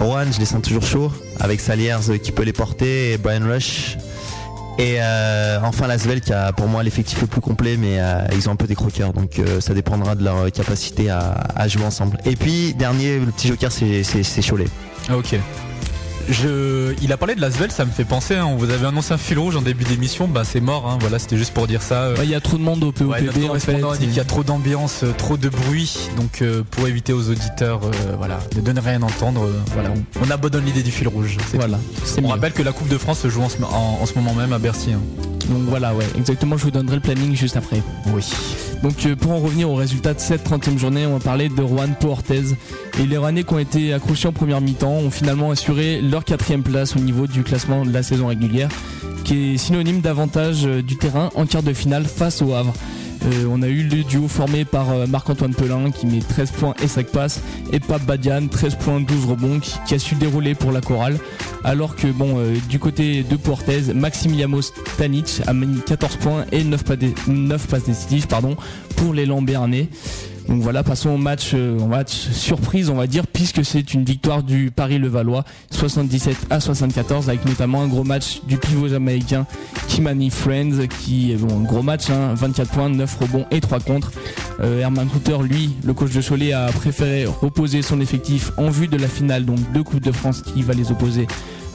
Rouen, je les sens toujours chauds, avec Saliers euh, qui peut les porter et Brian Rush. Et euh, enfin Lasvel qui a pour moi l'effectif le plus complet, mais euh, ils ont un peu des croqueurs, donc euh, ça dépendra de leur capacité à, à jouer ensemble. Et puis dernier, le petit joker, c'est Cholet. Ah, Ok. Je... Il a parlé de l'Asvel, ça me fait penser, hein, vous avez annoncé un fil rouge en début d'émission, bah c'est mort, hein, voilà, c'était juste pour dire ça. euh. Ouais, Il y a trop de monde au POPB Ouais, en fait. qu'il y a trop d'ambiance, euh, trop de bruit, donc euh, pour éviter aux auditeurs, euh, voilà, de ne rien entendre, euh, voilà, on, on abandonne l'idée du fil rouge. Voilà, On mieux. rappelle que la Coupe de France se joue en ce, en- en ce moment même à Bercy. hein. Donc voilà, ouais, exactement, je vous donnerai le planning juste après. Oui. Donc euh, pour en revenir au résultat de cette 30e journée, on va parler de Juan Portez. Et les Rouennais qui ont été accrochés en première mi-temps ont finalement assuré leur quatrième place au niveau du classement de la saison régulière, qui est synonyme d'avantage euh, du terrain en quart de finale face au Havre. Euh, on a eu le duo formé par euh, Marc-Antoine Pelin qui met 13 points et 5 passes et Pape Badian 13 points 12 rebonds qui, a su dérouler pour la chorale. Alors que bon euh, du côté de Portez Maximiliano Stanic a mis 14 points et 9, pas dé- 9 passes décisives pour l'élan béarnais donc voilà, passons au match, euh, au match surprise, on va dire, puisque c'est une victoire du Paris-Levallois, 77 à 74, avec notamment un gros match du pivot jamaïcain Kimani Friends, qui, bon, un gros match, hein, 24 points, 9 rebonds et 3 contre. Euh, Herman lui, le coach de Cholet, a préféré reposer son effectif en vue de la finale, donc deux Coupes de France qui va les opposer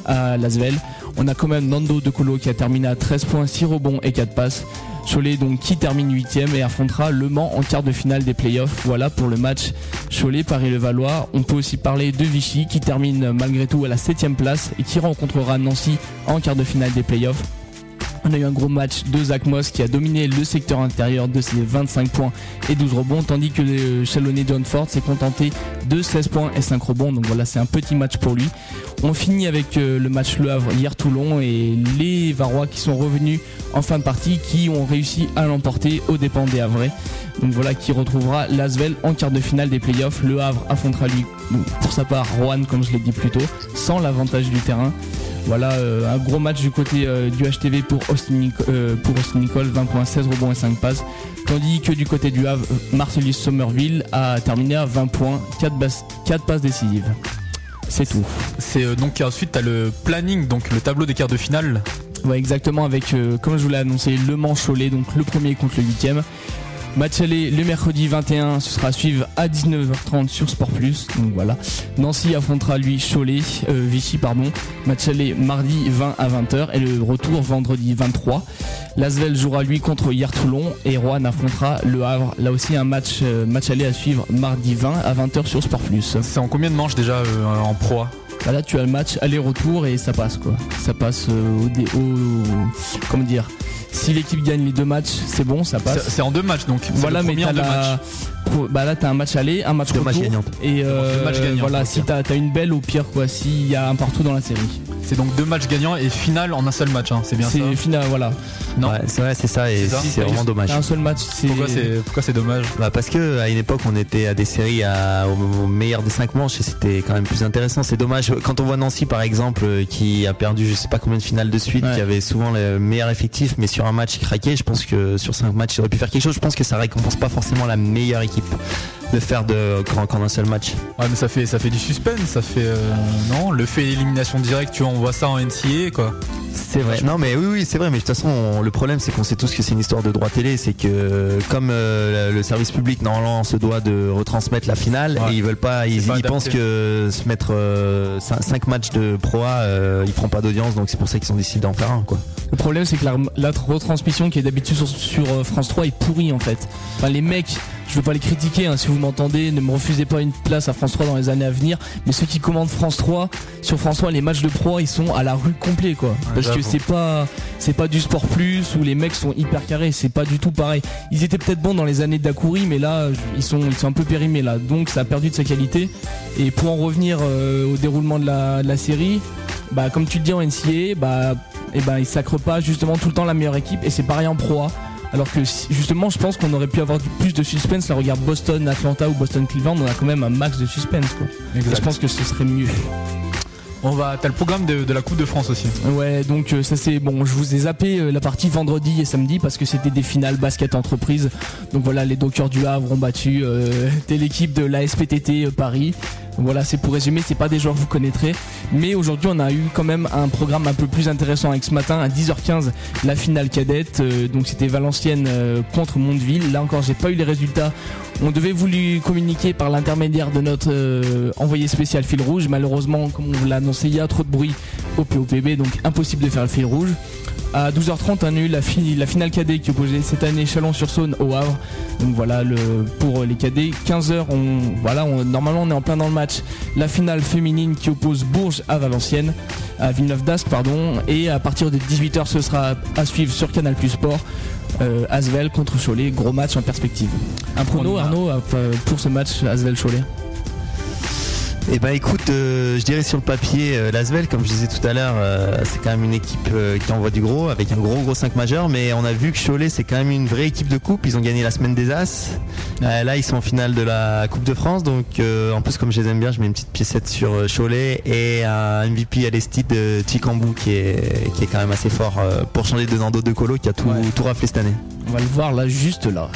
à Lasvel. On a quand même Nando De Colo qui a terminé à 13 points, 6 rebonds et 4 passes. Cholet donc qui termine 8ème et affrontera Le Mans en quart de finale des playoffs. Voilà pour le match Cholet Paris-Levallois. On peut aussi parler de Vichy qui termine malgré tout à la 7ème place et qui rencontrera Nancy en quart de finale des playoffs. On a eu un gros match de Zach Moss qui a dominé le secteur intérieur de ses 25 points et 12 rebonds, tandis que le Chalonnais John Ford s'est contenté de 16 points et 5 rebonds. Donc voilà, c'est un petit match pour lui. On finit avec euh, le match Le Havre hier Toulon et les Varois qui sont revenus en fin de partie, qui ont réussi à l'emporter aux dépens des Havrais. Donc voilà qui retrouvera Lasvel en quart de finale des playoffs. Le Havre affrontera lui, pour sa part, Rouen, comme je l'ai dit plus tôt, sans l'avantage du terrain. Voilà, euh, un gros match du côté euh, du HTV pour Austin, euh, pour Austin Nicole, 20 points, 16 rebonds et 5 passes. Tandis que du côté du Havre, Marcelis Somerville a terminé à 20 points, 4, bas- 4 passes décisives. C'est tout. C'est euh, donc ensuite t'as le planning, donc le tableau des quarts de finale. Ouais, exactement, avec, comme je vous l'ai annoncé, le Mans Cholet, donc le premier contre le huitième. Match aller le mercredi 21, ce sera à suivre à 19h30 sur Sport Plus. Donc voilà. Nancy affrontera lui Cholet, euh, Vichy pardon. Match aller mardi 20 à 20h et le retour vendredi 23. Lasvel jouera lui contre hier Toulon et Rouen affrontera le Havre. Là aussi un match euh, match aller à suivre mardi 20 à 20h sur Sport Plus. C'est en combien de manches déjà euh, en pro Bah là tu as le match aller-retour et ça passe quoi. Ça passe euh, au, dé- au- comment dire? Si l'équipe gagne les deux matchs, c'est bon, ça passe. C'est- en deux matchs, donc. Voilà, mais t'as la... Bah là t'as un match aller, un match retour. matchs gagnants. Et euh, Deux matchs gagnants, voilà, si t'as as une belle au pire quoi, s'il y a un partout dans la série. C'est donc deux matchs gagnants et finale en un seul match, hein, c'est bien ça C'est final, voilà. Non. Ouais, c'est vrai, c'est ça, et C'est vraiment dommage. Un seul match, c'est. Pourquoi c'est pourquoi c'est dommage Bah parce que à une époque on était à des séries à- au, au meilleur des cinq manches et c'était quand même plus intéressant. C'est dommage quand on voit Nancy par exemple euh, qui a perdu je sais pas combien de finales de suite, Ouais. qui avait souvent le meilleur effectif, mais sur un match il craquait. Je pense que sur cinq matchs il aurait pu faire quelque chose. Je pense que ça récompense pas forcément la meilleure équipe de faire de qu'en un seul match. Ouais mais ça fait ça fait du suspense, ça fait euh, non, le fait élimination directe, tu vois, on voit ça en NCA quoi. C'est vrai. Non mais oui oui c'est vrai mais de toute façon on- le problème c'est qu'on sait tous que c'est une histoire de droit télé c'est que comme euh, le service public normalement se doit de retransmettre la finale Ouais. et ils veulent pas ils, pas ils adapté. pensent que se mettre 5 matchs de Pro A euh, ils feront pas d'audience donc c'est pour ça qu'ils ont décidé d'en faire un quoi. Le problème c'est que la, la retransmission qui est d'habitude sur, sur, euh, France 3 est pourrie en fait. Enfin les mecs, je veux pas les critiquer hein, si vous m'entendez, ne me refusez pas une place à France 3 dans les années à venir, mais ceux qui commandent France 3, sur France 3 les matchs de pro ils sont à la rue complet quoi. Parce que c'est pas c'est pas du sport plus où les mecs sont hyper carrés, c'est pas du tout pareil. Ils étaient peut-être bons dans les années d'Akuri mais là ils sont ils sont un peu périmés là. Donc ça a perdu de sa qualité et pour en revenir euh, au déroulement de la, de la série, bah comme tu le dis en NCAA, bah et ben ils sacrent pas justement tout le temps la meilleure équipe et c'est pareil en Pro A. Alors que justement je pense qu'on aurait pu avoir plus de suspense. Là regarde Boston, Atlanta ou Boston Cleveland, on a quand même un max de suspense quoi. Je pense que ce serait mieux. On va t'as le programme de, de la Coupe de France aussi. Ouais, donc euh, ça c'est bon. Je vous ai zappé euh, la partie vendredi et samedi parce que c'était des finales basket entreprise. Donc voilà, les Dockers du Havre ont battu euh, telle équipe de la SPTT euh, Paris. Voilà, c'est pour résumer, c'est pas des joueurs que vous connaîtrez. Mais aujourd'hui, on a eu quand même un programme un peu plus intéressant avec ce matin à 10h15 la finale cadette. Euh, donc c'était Valenciennes euh, contre Mondeville. Là encore, j'ai pas eu les résultats. On devait vous lui communiquer par l'intermédiaire de notre euh, envoyé spécial fil rouge. Malheureusement, comme on vous l'a annoncé, il y a trop de bruit au POPB, donc impossible de faire le fil rouge. À 12h30, on a eu la, fi- la finale cadet qui opposait cette année Chalon-sur-Saône au Havre. Donc voilà le pour les cadets. 15h, on voilà, on, normalement on est en plein dans le match. La finale féminine qui oppose Bourges à Valenciennes, à Villeneuve d'Ascq pardon. Et à partir de 18h, ce sera à suivre sur Canal Plus Sport. Euh, Asvel contre Cholet, gros match en perspective. Un prono Arnaud euh, pour ce match Asvel-Cholet? Et bah écoute, euh, je dirais sur le papier, euh, l'Asvel, comme je disais tout à l'heure, euh, c'est quand même une équipe euh, qui envoie du gros, avec un gros gros 5 majeur, mais on a vu que Cholet c'est quand même une vraie équipe de coupe, ils ont gagné la semaine des As, là ils sont en finale de la Coupe de France, donc en plus comme je les aime bien, je mets une petite piécette sur Cholet et un MVP à l'Estide de Chicambou qui est, qui est quand même assez fort pour changer de Nando de Colo qui a tout, tout raflé cette année. On va le voir là, juste là.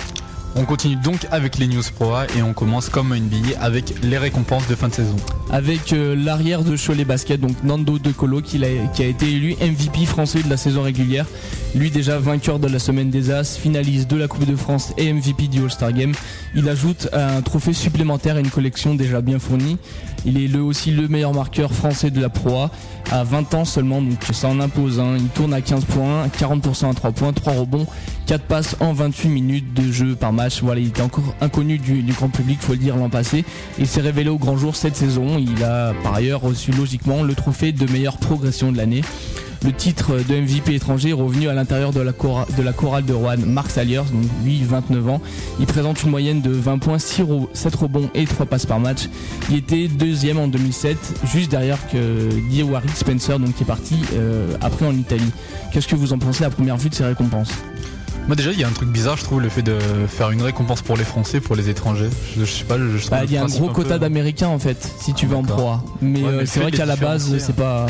On continue donc avec les news pro A et on commence comme NBA avec les récompenses de fin de saison. avec euh, l'arrière de Cholet Basket, donc Nando De Colo, qui, l'a- qui a été élu MVP français de la saison régulière. Lui déjà vainqueur de la semaine des As, finaliste de la Coupe de France et MVP du All-Star Game. Il ajoute un trophée supplémentaire et une collection déjà bien fournie. Il est le, aussi le meilleur marqueur français de la Pro A, à 20 ans seulement, donc ça en impose. hein. Il tourne à 15 points, 40% à 3 points, 3 rebonds, 4 passes en 28 minutes de jeu par match. Voilà, il était encore inconnu du, du grand public, faut le dire, l'an passé. Il s'est révélé au grand jour cette saison. Il a par ailleurs reçu logiquement le trophée de meilleure progression de l'année. Le titre de MVP étranger est revenu à l'intérieur de la, chora- de la chorale de Rouen, Marc Saliers, donc lui 29 ans. Il présente une moyenne de 20 points, 6 ro- 7 rebonds et 3 passes par match. Il était deuxième en 2007, juste derrière que Warwick Spencer, donc qui est parti euh, après en Italie. Qu'est-ce que vous en pensez à première vue de ces récompenses? Moi déjà il y a un truc bizarre je trouve le fait de faire une récompense pour les Français, pour les étrangers. Je, je sais pas, je, Bah, Il y a un gros quota d'Américains en fait, si tu veux en D'accord. pro A. Mais Ouais, euh, mais c'est vrai qu'à la base, c'est pas.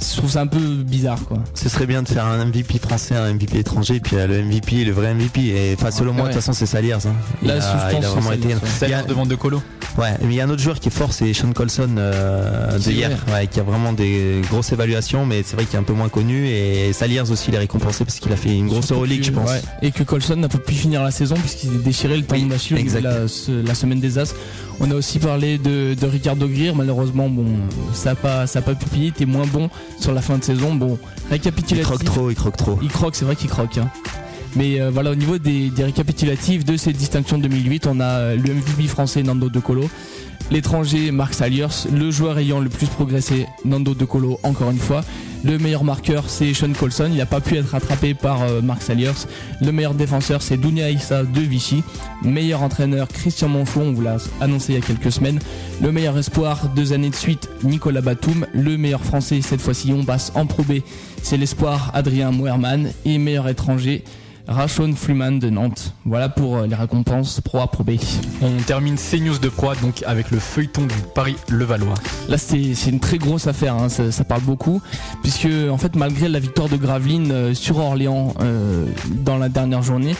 Je trouve ça un peu bizarre quoi. Ce serait bien de faire un MVP français, un MVP étranger, puis euh, le MVP, le vrai MVP. Et pas selon moi, de Ouais. toute façon, c'est Saliers. hein. Il, Là, a, il a vraiment été. Saliers, Il y a- Saliers devant De Colo. Ouais, mais il y a un autre joueur qui est fort, c'est Sean Colson euh, de hier, ouais, qui a vraiment des grosses évaluations, mais c'est vrai qu'il est un peu moins connu. Et Saliers aussi, il est récompensé parce qu'il a fait une grosse Euroleague, je pense. ouais, Et que Colson n'a pas pu finir la saison puisqu'il s'est déchiré le au niveau de la, la semaine des As. On a aussi parlé de, de Ricardo Greer. Malheureusement, bon, ça n'a pas, ça a pas. T'es moins bon sur la fin de saison. Bon, Il récapitulatif. croque trop, il croque trop. Il croque, c'est vrai qu'il croque. hein. Mais euh, voilà, au niveau des, des récapitulatifs de cette distinction 2008, on a le MVP français Nando De Colo, l'étranger Marc Saliers, le joueur ayant le plus progressé Nando De Colo encore une fois, le meilleur marqueur c'est Sean Colson, il n'a pas pu être rattrapé par euh, Marc Saliers, le meilleur défenseur c'est Dounia Issa de Vichy, meilleur entraîneur Christian Monchon, on vous l'a annoncé il y a quelques semaines, le meilleur espoir deux années de suite Nicolas Batum, le meilleur français cette fois-ci on passe en Pro B, c'est l'espoir Adrien Moerman et meilleur étranger Rachon Fluman de Nantes. Voilà pour euh, les récompenses Pro A Pro B. On termine CNews de Pro A, donc avec le feuilleton du Paris-Levallois. Là, c'est c'est une très grosse affaire, hein, ça, ça parle beaucoup, puisque en fait, malgré la victoire de Gravelines euh, sur Orléans euh, dans la dernière journée,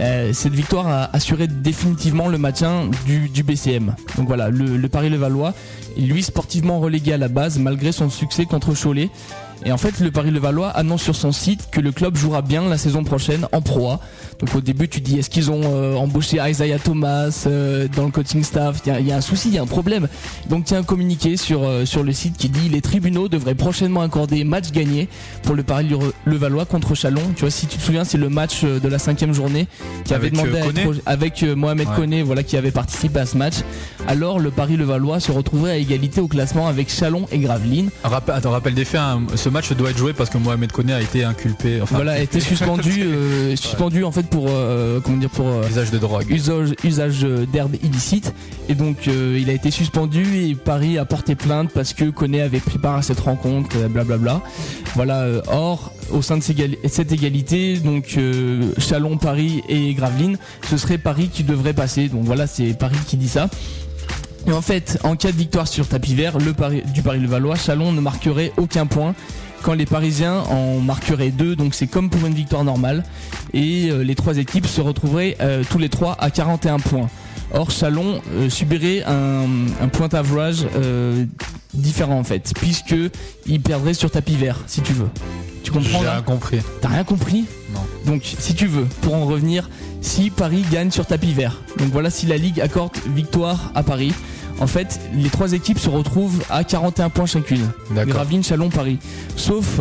euh, cette victoire a assuré définitivement le maintien du, du BCM. Donc voilà, le, le Paris-Levallois, lui sportivement relégué à la base malgré son succès contre Cholet. Et en fait, le Paris-Levallois annonce sur son site que le club jouera bien la saison prochaine en Pro A. Donc au début, tu dis est-ce qu'ils ont euh, embauché Isaiah Thomas euh, dans le coaching staff? Il y, a- il y a un souci, il y a un problème. Donc il y a un communiqué sur, euh, sur le site qui dit les tribunaux devraient prochainement accorder match gagné pour le Paris-Levallois contre Chalon. Tu vois, si tu te souviens, c'est le match de la cinquième journée qui avait demandé à être avec Mohamed Ouais. Koné, voilà, qui avait participé à ce match. Alors le Paris-Levallois se retrouverait à égalité au classement avec Chalon et Gravelines. Rappel, attends, rappel des faits, hein, ce match doit être joué parce que Mohamed Koné a été inculpé. Enfin, voilà, a été suspendu, euh, suspendu en fait pour euh, comment dire pour euh, usage de drogue. usage, usage d'herbe illicite et donc il a été suspendu et Paris a porté plainte parce que Koné avait pris part à cette rencontre, blablabla. Voilà. or, au sein de cette égalité, donc Chalon, Paris et Gravelines, ce serait Paris qui devrait passer. Donc voilà, c'est Paris qui dit ça. Et en fait, en cas de victoire sur tapis vert, le Paris, du Paris-Levallois, Chalon ne marquerait aucun point. Quand les Parisiens en marqueraient deux, donc c'est comme pour une victoire normale. Et euh, les trois équipes se retrouveraient euh, tous les trois à 41 points. Or, Chalon euh, subirait un, un point average euh, différent en fait, puisque il perdrait sur tapis vert, si tu veux. Tu comprends J'ai rien compris. T'as rien compris? Non. Donc, si tu veux, pour en revenir, si Paris gagne sur tapis vert, donc voilà, si la Ligue accorde victoire à Paris, en fait, les trois équipes se retrouvent à 41 points chacune. D'accord. Gravelines, Chalon, Paris. Sauf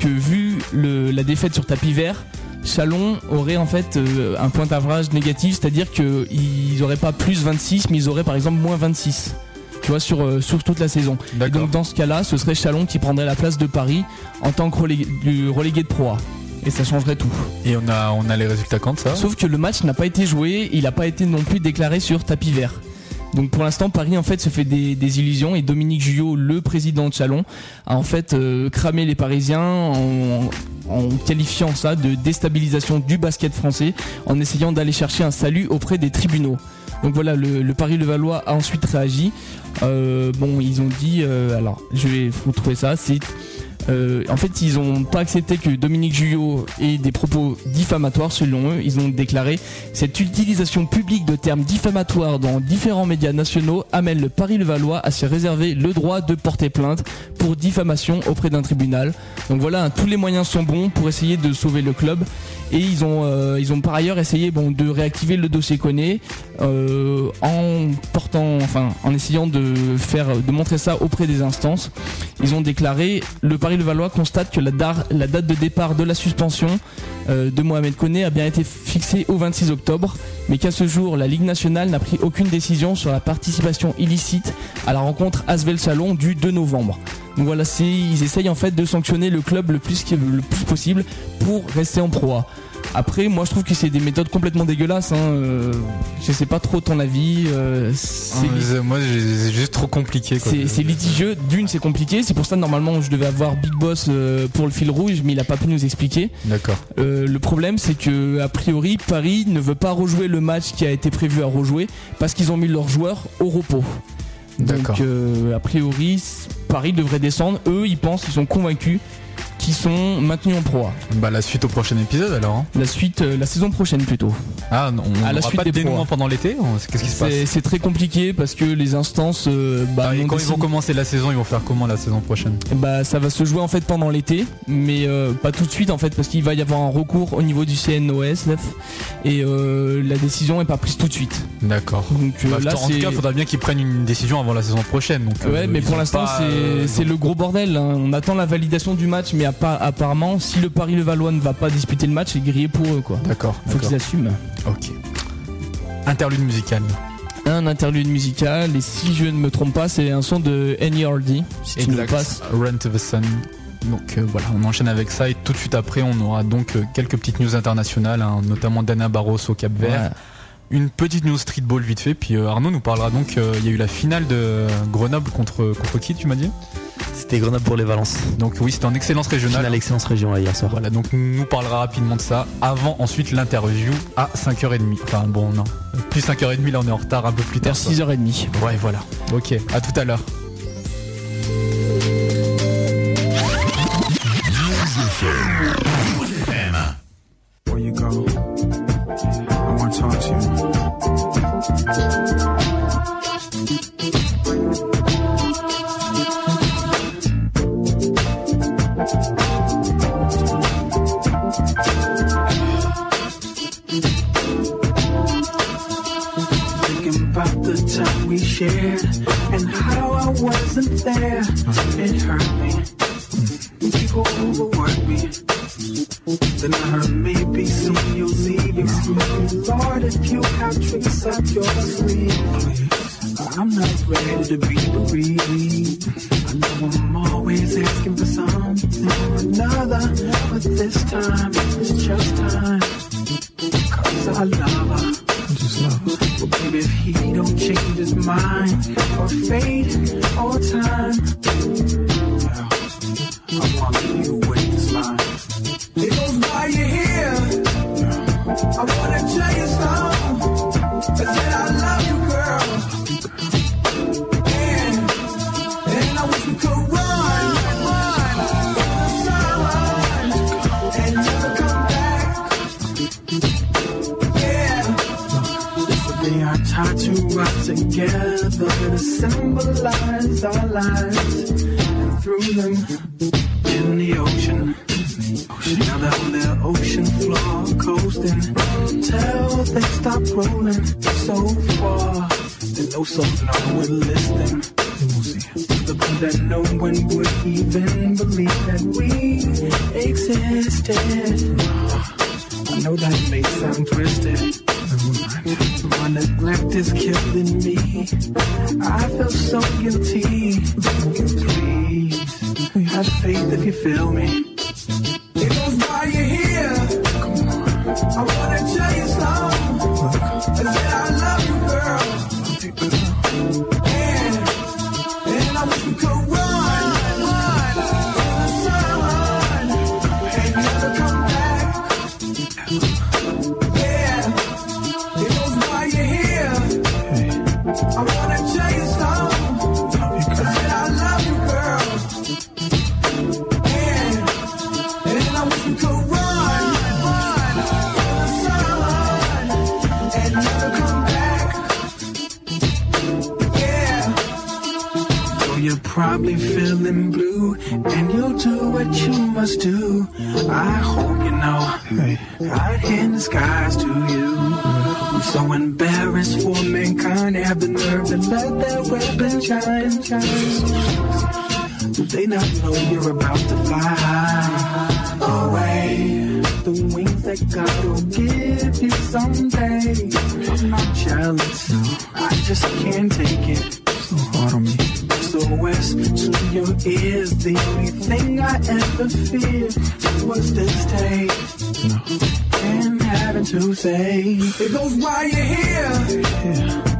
que vu le- la défaite sur tapis vert, Chalon aurait en fait euh, un point d'average négatif, c'est-à-dire qu'ils n'auraient pas plus 26, mais ils auraient par exemple moins 26. Tu vois, sur, euh, sur toute la saison. Et donc dans ce cas-là, ce serait Chalon qui prendrait la place de Paris en tant que relégué, du relégué de Pro A. Et ça changerait tout. Et on a, on a les résultats quand ça Sauf que le match n'a pas été joué, il n'a pas été non plus déclaré sur tapis vert. Donc pour l'instant, Paris en fait se fait des, des illusions et Dominique Guyot, le président de Chalon, a en fait euh, cramé les Parisiens en, en qualifiant ça de déstabilisation du basket français, en essayant d'aller chercher un salut auprès des tribunaux. Donc voilà, le, le Paris-Levallois a ensuite réagi. Euh, bon, ils ont dit, euh, alors je vais vous trouver ça, c'est euh, en fait, ils n'ont pas accepté que Dominique Guyot ait des propos diffamatoires selon eux. Ils ont déclaré cette utilisation publique de termes diffamatoires dans différents médias nationaux amène le Paris-Levallois à se réserver le droit de porter plainte pour diffamation auprès d'un tribunal. Donc voilà, hein, tous les moyens sont bons pour essayer de sauver le club. Et ils ont, euh, ils ont par ailleurs essayé bon, de réactiver le dossier Koné euh, en portant, enfin, en essayant de faire, de montrer ça auprès des instances. Ils ont déclaré le Paris-Levallois constate que la, dar- la date de départ de la suspension euh, de Mohamed Koné a bien été fixée au 26 octobre, mais qu'à ce jour, la Ligue nationale n'a pris aucune décision sur la participation illicite à la rencontre Asvel Salon du 2 novembre. Donc voilà, ils essayent en fait de sanctionner le club le plus, possible pour rester en Pro A. Après, moi je trouve que c'est des méthodes complètement dégueulasses. Hein. euh, je sais pas trop ton avis. euh, Moi, c'est juste trop compliqué. c'est litigieux. D'une, c'est compliqué. C'est pour ça normalement je devais avoir Big Boss euh, pour le fil rouge, mais il a pas pu nous expliquer. D'accord. Le problème, c'est que a priori Paris ne veut pas rejouer le match qui a été prévu à rejouer parce qu'ils ont mis leurs joueurs au repos. D'accord. Donc a priori, Paris devrait descendre. Eux, ils pensent, ils sont convaincus qu'ils sont maintenus en Pro A. Bah la suite au prochain épisode alors. hein. La suite, euh, la saison prochaine plutôt. Ah non, on À la suite pas de dénouement pendant l'été Qu'est-ce qui se passe C'est très compliqué parce que les instances. euh, bah, Ah, et quand ils vont commencer la saison, ils vont faire comment la saison prochaine Bah ça va se jouer en fait pendant l'été, mais euh, pas tout de suite en fait parce qu'il va y avoir un recours au niveau du CNOSF et la décision est pas prise tout de suite. D'accord. Donc Bah, là en tout cas, il faudra bien qu'ils prennent une décision avant la saison prochaine. Donc, Ouais, mais pour l'instant, pas, c'est le gros bordel. hein. On attend la validation du match, mais apparemment, si le Paris-Levallois ne va pas disputer le match, c'est grillé pour eux, quoi. D'accord. Faut qu'ils assument. Ok. Interlude musical. Un interlude musical, et si je ne me trompe pas, c'est un son de NERD. Si tu nous passes. Run to the Sun. Donc euh, voilà, on enchaîne avec ça et tout de suite après on aura donc euh, quelques petites news internationales, hein, notamment Dana Barros au Cap Vert. Ouais. Une petite news streetball vite fait, puis euh, Arnaud nous parlera donc, il y a eu la finale de Grenoble contre, contre qui tu m'as dit? C'était Grenoble pour les Valences. Donc oui, c'était en excellence régionale. Finale excellence région hier soir. Voilà, donc nous parlera rapidement de ça avant ensuite l'interview à 5h30. Enfin bon, non, plus 5h30, là on est en retard un peu plus tard. Vers 6h30. Ouais, voilà. Ok, à tout à l'heure.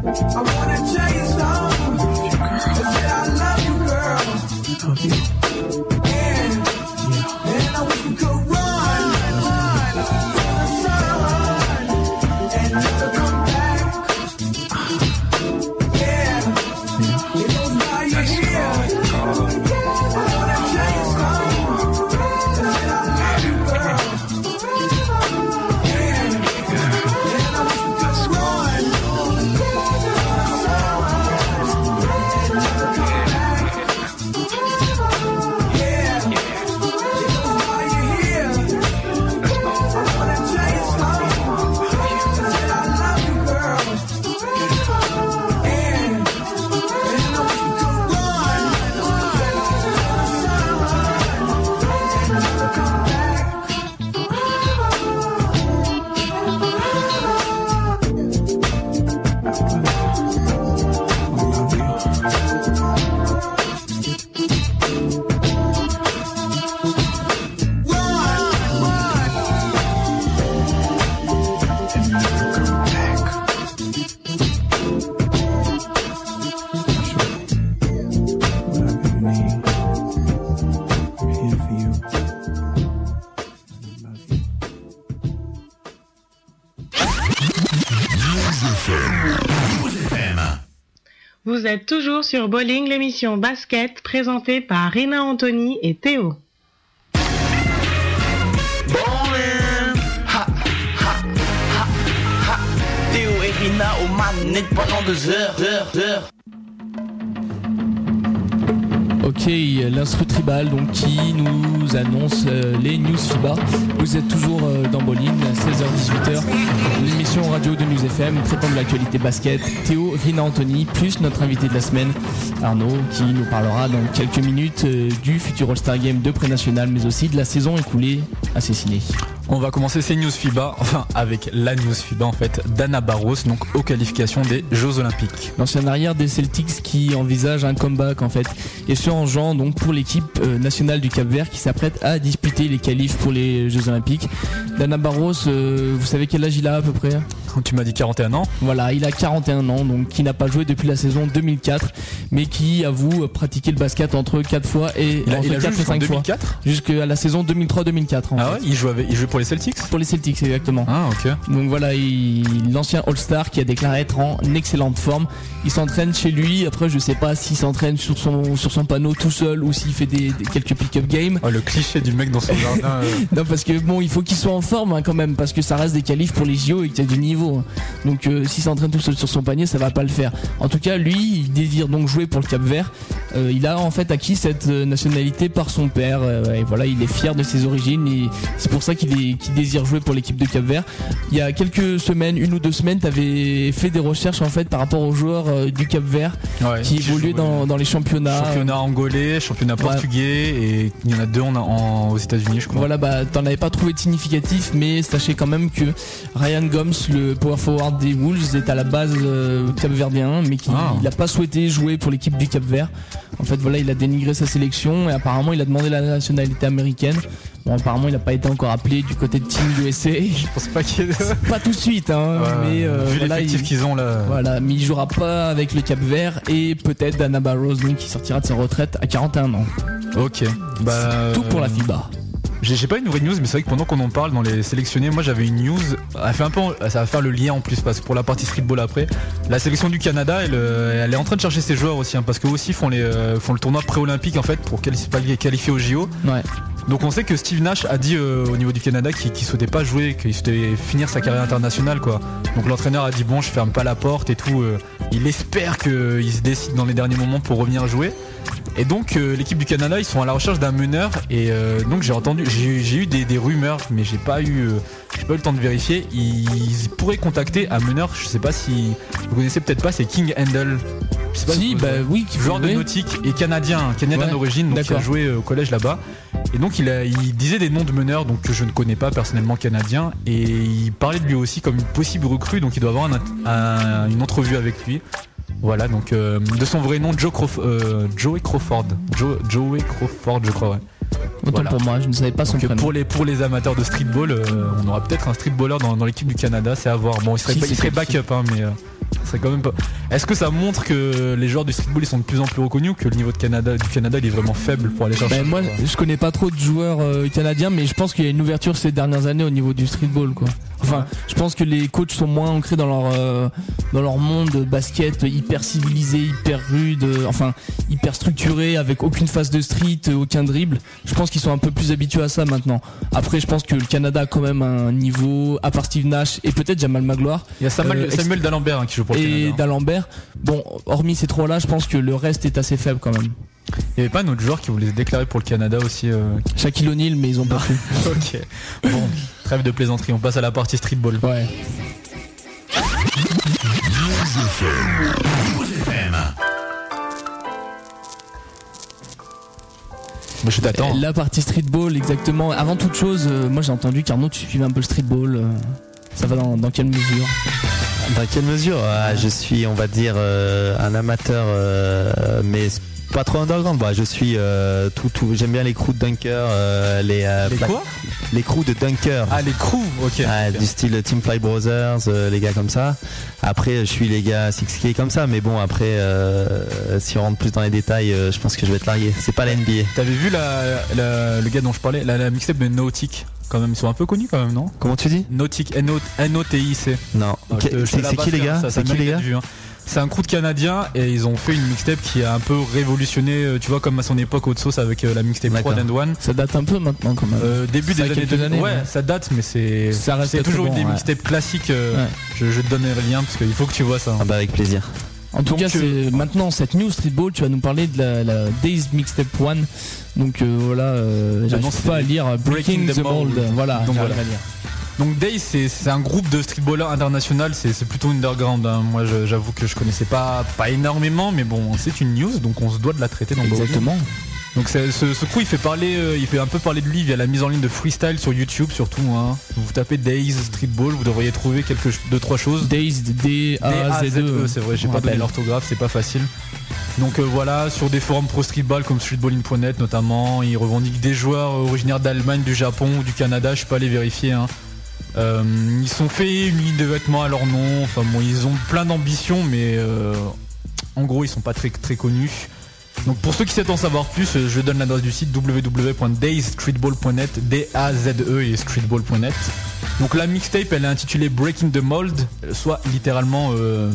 I wanna tell Vous êtes toujours sur Bowling, l'émission basket présentée par Rina Anthony et Théo. Ok, l'instru tribal donc qui nous annonce euh, les news FIBA. Vous êtes toujours euh, dans Bolin, 16h-18h, l'émission radio de News FM traitant de l'actualité basket. Théo, Rina Anthony, plus notre invité de la semaine, Arnaud, qui nous parlera dans quelques minutes euh, du futur All-Star Game de pré-national, mais aussi de la saison écoulée à Cessiné. On va commencer ces news FIBA, enfin avec la news FIBA en fait, d'Anna Barros, donc aux qualifications des Jeux Olympiques. L'ancien arrière des Celtics qui envisage un comeback en fait, et ce en donc pour l'équipe euh, nationale du Cap Vert qui s'apprête à disputer les qualifs pour les Jeux Olympiques. Dana Barros, euh, vous savez quel âge il a à peu près? Tu m'as dit 41 ans Voilà, il a 41 ans, donc qui n'a pas joué depuis la saison 2004, mais qui avoue pratiquer le basket entre 4 fois et Il a- il a joué 4 et jusqu'en 5 fois. 2004? Jusqu'à la saison 2003-2004 en Ah fait. ouais, il joue, avec- il joue pour les Celtics Pour les Celtics, exactement. Ah ok. Donc voilà, il- l'ancien All-Star qui a déclaré être en excellente forme. Il s'entraîne chez lui. Après, je sais pas s'il s'entraîne sur son, sur son panneau tout seul ou s'il fait des, des- quelques pick-up games. Oh, le cliché du mec dans son jardin. euh. Non, parce que bon, il faut qu'il soit en forme hein, quand même, parce que ça reste des qualifs pour les JO et qu'il y a du niveau. Hein. Donc, euh, s'il s'entraîne tout seul sur son panier, ça va pas le faire. En tout cas, lui, il désire donc jouer pour le Cap Vert. Euh, il a en fait acquis cette euh, nationalité par son père. euh, et voilà, il est fier de ses origines et c'est pour ça qu'il désire jouer pour l'équipe de Cap Vert. Il y a quelques semaines, une ou deux semaines, t'avais fait des recherches en fait par rapport aux joueurs euh, du Cap Vert Ouais, qui qui évoluaient dans, dans les championnats. Championnat angolais, championnat portugais et il y en a deux en, en- aux États-Unis, je crois. Voilà, bah t'en avais pas trouvé de significatif, mais sachez quand même que Ryan Gomes, le power forward des Wolves, est à la base euh, capverdien, mais qu'il Ah. il a pas souhaité jouer pour l'équipe du Cap Vert. En fait, voilà, il a dénigré sa sélection et apparemment il a demandé la nationalité américaine. Bon, apparemment il n'a pas été encore appelé du côté de Team USA. Je pense pas qu'il y ait de- pas tout de suite, hein, Ouais, mais euh, vu voilà, l'effectif il- qu'ils ont là. Voilà, mais il jouera pas avec le Cap Vert et peut-être Dana Barros donc qui sortira de sa retraite à 41 ans. Ok. Bah, Tout pour la euh, FIBA. J'ai pas une vraie news, mais c'est vrai que pendant qu'on en parle dans les sélectionnés, moi j'avais une news. Elle fait un peu, ça va faire le lien en plus parce que pour la partie streetball après, la sélection du Canada, elle, euh, est en train de chercher ses joueurs aussi, hein, parce qu'eux aussi font les euh, font le tournoi pré-olympique en fait pour quali- pas qualifier au JO. Ouais. Donc on sait que Steve Nash a dit euh, au niveau du Canada qu'il qu'il souhaitait pas jouer, qu'il souhaitait finir sa carrière internationale quoi. Donc l'entraîneur a dit bon je ferme pas la porte et tout. euh, il espère qu'il se décide dans les derniers moments pour revenir jouer. Et donc euh, l'équipe du Canada ils sont à la recherche d'un meneur et donc j'ai entendu j'ai eu des, rumeurs mais j'ai pas eu j'ai pas eu le temps de vérifier. Ils pourraient contacter un meneur. Je sais pas si vous connaissez peut-être pas c'est King Handel. Je sais pas Si, bah oui, qui joueur de nautique et canadien canadien Ouais, d'origine donc qui a joué euh, au collège là-bas. Et donc il, a- il disait des noms de meneurs donc que je ne connais pas personnellement canadiens et il parlait de lui aussi comme une possible recrue donc il doit avoir un- un- une entrevue avec lui. Voilà donc euh, de son vrai nom Joe Crawf- euh, Joey Crawford. Joe, Joey Crawford je crois ouais Autant Voilà. pour moi, je ne savais pas son prénom. pour les pour les amateurs de streetball, euh, on aura peut-être un streetballer dans, dans l'équipe du Canada, c'est à voir. Bon, il serait, Si, il serait backup, hein, mais euh, ce serait quand même pas. Est-ce que ça montre que les joueurs du streetball ils sont de plus en plus reconnus ou que le niveau de Canada du Canada il est vraiment faible pour aller chercher Ben, moi, je connais pas trop de joueurs euh, canadiens, mais je pense qu'il y a une ouverture ces dernières années au niveau du streetball, quoi. Enfin, je pense que les coachs sont moins ancrés dans leur euh, dans leur monde basket hyper civilisé, hyper rude, euh, enfin hyper structuré, avec aucune phase de street, aucun dribble. Je pense qu'ils sont un peu plus habitués à ça maintenant. Après, je pense que le Canada a quand même un niveau, à part Steve Nash et peut-être Jamal Magloire. Il y a Samuel, Samuel D'Alembert hein, qui joue pour et d'Alembert. Bon, hormis ces trois-là, je pense que le reste est assez faible quand même. Il y avait pas un autre joueur qui voulait se déclarer pour le Canada aussi euh, Shaquille O'Neal, mais ils ont pas. Ok. Bon, trêve de plaisanterie, on passe à la partie streetball. Ouais. Je t'attends. La partie streetball, exactement. Avant toute chose, euh, moi j'ai entendu qu'Arnaud, tu suivais un peu le streetball. euh, ça va dans, dans quelle mesure? Dans quelle mesure Ah, Je suis, on va dire, euh, un amateur, euh, mais pas trop underground. Bah, je suis euh, tout, tout. J'aime bien les crews de dunker, euh, les. euh, Les quoi Les crews de dunker. Ah, les crews, ok. Ah. Du style Team Five Brothers, euh, les gars comme ça. Après, je suis les gars 6K comme ça, mais bon, après, euh, si on rentre plus dans les détails, euh, je pense que je vais être largué. C'est pas la NBA. T'avais vu la, la- le gars dont je parlais, la, la mixtape de Nautic quand même, ils sont un peu connus quand même, non? Comment tu dis? Nautic, N-O-T-I-C. Non. Ah, C'est qui les gars? C'est qui les gars? hein. C'est un crew de Canadiens et ils ont fait une mixtape qui a un peu révolutionné, euh, tu vois, comme à son époque Haute Sauce avec euh, la mixtape 3 and One. Ça date un peu maintenant quand même. Euh, début Ça des années quelques 2000. années, ouais, ouais. ça date, mais c'est toujours bon, une des ouais. mixtapes classiques. euh, Ouais. je, je te donne les liens parce qu'il faut que tu vois ça. hein. Ah bah avec plaisir. En tout Donc, cas, c'est maintenant cette news Streetball. Tu vas nous parler de la, la Days Mixtape One. Donc euh, voilà, euh, j'arrive non, pas à lire Breaking, the, Mold. Voilà, Donc voilà. à lire. Donc Days, c'est un groupe de streetballers international, c'est plutôt underground. hein. Moi, j'avoue que je connaissais pas, pas énormément, mais bon, c'est une news, donc on se doit de la traiter dans le Exactement. Donc ce, ce crew, il fait parler, euh, il fait un peu parler de lui via la mise en ligne de freestyle sur YouTube, surtout. hein. Vous tapez Days Streetball, vous devriez trouver quelque ch- deux trois choses. Days, D A Z E. c'est vrai, j'ai pas donné l'orthographe, c'est pas facile. Donc euh, voilà, sur des forums pro streetball comme streetballing.net notamment, ils revendiquent des joueurs euh, originaires d'Allemagne, du Japon ou du Canada, je peux pas les vérifier. hein. Euh, ils sont fait une ligne de vêtements à leur nom, enfin bon, ils ont plein d'ambitions, mais en gros, ils sont pas très très connus. Donc pour ceux qui souhaitent en savoir plus, euh, je donne l'adresse du site www.daystreetball.net, D-A-Z-E et streetball.net. Donc la mixtape, elle est intitulée Breaking the Mold, soit littéralement, euh,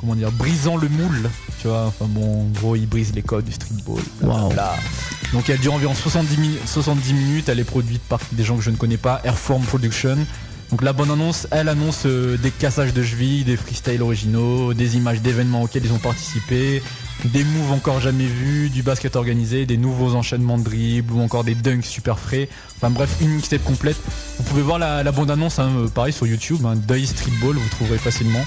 comment dire, brisant le moule. Tu vois, enfin bon, en gros, il brise les codes du streetball. blablabla. Donc elle dure environ 70, mi- 70 minutes, elle est produite par des gens que je ne connais pas, Airform Production. Donc la bonne annonce, elle annonce euh, des cassages de cheville, des freestyles originaux, des images d'événements auxquels ils ont participé, des moves encore jamais vus, du basket organisé, des nouveaux enchaînements de dribbles ou encore des dunks super frais. Enfin bref, une mixtape complète. Vous pouvez voir la, la bande annonce, hein, euh, pareil sur YouTube, hein, Deuil Streetball, vous trouverez facilement.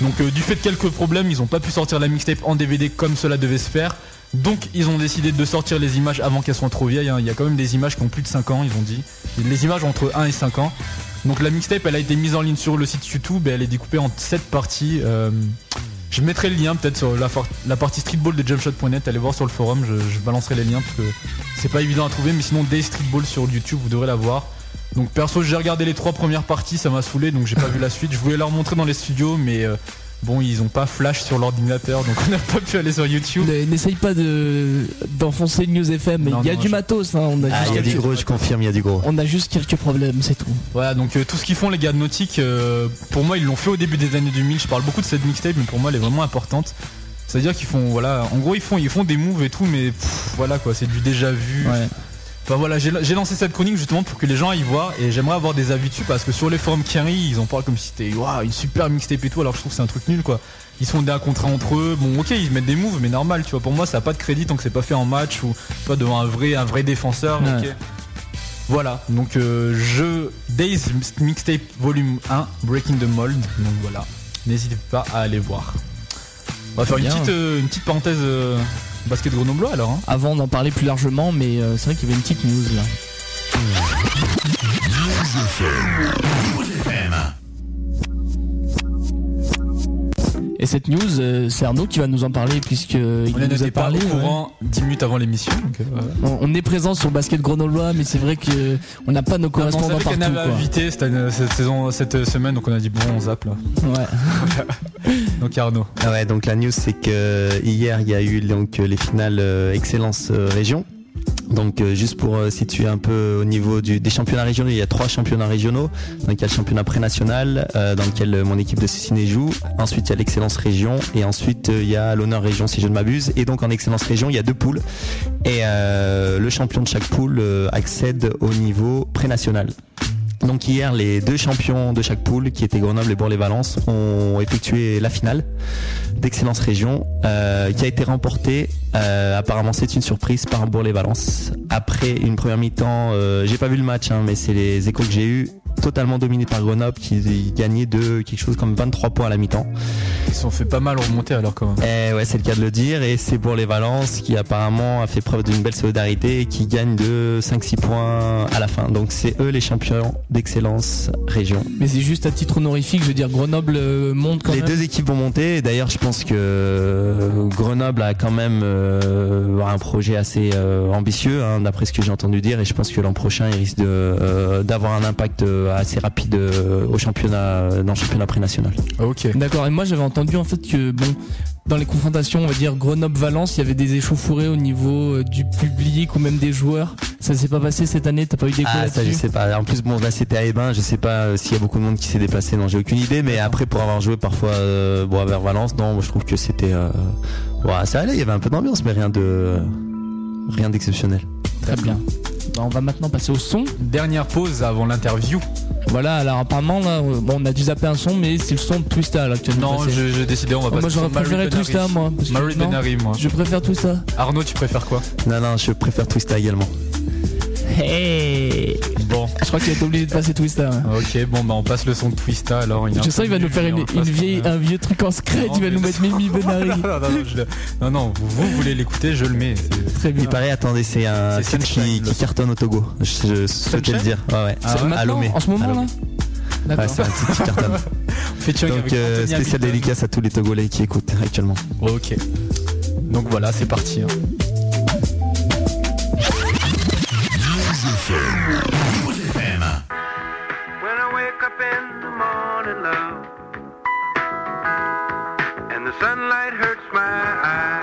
Donc euh, du fait de quelques problèmes, ils n'ont pas pu sortir la mixtape en DVD comme cela devait se faire. Donc ils ont décidé de sortir les images avant qu'elles soient trop vieilles. hein. Il y a quand même des images qui ont plus de 5 ans, ils ont dit. Les images entre 1 et 5 ans. Donc la mixtape, elle a été mise en ligne sur le site YouTube et elle est découpée en 7 parties. Euh, je mettrai le lien peut-être sur la, la partie streetball de jumpshot.net. Allez voir sur le forum, je, balancerai les liens parce que c'est pas évident à trouver. Mais sinon, Day Streetball sur YouTube, vous devrez la voir. Donc perso, j'ai regardé les trois premières parties, ça m'a saoulé, donc j'ai pas vu la suite. Je voulais leur montrer dans les studios, mais euh, bon, ils ont pas flash sur l'ordinateur, donc on n'a pas pu aller sur YouTube. Ne- N'essaye pas de d'enfoncer News FM. Il y a non, du je- matos. hein, On a Ah, juste il y a du quelques- gros, je confirme, il y a du gros. On a juste quelques problèmes, c'est tout. Voilà, donc euh, tout ce qu'ils font les gars de Nautic, euh, pour moi ils l'ont fait au début des années 2000. Je parle beaucoup de cette mixtape, mais pour moi elle est vraiment importante. C'est-à-dire qu'ils font, voilà, en gros ils font, ils font des moves et tout, mais pff, voilà quoi, c'est du déjà vu. Ouais. Enfin voilà, j'ai lancé cette chronique justement pour que les gens y voient et j'aimerais avoir des avis dessus parce que sur les forums Kerry, ils en parlent comme si c'était waouh, une super mixtape et tout, alors que je trouve que c'est un truc nul quoi. Ils se font des contrats entre eux, bon ok ils mettent des moves mais normal tu vois, pour moi ça a pas de crédit tant que c'est pas fait en match ou pas devant un vrai, un vrai défenseur. Ouais. Voilà, donc euh, je Days Mixtape Volume 1, Breaking the Mold, donc voilà, n'hésitez pas à aller voir. On va faire une petite, euh, une petite parenthèse euh, basket grenoblois alors. hein. Avant d'en parler plus largement, mais euh, c'est vrai qu'il y avait une petite news là. Et cette news, euh, c'est Arnaud qui va nous en parler puisque il On nous a parlé. au ouais. courant 10 minutes avant l'émission. donc, euh. On, on est présent sur Basket Grenoblois, mais c'est vrai que on n'a pas nos on correspondants savait partout. quoi. invité cette, cette saison, cette semaine, donc on a dit bon, on zappe là. Ouais. Donc Arnaud. Ah ouais, donc la news c'est que hier il y a eu donc les finales euh, Excellence euh, Région. Donc euh, juste pour euh, situer un peu au niveau du, des championnats régionaux, il y a trois championnats régionaux. Donc il y a le championnat pré-national euh, dans lequel euh, mon équipe de Céciné joue. Ensuite il y a l'excellence région et ensuite euh, il y a l'honneur région si je ne m'abuse. Et donc en excellence région il y a deux poules et le champion de chaque poule accède au niveau pré-national. Donc hier, les deux champions de chaque poule, qui étaient Grenoble et Bourg-les-Valence, ont effectué la finale d'Excellence Région, euh, qui a été remportée. euh, apparemment, c'est une surprise par Bourg-les-Valence. Après une première mi-temps, euh, j'ai pas vu le match, hein, mais c'est les échos que j'ai eu totalement dominé par Grenoble, qui gagnait de quelque chose comme 23 points à la mi-temps. Ils se sont fait pas mal remonter alors quand même. Eh ouais, c'est le cas de le dire. Et c'est pour les Valence qui apparemment a fait preuve d'une belle solidarité et qui gagne de 5-6 points à la fin. Donc c'est eux les champions d'excellence région. Mais c'est juste à titre honorifique, je veux dire Grenoble euh, monte quand les même. deux équipes vont monter. Et D'ailleurs, je pense que euh, Grenoble a quand même euh, un projet assez ambitieux, hein, d'après ce que j'ai entendu dire. Et je pense que l'an prochain, il risque d'avoir un impact assez rapide euh, au championnat, dans le championnat pré-national. Ok. D'accord. Et moi j'avais entendu en fait que bon, dans les confrontations, on va dire Grenoble-Valence, il y avait des échauffourées au niveau euh, du public ou même des joueurs. Ça s'est pas passé cette année, t'as pas eu des Ah ça je sais pas. En plus bon là c'était à Ebin, je sais pas euh, s'il y a beaucoup de monde qui s'est déplacé, non j'ai aucune idée. Mais après pour avoir joué parfois euh, bon, vers Valence, non moi je trouve que c'était euh, ouais, ça allait, il y avait un peu d'ambiance mais rien de rien d'exceptionnel. Très bien. Bah, on va maintenant passer au son. Dernière pause avant l'interview. Voilà, alors apparemment là, bon, on a dû zapper un son, mais c'est le son de Twista là actuellement. Non, je- j'ai décidé, on va Moi passer j'aurais sur Mary préféré. Twista moi. parce que Mary non, Benary, moi. Je préfère Twista. Arnaud, tu préfères quoi? Non non je préfère Twista également. Hey Bon. Je crois qu'il va être obligé de passer Twista. hein. Ok, bon bah on passe le son de Twista alors. il Je sens qu'il va nous faire une, vieille, un vieux truc en secret, Non, il va nous mettre Mimi Benary. non, non, non, je le- non, non, vous, vous voulez l'écouter, je le mets. C'est- Très bien. Il paraît attendez c'est un titre qui, qui cartonne au Togo. Je, je souhaitais le dire. Ouais ouais. C'est à maintenant, Lomé. en ce moment À là. Ouais, c'est un titre qui cartonne. Featuring Donc euh, spécial dédicace à tous les Togolais qui écoutent actuellement. Ok. Donc voilà, c'est parti. hein. When I wake up in the morning, love, and the sunlight hurts my eyes,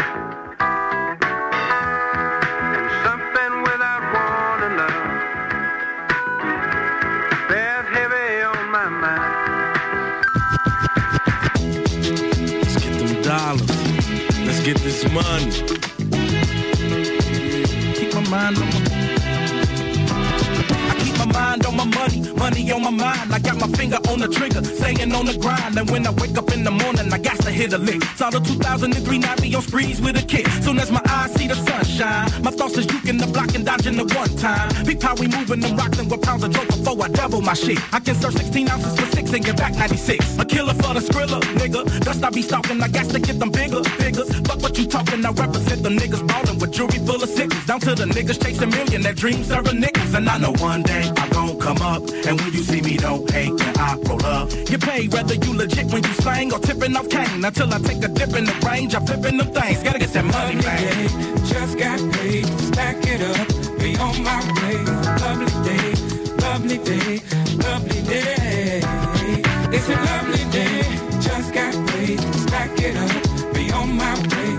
This money. Keep my mind on my mind on my money, money on my mind. I got my finger on the trigger, staying on the grind. And when I wake up the morning, I got to hit a lick. Saw the 2003 Navi on sprees with a kick. Soon as my eyes see the sunshine, my thoughts is juking the block and dodging the one time. Big how we moving them rocks and what pounds of dope before I double my shit. I can serve 16 ounces for six and get back 96. A killer for the skrilla, nigga. Dust I be stalking, I got to get them bigger figures. Fuck what you talking, I represent the niggas ballin' with jewelry full of sickles. Down to the niggas chasing million, that dream serving niggas. And I know one day I'm gon' come up. And when you see me, don't hate I roll up. Get paid whether you legit when you slang or tipping off cane. Until I take a dip in the range, I'm flipping them things. Gotta get that money, man. Just got paid, stack it up, be on my way. Lovely day, lovely day, lovely day. It's a lovely day, just got paid, stack it up, be on my way.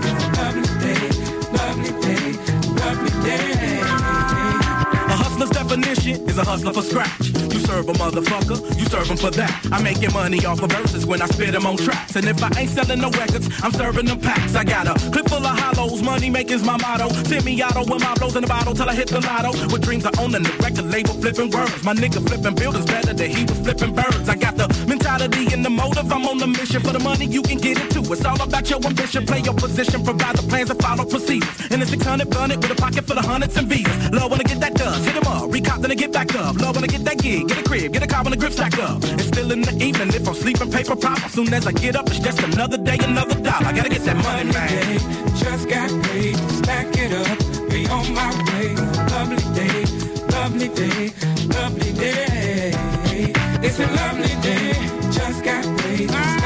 Definition is a hustler for scratch. You serve a motherfucker, you serve him for that. I'm making money off of verses when I spit them on tracks. And if I ain't selling no records, I'm serving them packs. I got a clip full of hollows, money making's my motto. Semi auto with my blows in the bottle till I hit the lotto. With dreams of owning the record label, flipping words. My nigga flipping buildings better than he was flipping birds. I got the mentality and the motive. I'm on the mission for the money, you can get it too. It's all about your ambition, play your position, provide the plans and follow procedures. In a 600 gun it with a pocket full of hundreds and V's. Love when I get that done, hit him up, recop then I get back up. Love when I get that gig, get a crib, get a car when the grip stack up. It's still in the evening if I'm sleeping paper pop. As soon as I get up, it's just another day, another dollar. I gotta get that money, man. Just got paid, stack it up, be on my way. Lovely day, lovely day, lovely day. It's a lovely day, just got paid,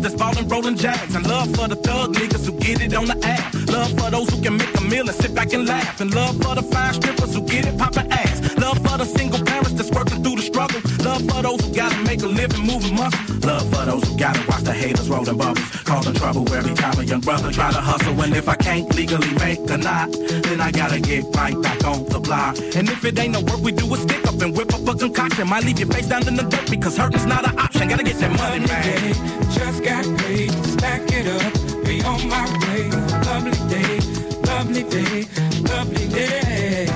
players that's ballin' rollin' jacks. And love for the thug niggas who get it on the app. Love for those who can make a meal and sit back and laugh. And love for the fine strippers who get it poppin' ass. Love for the single parents that's working through the struggle. Love for those who gotta make a living moving muscle. Love for those who gotta watch the haters rollin' bubbles. Causing trouble every time a young brother try to hustle. And if I can't legally make a knot, then I gotta get right back on the block. And if it ain't no work, we do a stick up and whip up a concoction. Might leave your face down in the dirt because hurting's not an option. Gotta get that money, man. Just got paid, stack it up, be on my way. Lovely day, lovely day, lovely day.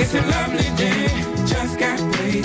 It's a lovely day, just got paid,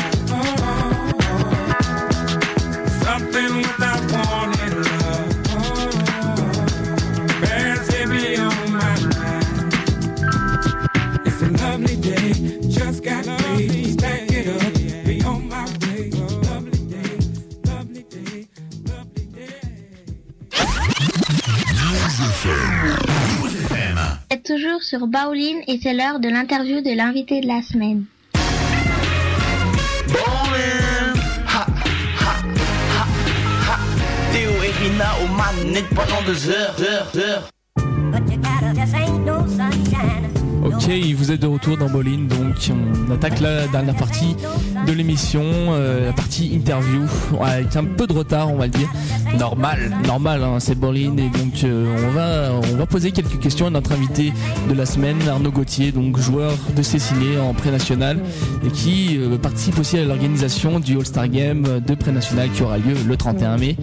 sur Baoline et c'est l'heure de l'interview de l'invité de la semaine. Ok, vous êtes de retour dans Bolin, donc on attaque la dernière partie de l'émission, euh, la partie interview, avec un peu de retard on va le dire, Normal, normal, hein, c'est Bolin, et donc euh, on va on va poser quelques questions à notre invité de la semaine, Arnaud Gauthier, donc joueur de Cessiné en pré-national, et qui euh, participe aussi à l'organisation du All-Star Game de pré-national qui aura lieu le 31 mai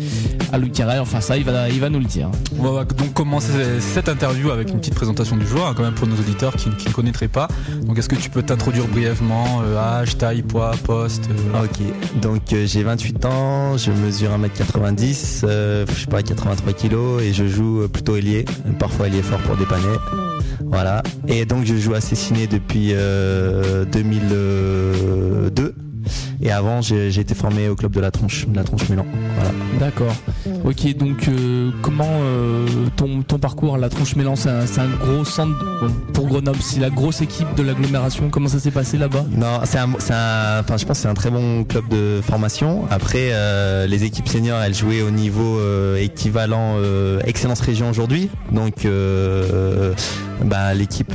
à Louis Carrel. Enfin ça, il va il va nous le dire. On va donc commencer cette interview avec une petite présentation du joueur, hein, quand même pour nos auditeurs qui qui ne connaîtraient pas. Donc est-ce que tu peux t'introduire brièvement euh, Âge, taille, poids, poste euh, Ok, donc euh, j'ai 28 ans, je mesure 1m90, euh, je sais pas, 83 kg et je joue euh, plutôt ailier, parfois ailier fort pour dépanner. Voilà. Et donc je joue à Cessiné depuis euh, 2002. Et avant, j'ai été formé au club de la Tronche, de la Tronche. Voilà. D'accord. Ok, donc euh, comment euh, ton, ton parcours à la Tronche Mélan, c'est un, gros centre pour Grenoble, c'est la grosse équipe de l'agglomération. Comment ça s'est passé là-bas? Non, c'est un, c'est un- enfin, je pense que c'est un très bon club de formation. Après, euh, les équipes seniors, elles jouaient au niveau équivalent excellence région aujourd'hui. Donc, bah, l'équipe,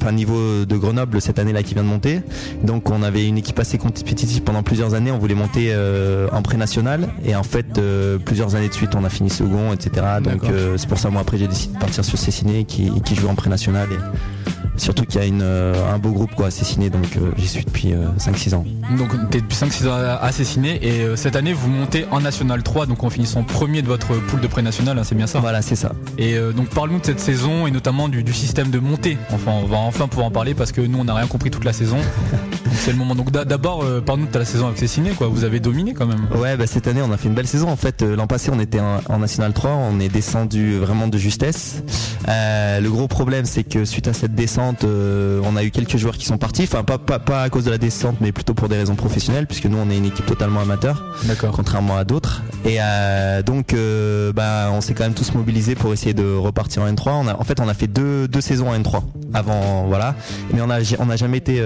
enfin, niveau de Grenoble cette année là qui vient de monter. Donc, on avait une équipe assez compétitive pendant plusieurs années. On voulait monter euh, en pré-national et en fait, euh, plusieurs années de suite, on a fini second, etc. Donc, euh, c'est pour ça moi après j'ai décidé de partir sur Cessiné qui, qui joue en pré-national et surtout qu'il y a une, euh, un beau groupe quoi, à Cessiné. Donc, euh, j'y suis depuis euh, 5-6 ans. Donc t'es depuis 5-6 ans à Cessiné et euh, cette année vous montez en National 3 donc en finissant premier de votre pool de pré-national, hein, c'est bien ça? Voilà, c'est ça. Et euh, donc parle-nous de cette saison et notamment du, du système de montée. Enfin on va enfin pouvoir en parler parce que nous on n'a rien compris toute la saison. C'est le moment. Donc d'a- d'abord euh, parle-nous de ta saison avec Cessiné quoi, vous avez dominé quand même. Ouais, bah, cette année, on a fait une belle saison. En fait, Euh, l'an passé, on était en, en National 3, on est descendu vraiment de justesse. Euh, le gros problème, c'est que suite à cette descente, euh, on a eu quelques joueurs qui sont partis. Enfin, pas, pas, pas à cause de la descente, mais plutôt pour des raisons professionnelles, puisque nous, on est une équipe totalement amateur, contrairement à d'autres. Et euh, donc, euh, bah, on s'est quand même tous mobilisés pour essayer de repartir en N3. On a, en fait, on a fait deux, deux saisons en N3 avant, voilà. Mais on n'a jamais été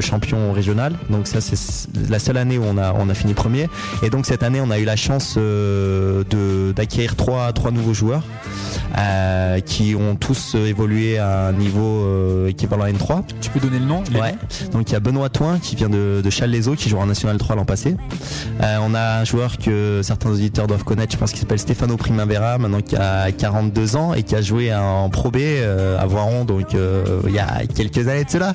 champion régional. Donc ça, c'est la seule année où on a, on a fini premier. Et donc cette année, on a eu la chance d'acquérir trois, trois nouveaux joueurs qui ont tous évolué à un niveau euh, équivalent à N3. Tu peux donner le nom Ouais. Donc il y a Benoît Toin qui vient de, de Challes-les-Eaux qui joue en National 3 l'an passé. Euh, on a un joueur que certains auditeurs doivent connaître, je pense qu'il s'appelle Stefano Primavera, maintenant qui a 42 ans et qui a joué en Pro B euh, à Voiron, donc euh, il y a quelques années de cela.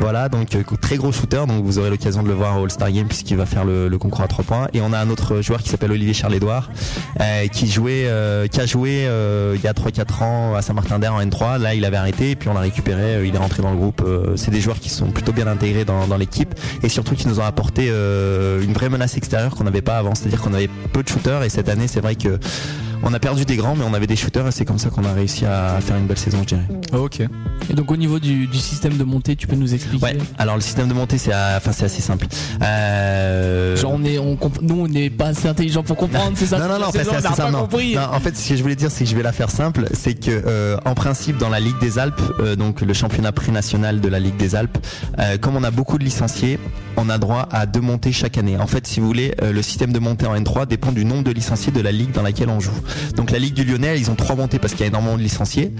Voilà, donc très gros shooter, donc vous aurez l'occasion de le voir au All-Star Game puisqu'il va faire le, le concours à 3 points. Et on a un autre joueur qui s'appelle Olivier Charles-Édouard, qui jouait, qui a joué il y a 3-4 ans à Saint-Martin-d'Air en N3. Là, il avait arrêté et puis on l'a récupéré. Euh, il est rentré dans le groupe. Euh, c'est des joueurs qui sont plutôt bien intégrés dans, dans l'équipe et surtout qui nous ont apporté euh, une vraie menace extérieure qu'on n'avait pas avant. C'est-à-dire qu'on avait peu de shooters et cette année, c'est vrai que on a perdu des grands, mais on avait des shooters et c'est comme ça qu'on a réussi à faire une belle saison, je dirais. Ok. Et donc au niveau du, du système de montée, tu peux nous expliquer? Ouais. Alors le système de montée, c'est à- enfin c'est assez simple. Euh... Genre on est, on nous on n'est pas assez intelligent pour comprendre, c'est ça? Non, non, non, c'est assez simple. non. Non, en fait, ce que je voulais dire, c'est que je vais la faire simple. C'est que, euh, en principe, dans la Ligue des Alpes, euh, donc le championnat pré-national de la Ligue des Alpes, euh, comme on a beaucoup de licenciés, on a droit à deux montées chaque année. En fait, si vous voulez, euh, le système de montée en N3 dépend du nombre de licenciés de la ligue dans laquelle on joue. Donc la Ligue du Lyonnais, ils ont trois montées parce qu'il y a énormément de licenciés.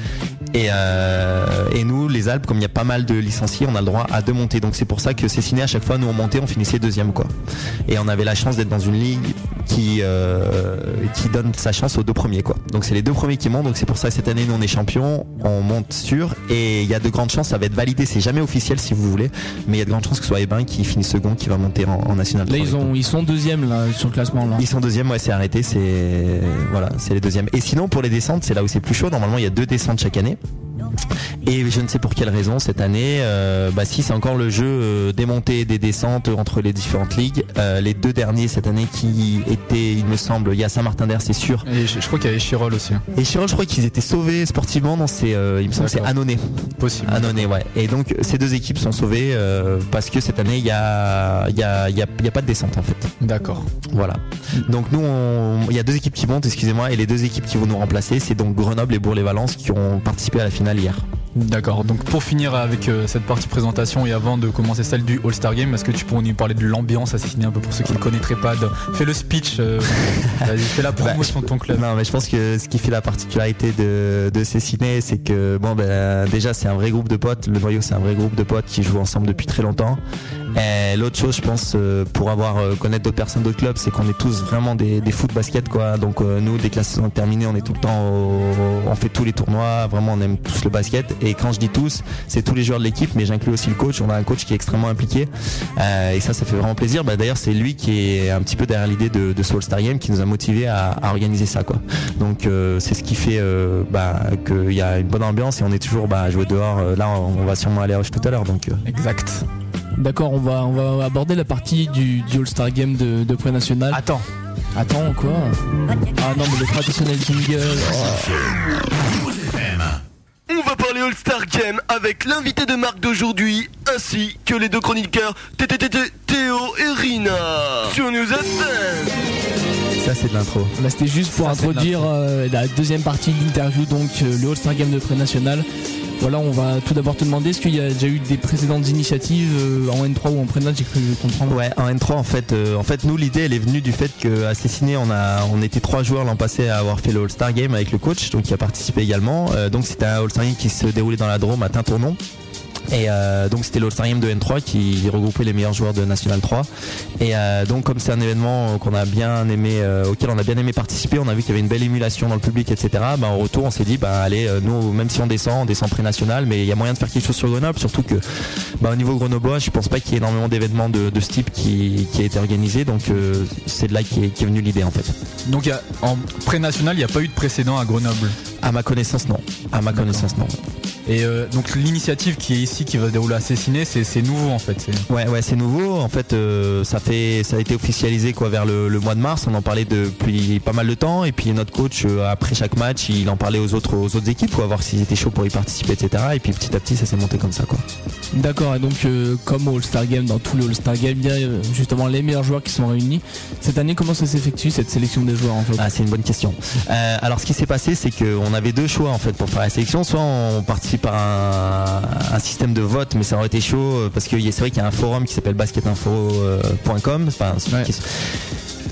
Et, euh, et nous, les Alpes, comme il y a pas mal de licenciés, on a le droit à deux montées. Donc c'est pour ça que Cessiné, à chaque fois, nous on montait, on finissait deuxième, quoi. Et on avait la chance d'être dans une ligue qui euh, qui donne sa chance aux deux premiers, quoi. Donc c'est les deux premiers qui montent. Donc c'est pour ça que cette année, nous on est champion, on monte sûr. Et il y a de grandes chances, ça va être validé. C'est jamais officiel si vous voulez, mais il y a de grandes chances que ce soit Ebin qui finit second, qui va monter en, en national. Là 3. ils ont, ils sont deuxième là sur le classement là. Ils sont deuxième, ouais, c'est arrêté, c'est voilà, c'est les deuxièmes. Et sinon pour les descentes, c'est là où c'est plus chaud. Normalement, il y a deux descentes chaque année. Et je ne sais pour quelle raison cette année, euh, bah si c'est encore le jeu euh, des montées et des descentes entre les différentes ligues. Euh, les deux derniers cette année qui étaient, il me semble, il y a Saint-Martin d'Air, c'est sûr. Et je, je crois qu'il y avait Chirol aussi. hein. Et Chirol, je crois qu'ils étaient sauvés sportivement. Non, c'est, euh, il me semble, que c'est. Annonay. Possible. Annonay, ouais. Et donc ces deux équipes sont sauvées parce que cette année il y a, il y a, il y a, il y a pas de descente en fait. D'accord. Voilà. Donc nous, on- il y a deux équipes qui montent, excusez-moi, et les deux équipes qui vont nous remplacer, c'est donc Grenoble et Bourg-les-Valence qui ont participé à la finale hier. D'accord, donc pour finir avec euh, cette partie présentation et avant de commencer celle du All-Star Game, est-ce que tu pourrais nous parler de l'ambiance assassinée un peu pour ceux qui ne connaîtraient pas de... Fais le speech, euh, fais la promotion de ton club. Non, mais je pense que ce qui fait la particularité de, de ces ciné, c'est que bon, ben, déjà c'est un vrai groupe de potes. Le noyau, c'est un vrai groupe de potes qui jouent ensemble depuis très longtemps. Et l'autre chose, je pense, euh, pour avoir euh, connaître d'autres personnes d'autres clubs, c'est qu'on est tous vraiment des, des foot basket quoi. Donc euh, nous, dès que la saison est terminée, on est tout le temps, au- on fait tous les tournois. Vraiment, on aime tous le basket. Et quand je dis tous, c'est tous les joueurs de l'équipe, mais j'inclus aussi le coach. On a un coach qui est extrêmement impliqué. Et ça, ça fait vraiment plaisir. Bah, D'ailleurs, c'est lui qui est un petit peu derrière l'idée de, de ce All-Star Game, qui nous a motivés à, à organiser ça quoi. Donc c'est ce qui fait bah, qu'il y a une bonne ambiance et on est toujours bah, à jouer dehors. Là, on, va sûrement aller à Roche tout à l'heure. Donc Exact. D'accord, on va, on va aborder la partie du, du All-Star Game de, de pré-national. Attends. Attends, quoi Ah non, mais le traditionnel jingle. oh. On va parler All-Star Game avec l'invité de marque d'aujourd'hui, ainsi que les deux chroniqueurs TTTT Théo et Rina sur News FM. ça, c'est de l'intro. Bah, C'était juste pour Ça, c'est de introduire euh, la deuxième partie de l'interview, donc euh, le All-Star Game de pré-national. Voilà, on va tout d'abord te demander est-ce qu'il y a déjà eu des précédentes initiatives euh, en N3 ou en pré j'ai cru comprendre? Ouais, en N3 en fait, euh, en fait nous l'idée elle est venue du fait que à Cessiné on on était trois joueurs l'an passé à avoir fait le All-Star Game avec le coach, donc qui a participé également. Euh, donc c'était un All-Star Game qui se déroulait dans la Drôme à Tintournon. Et euh, donc c'était l'All-Star de N3 qui regroupait les meilleurs joueurs de National 3. Et euh, donc comme c'est un événement qu'on a bien aimé, euh, auquel on a bien aimé participer, on a vu qu'il y avait une belle émulation dans le public, etc. Bah, en retour on s'est dit bah allez, nous même si on descend, on descend pré-national, mais il y a moyen de faire quelque chose sur Grenoble, surtout que bah, au niveau grenoblois, je pense pas qu'il y ait énormément d'événements de, de ce type qui, qui a été organisé, donc c'est de là qu'est est venue l'idée en fait. Donc il y a- en pré-national, il n'y a pas eu de précédent à Grenoble? À ma connaissance, non. À ma connaissance, non. Et euh, donc l'initiative qui est ici, qui va se dérouler à Cessiné, c'est nouveau en fait. Ouais, ouais, c'est nouveau. En fait, euh, ça fait, ça a été officialisé quoi vers le, le mois de mars. On en parlait depuis pas mal de temps. Et puis notre coach, euh, après chaque match, il en parlait aux autres, aux autres équipes, quoi, voir s'ils étaient chauds pour y participer, etc. Et puis petit à petit, ça s'est monté comme ça, quoi. D'accord, et donc euh, comme au All-Star Game, dans tous les All-Star Game, il y a justement les meilleurs joueurs qui sont réunis. Cette année, comment ça s'effectue cette sélection des joueurs en fait? Ah, c'est une bonne question. Euh, alors, ce qui s'est passé, c'est qu'on avait deux choix en fait pour faire la sélection. Soit on participe par un, un système de vote, mais ça aurait été chaud euh, parce que c'est vrai qu'il y a un forum qui s'appelle basketinfo.com, enfin, qui-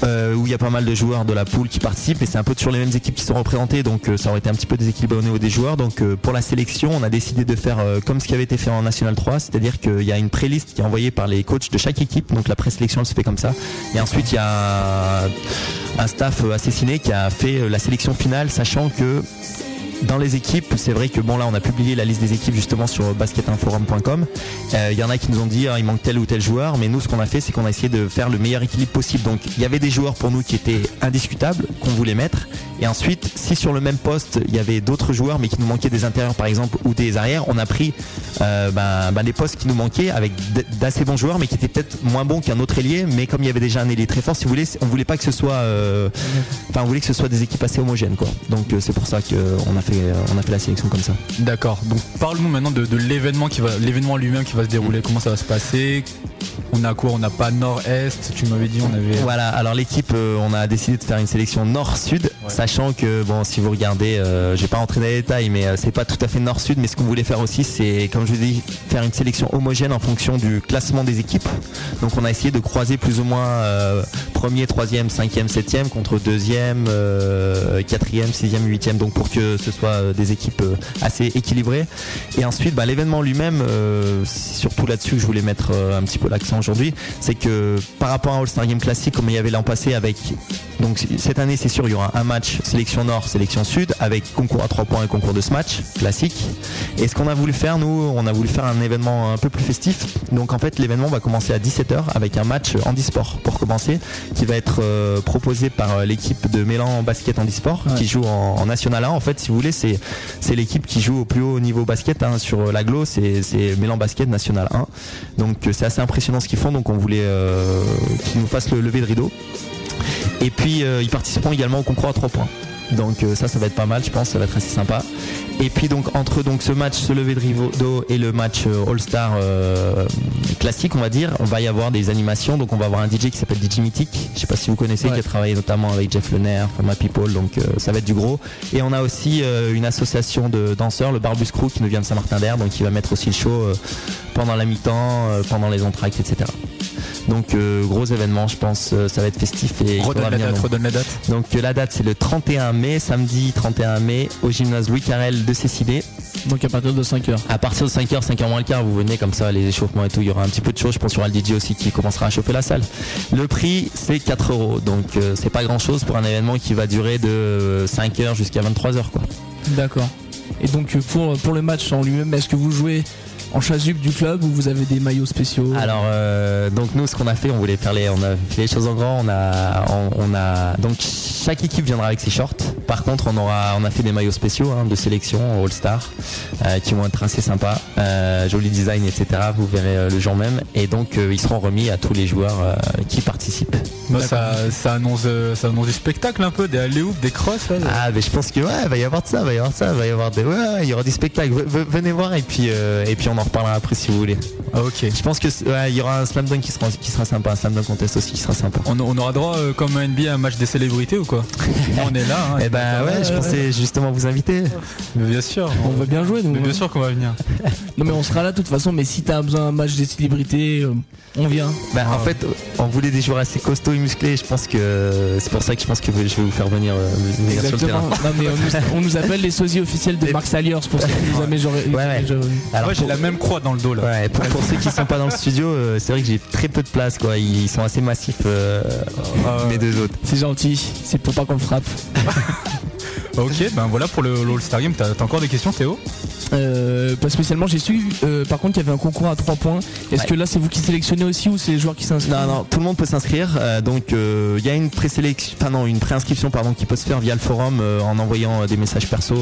euh, où il y a pas mal de joueurs de la poule qui participent et c'est un peu toujours les mêmes équipes qui sont représentées donc euh, ça aurait été un petit peu déséquilibré au niveau des joueurs. Donc euh, pour la sélection on a décidé de faire euh, comme ce qui avait été fait en National 3 c'est-à-dire qu'il y a une pré-liste qui est envoyée par les coachs de chaque équipe donc la présélection elle se fait comme ça. Et ensuite il y a un, staff euh, assassiné qui a fait euh, la sélection finale sachant que dans les équipes, c'est vrai que bon là on a publié la liste des équipes justement sur basketinforum.com. Euh, Il y en a qui nous ont dit ah, il manque tel ou tel joueur, mais nous ce qu'on a fait c'est qu'on a essayé de faire le meilleur équilibre possible. Donc il y avait des joueurs pour nous qui étaient indiscutables, qu'on voulait mettre. Et ensuite, si sur le même poste il y avait d'autres joueurs mais qui nous manquaient des intérieurs par exemple ou des arrières, on a pris euh, ben, ben, postes qui nous manquaient avec d'assez bons joueurs mais qui étaient peut-être moins bons qu'un autre ailier. Mais comme il y avait déjà un ailier très fort, si vous voulez, on voulait pas que ce soit, euh, enfin on voulait que ce soit des équipes assez homogènes. Donc euh, c'est pour ça qu'on a fait, euh, on a fait la sélection comme ça. D'accord. Donc parle-nous maintenant de, de l'événement qui va, l'événement lui-même qui va se dérouler. Comment ça va se passer? On a quoi? On n'a pas nord-est? Tu m'avais dit on avait. Voilà, alors l'équipe, euh, on a décidé de faire une sélection nord-sud, sachant que, bon, si vous regardez, euh, je vais pas rentrer dans les détails, mais euh, c'est pas tout à fait nord-sud, mais ce qu'on voulait faire aussi, c'est, comme je vous dis, faire une sélection homogène en fonction du classement des équipes. Donc on a essayé de croiser plus ou moins premier, troisième, cinquième, septième contre deuxième, quatrième, sixième, huitième, donc pour que ce soit euh, des équipes euh, assez équilibrées. Et ensuite, bah, l'événement lui-même, euh, surtout là-dessus que je voulais mettre un petit peu l'accent aujourd'hui, c'est que par rapport à un All-Star Game classique comme il y avait l'an passé avec donc cette année c'est sûr il y aura un match sélection nord, sélection sud avec concours à 3 points et concours de ce match classique. Et ce qu'on a voulu faire nous, on a voulu faire un événement un peu plus festif. Donc en fait l'événement va commencer à 17h avec un match handisport pour commencer qui va être euh, proposé par l'équipe de Mélan basket handisport qui joue en, en National 1. En fait si vous c'est l'équipe qui joue au plus haut niveau basket hein, sur l'aglo, c'est c'est Mélan basket National 1. Donc euh, c'est assez impressionnant ce qu'ils font donc on voulait euh, qu'ils nous fassent le lever de rideau. Et puis euh, ils participeront également au concours à 3 points. Donc euh, ça, ça va être pas mal, je pense, ça va être assez sympa. Et puis donc entre donc ce match se lever de rideau et le match euh, All-Star euh, classique, on va dire, on va y avoir des animations. Donc on va avoir un DJ qui s'appelle DJ Mythic. Je sais pas si vous connaissez, qui a travaillé notamment avec Jeff Lener, Fama People. Donc euh, ça va être du gros. Et on a aussi euh, une association de danseurs, le Barbus Crew, qui nous vient de Saint-Martin-d'Air, donc qui va mettre aussi le show pendant la mi-temps, pendant les entractes, etc. Donc euh, gros événement, je pense, euh, ça va être festif et il Redonne faudra la venir date, redonne la date. Donc euh, la date c'est le 31 mai, samedi 31 mai au gymnase Louis Carrel de Cécilé. Donc à partir de 5h. À partir de 5h, 5h moins le quart, vous venez comme ça, les échauffements et tout, il y aura un petit peu de choses, je pense qu'il y aura le DJ aussi qui commencera à chauffer la salle. Le prix c'est 4 euros, donc euh, c'est pas grand chose pour un événement qui va durer de 5h jusqu'à 23h quoi. D'accord. Et donc pour, pour le match en lui-même, est-ce que vous jouez en chasuble du club ou vous avez des maillots spéciaux Alors euh, donc nous ce qu'on a fait, on voulait faire les, on a fait les choses en grand. On a, on, on a donc chaque équipe viendra avec ses shorts. Par contre on aura, on a fait des maillots spéciaux hein, de sélection All Star euh, qui vont être assez sympas, euh, joli design etc. Vous verrez euh, le jour même et donc euh, ils seront remis à tous les joueurs euh, qui participent. Moi, ça, ça annonce, euh, ça annonce du spectacle un peu, des alley des crosses. Là, Ah mais je pense que ouais, va y avoir de ça, va y avoir de ça, va y avoir des, ouais, il y aura du spectacle. V- venez voir et puis euh, et puis on en reparlera après si vous voulez. ok. Je pense que ouais, il y aura un slam dunk qui sera qui sera sympa, un slam dunk contest aussi qui sera sympa. On, on aura droit euh, comme un NBA à un match des célébrités ou quoi? Nous, On est là. Hein, Eh ben ouais, je pensais justement vous inviter. Mais bien sûr. On va bien jouer donc. Mais bien sûr qu'on va venir. Non mais on sera là de toute façon, mais si t'as besoin d'un match des célébrités, euh, on vient. Bah, en fait, on voulait des joueurs assez costauds et musclés. Je pense que c'est pour ça que je pense que je vais vous faire venir, euh, venir sur le Exactement. terrain. Non mais on nous, on nous appelle les sosies officiels de Marc Saliers pour ceux qui nous avaient genre. Alors, Moi, j'ai pour- la même croix dans le dos là. Ouais, pour, pour ceux qui sont pas dans le studio, euh, c'est vrai que j'ai très peu de place quoi. Ils sont assez massifs euh, les deux autres. C'est gentil, c'est pour pas qu'on le frappe. Ok, ben voilà pour le l'All-Star Game. T'as encore des questions, Théo? Euh, pas spécialement, j'ai su euh, par contre qu'il y avait un concours à 3 points. Est-ce Ouais. que là c'est vous qui sélectionnez aussi ou c'est les joueurs qui s'inscrivent? Non, non, tout le monde peut s'inscrire. euh, donc euh, il y a une présélection, enfin non, une préinscription pardon, qui peut se faire via le forum euh, en envoyant euh, des messages perso.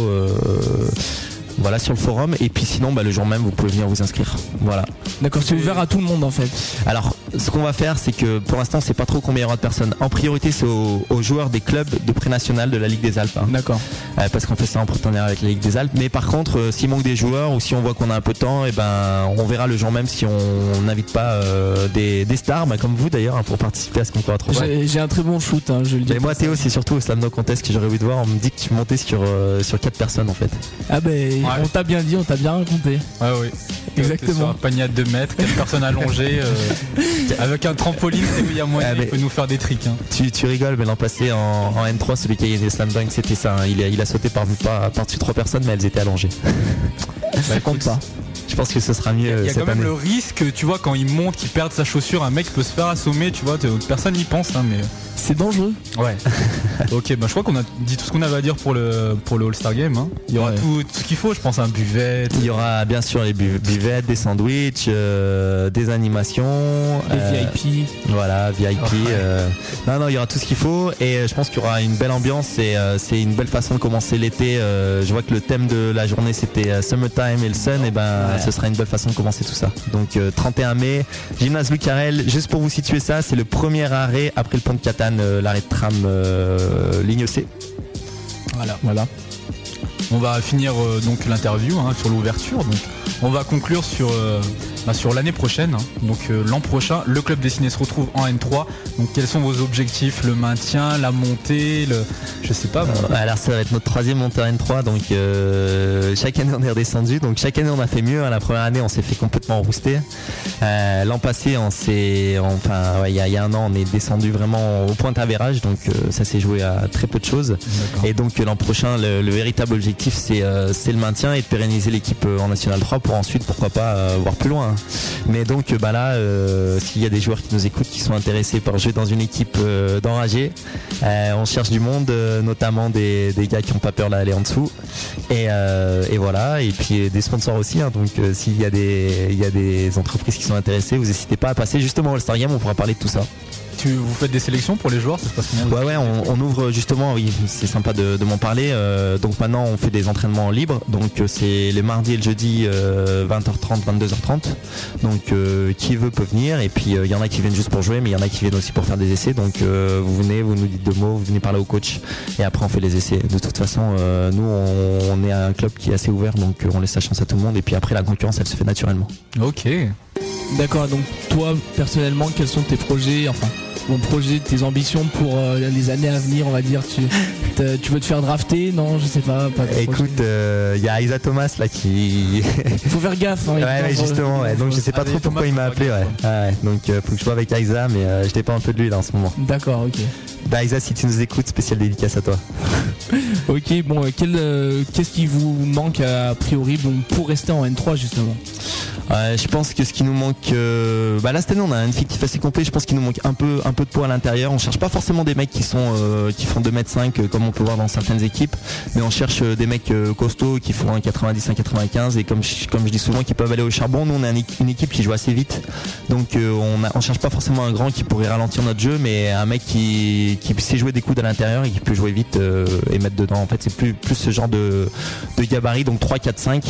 Voilà sur le forum. Et puis sinon bah, le jour même vous pouvez venir vous inscrire. Voilà. D'accord, c'est ouvert à tout le monde en fait. alors ce qu'on va faire c'est que pour l'instant c'est pas trop combien il y aura de personnes en priorité c'est aux, aux joueurs des clubs de pré-national de la Ligue des Alpes hein. D'accord. Euh, parce qu'on fait ça en partenariat avec la Ligue des Alpes mais par contre euh, s'il manque des joueurs ou si on voit qu'on a un peu de temps et ben on verra le jour même si on n'invite pas euh, des, des stars bah, comme vous d'ailleurs hein, pour participer à ce concours à trois J'ai j'ai un très bon shoot, hein, je le dis. mais moi Théo c'est surtout au Slam Contest que j'aurais voulu te voir on me dit que tu montais sur, euh, sur 4 personnes en fait Ah ben on t'a bien dit, on t'a bien raconté. Ouais, oui. Exactement. Sur un panier à 2 mètres, 4 personnes allongées. avec un trampoline, Théo, il y a moyen, il peut nous faire des tricks. hein. Tu, tu rigoles, mais l'an passé en, en N3, celui qui a gagné les slam dunk, c'était ça. hein. Il, a, il a sauté par, par, par-dessus trois personnes, mais elles étaient allongées. ça compte pas. Je pense que ce sera mieux Il y a cette quand même année. le risque, tu vois, quand il monte, qu'il perde sa chaussure, un mec peut se faire assommer, tu vois, personne n'y pense, hein, mais. C'est dangereux. Ouais. ok, bah je crois qu'on a dit tout ce qu'on avait à dire pour le, pour le All-Star Game. hein. Il y aura tout, tout ce qu'il faut, je pense, un buvette. Il y aura bien sûr les bu- buvettes, des sandwichs, euh, des animations, Des euh, VIP. Voilà, VIP. Ouais. euh, non, non, il y aura tout ce qu'il faut et euh, je pense qu'il y aura une belle ambiance et euh, c'est une belle façon de commencer l'été. euh, je vois que le thème de la journée c'était euh, Summertime et le Sun, et ben Ouais. Ce sera une belle façon de commencer tout ça. Donc euh, 31 mai, gymnase Louis Carrel. Juste pour vous situer ça, c'est le premier arrêt après le pont de Catane, euh, l'arrêt de tram euh, ligne C. Voilà. Voilà. On va finir euh, donc l'interview hein, sur l'ouverture. Donc on va conclure sur, euh, bah, sur l'année prochaine. hein. Donc euh, l'an prochain, le club dessiné se retrouve en N3. Donc quels sont vos objectifs? Le maintien, la montée, le. Je sais pas. Euh, Alors ça va être notre troisième montée en N3 donc euh, chaque année on est redescendu donc chaque année on a fait mieux hein. la première année on s'est fait complètement rouster l'an passé on s'est enfin ouais, il y, a- il y a un an on est descendu vraiment au point d'avérage donc ça s'est joué à très peu de choses et donc l'an prochain le, le véritable objectif c'est c'est le maintien et de pérenniser l'équipe en National 3 pour ensuite pourquoi pas voir plus loin mais donc euh, bah là euh, s'il y a des joueurs qui nous écoutent qui sont intéressés par jouer dans une équipe euh, d'enragés on cherche du monde, notamment des, gars qui n'ont pas peur d'aller en dessous. Et, voilà, et puis des sponsors aussi. hein. donc s'il y, a des- y a des entreprises qui sont intéressées, vous n'hésitez pas à passer justement au All-Star Game, on pourra parler de tout ça. Tu, vous faites des sélections pour les joueurs, ça se passe comment Ouais ouais on, on ouvre justement oui c'est sympa de, de m'en parler. Euh, donc maintenant on fait des entraînements libres. Donc euh, c'est les mardis et le jeudi euh, 20h30 22h30 donc euh, qui veut peut venir. Et puis euh, il y en a qui viennent juste pour jouer mais il y en a qui viennent aussi pour faire des essais. Donc euh, vous venez vous nous dites deux mots vous venez parler au coach. Et après on fait les essais. De toute façon euh, nous on, on est un club qui est assez ouvert. Donc euh, on laisse la chance à tout le monde. Et puis après la concurrence elle se fait naturellement. Ok. D'accord, donc toi personnellement, quels sont tes projets, enfin mon projet, tes ambitions pour euh, les années à venir, on va dire tu, veux te faire drafter? Non, je sais pas. Écoute, euh, il y a Isa Thomas là qui. Faut faire gaffe. Hein, ouais, ouais, faut- justement, ouais. donc je sais pas trop pourquoi il m'a appelé. Ouais. Ah ouais. Donc euh, faut que je vois avec Isa, mais euh, je dépends un peu de lui là en ce moment. D'accord, ok. Bah Isa, si tu nous écoutes, spécial dédicace à toi. Ok, bon, euh, quel, euh, qu'est-ce qui vous manque a priori bon, pour rester en N3 justement? Ouais, je pense que ce qui nous manque, euh, bah là cette année on a un effectif assez complet. Je pense qu'il nous manque un peu, un peu de poids à l'intérieur. On cherche pas forcément des mecs qui sont, euh, qui font 2m5 euh, comme on peut voir dans certaines équipes, mais on cherche euh, des mecs costauds qui font un 90, un 95 et comme je, comme je dis souvent qui peuvent aller au charbon. Nous on est un une équipe qui joue assez vite, donc on, cherche pas forcément un grand qui pourrait ralentir notre jeu, mais un mec qui, sait jouer des coups à l'intérieur et qui peut jouer vite et mettre dedans. En fait c'est plus, plus ce genre de, de gabarit, donc 3, 4, 5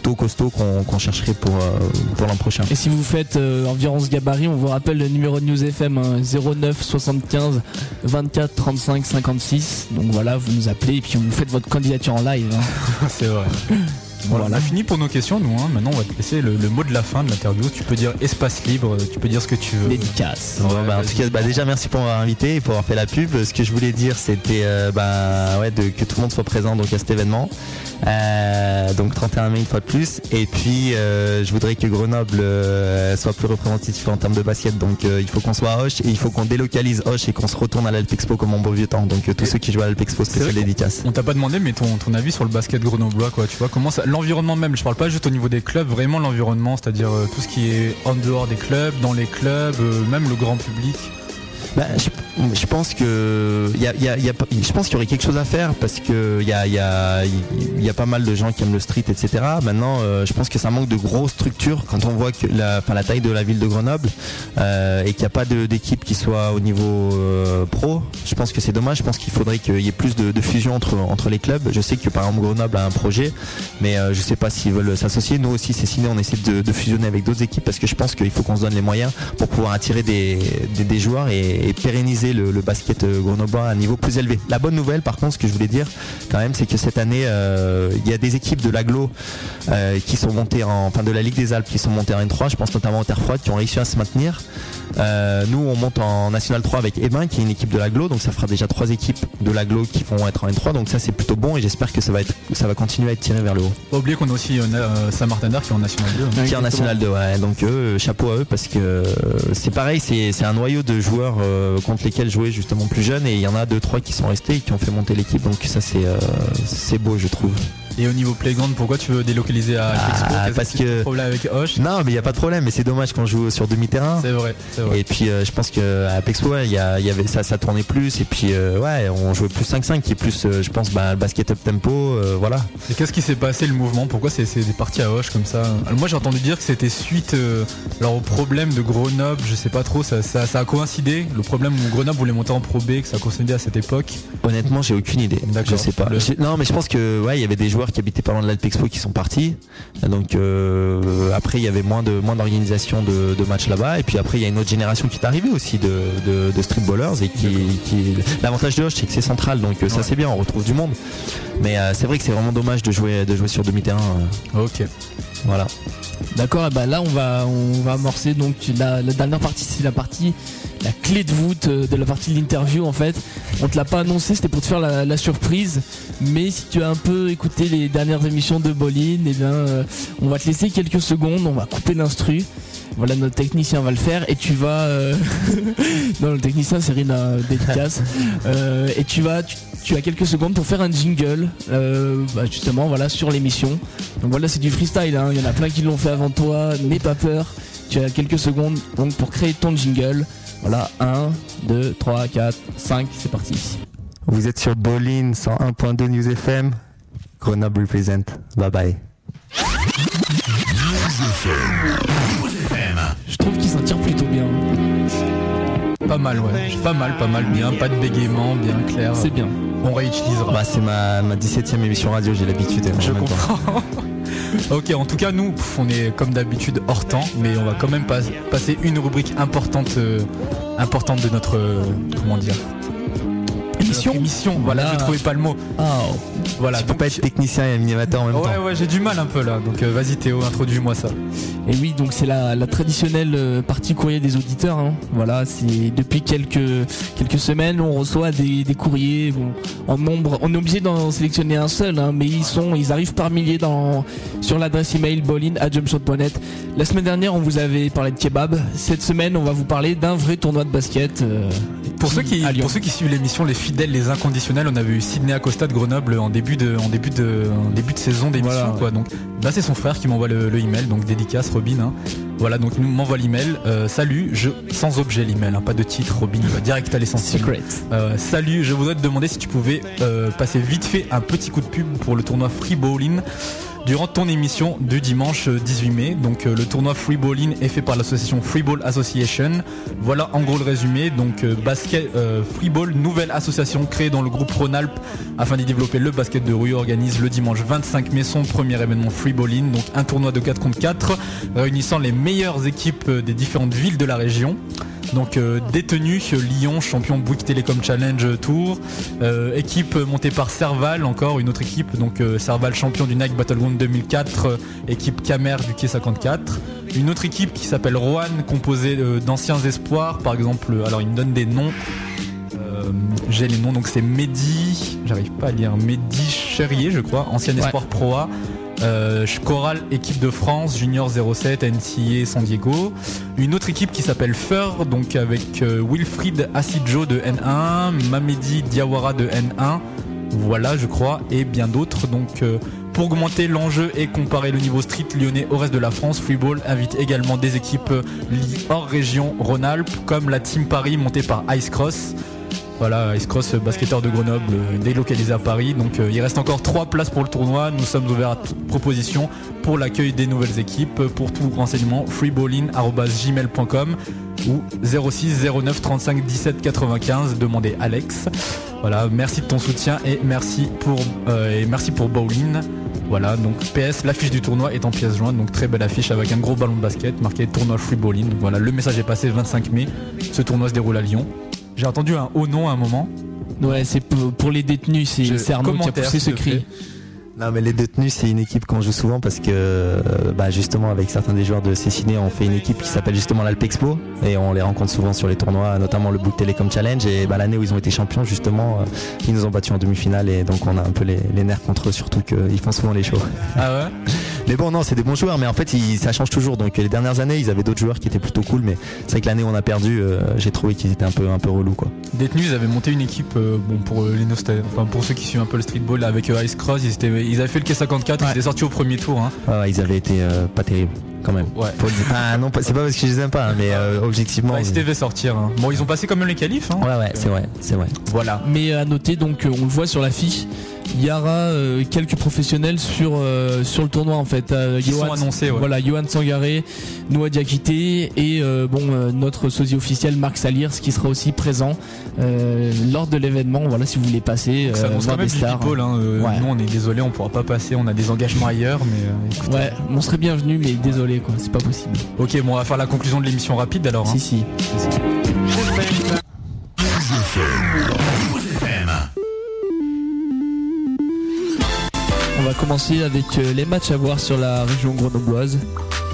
plutôt costaud qu'on qu'on chercherait pour, euh, pour l'an prochain. Et si vous faites euh, environ ce gabarit, on vous rappelle le numéro de News FM hein, 09 75 24 35 56. Donc voilà, vous nous appelez et puis vous faites votre candidature en live. hein. C'est vrai. Voilà, on a fini pour nos questions, nous. hein. Maintenant, on va te laisser le, le mot de la fin de l'interview. Tu peux dire espace libre, tu peux dire ce que tu veux. Dédicace. Bah, en tout cas, bah, déjà merci pour m'avoir invité et pour avoir fait la pub. Ce que je voulais dire, c'était euh, bah, ouais, de, que tout le monde soit présent donc à cet événement. Euh, donc 31 mai une fois de plus. Et puis euh, je voudrais que Grenoble euh, soit plus représentatif en termes de basket. Donc euh, il faut qu'on soit à Hoche et il faut qu'on délocalise Hoche et qu'on se retourne à l'Alpexpo comme en beau vieux temps. Donc euh, tous ceux qui jouent à l'Alpexpo C'est spécial dédicace. On t'a pas demandé, mais ton, ton avis sur le basket grenoblois, quoi. Tu vois, comment ça, l'environnement même. Je parle pas juste au niveau des clubs, vraiment l'environnement, c'est-à-dire euh, tout ce qui est en dehors des clubs, dans les clubs, euh, même le grand public. Bah, je, pense y a, je pense qu'il y aurait quelque chose à faire parce que il y a, pas mal de gens qui aiment le street, etc. Maintenant, euh, je pense que ça manque de grosses structures quand on voit que la, taille de la ville de Grenoble euh, et qu'il n'y a pas d'équipe qui soit au niveau euh, pro. Je pense que c'est dommage. Je pense qu'il faudrait qu'il y ait plus de, de fusion entre, les clubs. Je sais que par exemple Grenoble a un projet, mais je sais pas s'ils veulent s'associer. Nous aussi, c'est signé. On essaie de, fusionner avec d'autres équipes parce que je pense qu'il faut qu'on se donne les moyens pour pouvoir attirer des, des, des joueurs et, et pérenniser le, le basket euh, grenoblois à un niveau plus élevé. La bonne nouvelle, par contre, ce que je voulais dire quand même, c'est que cette année, euh, il y a des équipes de l'aglo euh, qui sont montées en, enfin de la Ligue des Alpes qui sont montées en N3. Je pense notamment aux Terre Froide qui ont réussi à se maintenir. Euh, nous, on monte en National 3 avec Ebin, qui est une équipe de l'aglo, donc ça fera déjà trois équipes de l'aglo qui vont être en N3. Donc ça, c'est plutôt bon et j'espère que ça va être, ça va continuer à être tiré vers le haut. Pas oublier qu'on a aussi Saint-Martin qui est en National 2. hein. qui est en National 2 ouais. donc eux euh, chapeau à eux parce que euh, c'est pareil c'est c'est un noyau de joueurs euh, contre lesquels jouer justement plus jeunes. Et il y en a deux trois qui sont restés et qui ont fait monter l'équipe. Donc ça c'est euh, c'est beau je trouve Et au niveau playground, pourquoi tu veux délocaliser à Ah, Qu'est-ce parce que problème avec Hoche non mais il y a pas de problème mais c'est dommage qu'on joue sur demi-terrain C'est vrai, et puis euh, je pense que à Apexpo il y, avait ça ça tournait plus et puis euh, ouais on jouait plus 5-5 qui est plus euh, je pense bah, le basket up tempo euh, voilà Et qu'est-ce qui s'est passé le mouvement? Pourquoi c'est des parties à Hoche comme ça? Alors moi j'ai entendu dire que c'était suite euh, alors au problème de Grenoble, je sais pas trop, ça, ça, ça a coïncidé? Le problème où Grenoble voulait monter en Pro B, que ça a coïncidé à cette époque? Honnêtement, j'ai aucune idée. Je sais pas. Le- Non, mais je pense que ouais, il y avait des joueurs qui habitaient pas loin de l'Alpexpo qui sont partis. Donc euh, après, il y avait moins de moins d'organisation de, de matchs là-bas. Et puis après, il y a une autre génération qui est arrivée aussi de, de, de streetballers et qui, qui l'avantage de Hoche, c'est que c'est central. Donc euh, ça c'est bien, on retrouve du monde. Mais euh, c'est vrai que c'est vraiment dommage de jouer de jouer sur demi-terrain. Ok. Voilà. D'accord, et bah là on va on va amorcer donc la, dernière partie, c'est la partie la clé de voûte euh, de la partie de l'interview en fait. On te l'a pas annoncé, c'était pour te faire la, surprise. Mais si tu as un peu écouté les dernières émissions de Bolin, et bien euh, on va te laisser quelques secondes, on va couper l'instru. Voilà, notre technicien va le faire et tu vas. euh, non, le technicien c'est Rina dédicace. Et tu vas, tu as quelques secondes pour faire un jingle, euh, bah, justement, voilà, sur l'émission. Donc voilà, c'est du freestyle. hein. Il y en a plein qui l'ont fait avant toi. N'aie pas peur. Tu as quelques secondes donc pour créer ton jingle. Voilà, 1, 2, 3, 4, 5, c'est parti. Vous êtes sur Bolin 101.2 News FM. Grenoble represent. Bye bye. Je trouve qu'il s'en tire plutôt bien. Pas mal, ouais. Pas mal, pas mal, bien. Pas de bégaiement, bien clair. C'est bien. On réutilisera. Bah, c'est ma, ma 17ème émission radio, j'ai l'habitude. Je comprends. ok, en tout cas, nous, on est comme d'habitude hors temps, mais on va quand même pas- passer une rubrique importante, euh, importante de notre, euh, comment dire, Émission. émission. Voilà, Voilà. je trouvais pas le mot. Ah, Voilà. Tu peux pas être technicien et animateur en même Ouais, temps. ouais, j'ai du mal un peu là. Donc, euh, vas-y Théo, introduis-moi ça. Et oui, donc c'est la, la traditionnelle euh, partie courrier des auditeurs. hein. Voilà, c'est depuis quelques quelques semaines, on reçoit des, des courriers bon, en nombre. On est obligé d'en sélectionner un seul, hein, mais ils sont, ils arrivent par milliers dans sur l'adresse email bolin à jumpshot.net. La semaine dernière, on vous avait parlé de kebab. Cette semaine, on va vous parler d'un vrai tournoi de basket. euh, Pour ceux, qui, pour ceux qui suivent l'émission, les fidèles, les inconditionnels, on avait eu Sydney Acosta de Grenoble en début de, en début de, en début de saison d'émission, Voilà, quoi. Donc, bah, c'est son frère qui m'envoie le, le email, donc dédicace Robin. hein. Voilà, donc il m'envoie l'email. Euh, salut, je, sans objet l'email, hein, pas de titre. Robin, va direct à l'essentiel. Secret. Euh, salut, je voudrais te demander si tu pouvais euh, passer vite fait un petit coup de pub pour le tournoi Free Bowling durant ton émission du dimanche euh, 18 mai. Donc euh, le tournoi Free Bowling est fait par l'association Free Ball Association. Voilà en gros le résumé. Donc euh, basket euh, Free Ball, nouvelle association créée dans le groupe Rhône-Alpes afin d'y développer le basket de rue organise le dimanche 25 mai son premier événement Free Bowling, donc un tournoi de 4 contre 4 réunissant les meilleures équipes euh, des différentes villes de la région. Donc euh, détenu euh, Lyon, champion Bouygues Télécom Challenge Tour, Euh, équipe montée par Serval, encore une autre équipe, donc euh, Serval champion du Nike Battleground 2004, euh, équipe Camer du Quai 54. Une autre équipe qui s'appelle Rohan, composée euh, d'anciens espoirs, par exemple, euh, alors il me donne des noms. Euh, J'ai les noms, donc c'est Mehdi, j'arrive pas à lire, Mehdi Cherrier, je crois, ancien Ouais. espoir Pro A. Euh, Choral, équipe de France, Junior 07, NCA San Diego. Une autre équipe qui s'appelle Fur, donc avec euh, Wilfried Asidjo de N1, Mamedi Diawara de N1, voilà je crois, et bien d'autres. Donc euh, pour augmenter l'enjeu et comparer le niveau street lyonnais au reste de la France, Freeball invite également des équipes hors région Rhône-Alpes, comme la Team Paris montée par Ice Cross. Voilà, Ice Cross, basketteur de Grenoble, euh, délocalisé à Paris. Donc euh, il reste encore trois places pour le tournoi. Nous sommes ouverts à toute proposition pour l'accueil des nouvelles équipes. Pour tout renseignement, freeballin.gmail.com ou 06 09 35 17 95. Demandez Alex. Voilà, merci de ton soutien et merci pour, euh, et merci pour Bowling. Voilà, donc PS, l'affiche du tournoi est en pièce jointe, donc très belle affiche avec un gros ballon de basket marqué tournoi Free Bowling. Voilà, le message est passé le 25 mai. Ce tournoi se déroule à Lyon. J'ai entendu un haut nom à un moment. Ouais, c'est pour, pour les détenus, c'est Arnaud qui a commentaire, poussé ce cri. Non mais les détenus c'est une équipe qu'on joue souvent parce que euh, bah, justement avec certains des joueurs de Cessiné on fait une équipe qui s'appelle justement l'Alpexpo et on les rencontre souvent sur les tournois notamment le Book Telecom Challenge et bah, l'année où ils ont été champions justement euh, ils nous ont battus en demi-finale et donc on a un peu les, les nerfs contre eux surtout qu'ils font souvent les shows. Ah ouais? Mais bon non c'est des bons joueurs mais en fait ils- ça change toujours donc les dernières années ils avaient d'autres joueurs qui étaient plutôt cool mais c'est vrai que l'année où on a perdu euh, j'ai trouvé qu'ils étaient un peu un peu relous quoi. Détenus, ils avaient monté une équipe, euh, bon pour euh, les nostal- enfin pour ceux qui suivent un peu le streetball avec Ice Cross, ils, étaient, ils avaient fait le K54, ils étaient sortis au premier tour. Hein. Ouais, ils avaient été pas terribles quand même. Ouais. Faut le dire. Ah, non c'est pas parce que je les aime pas hein, mais euh, objectivement. Ouais, ils s'étaient fait sortir. hein. Bon, ils ont passé quand même les qualifs. Hein. Ouais ouais c'est vrai c'est vrai. Voilà. Mais à noter, donc euh, on le voit sur l'affiche, il y aura euh, quelques professionnels sur euh, sur le tournoi en fait. Euh, Qui sont annoncés, ouais. Voilà, Johan Sangaré, Noah Diakité et euh, bon euh, notre sosie officiel Marc Salirs qui sera aussi présent euh, lors de l'événement. Voilà, si vous voulez passer, Donc ça euh, annonce voir quand même des stars. people. Hein. Euh, Ouais. Nous, on est désolé, on pourra pas passer. On a des engagements ailleurs, mais euh, écoute. Ouais, on serait bienvenu, mais désolé quoi, c'est pas possible. Ok, bon, on va faire la conclusion de l'émission rapide alors. hein. Si si. On va commencer avec euh, les matchs à voir sur la région grenobloise.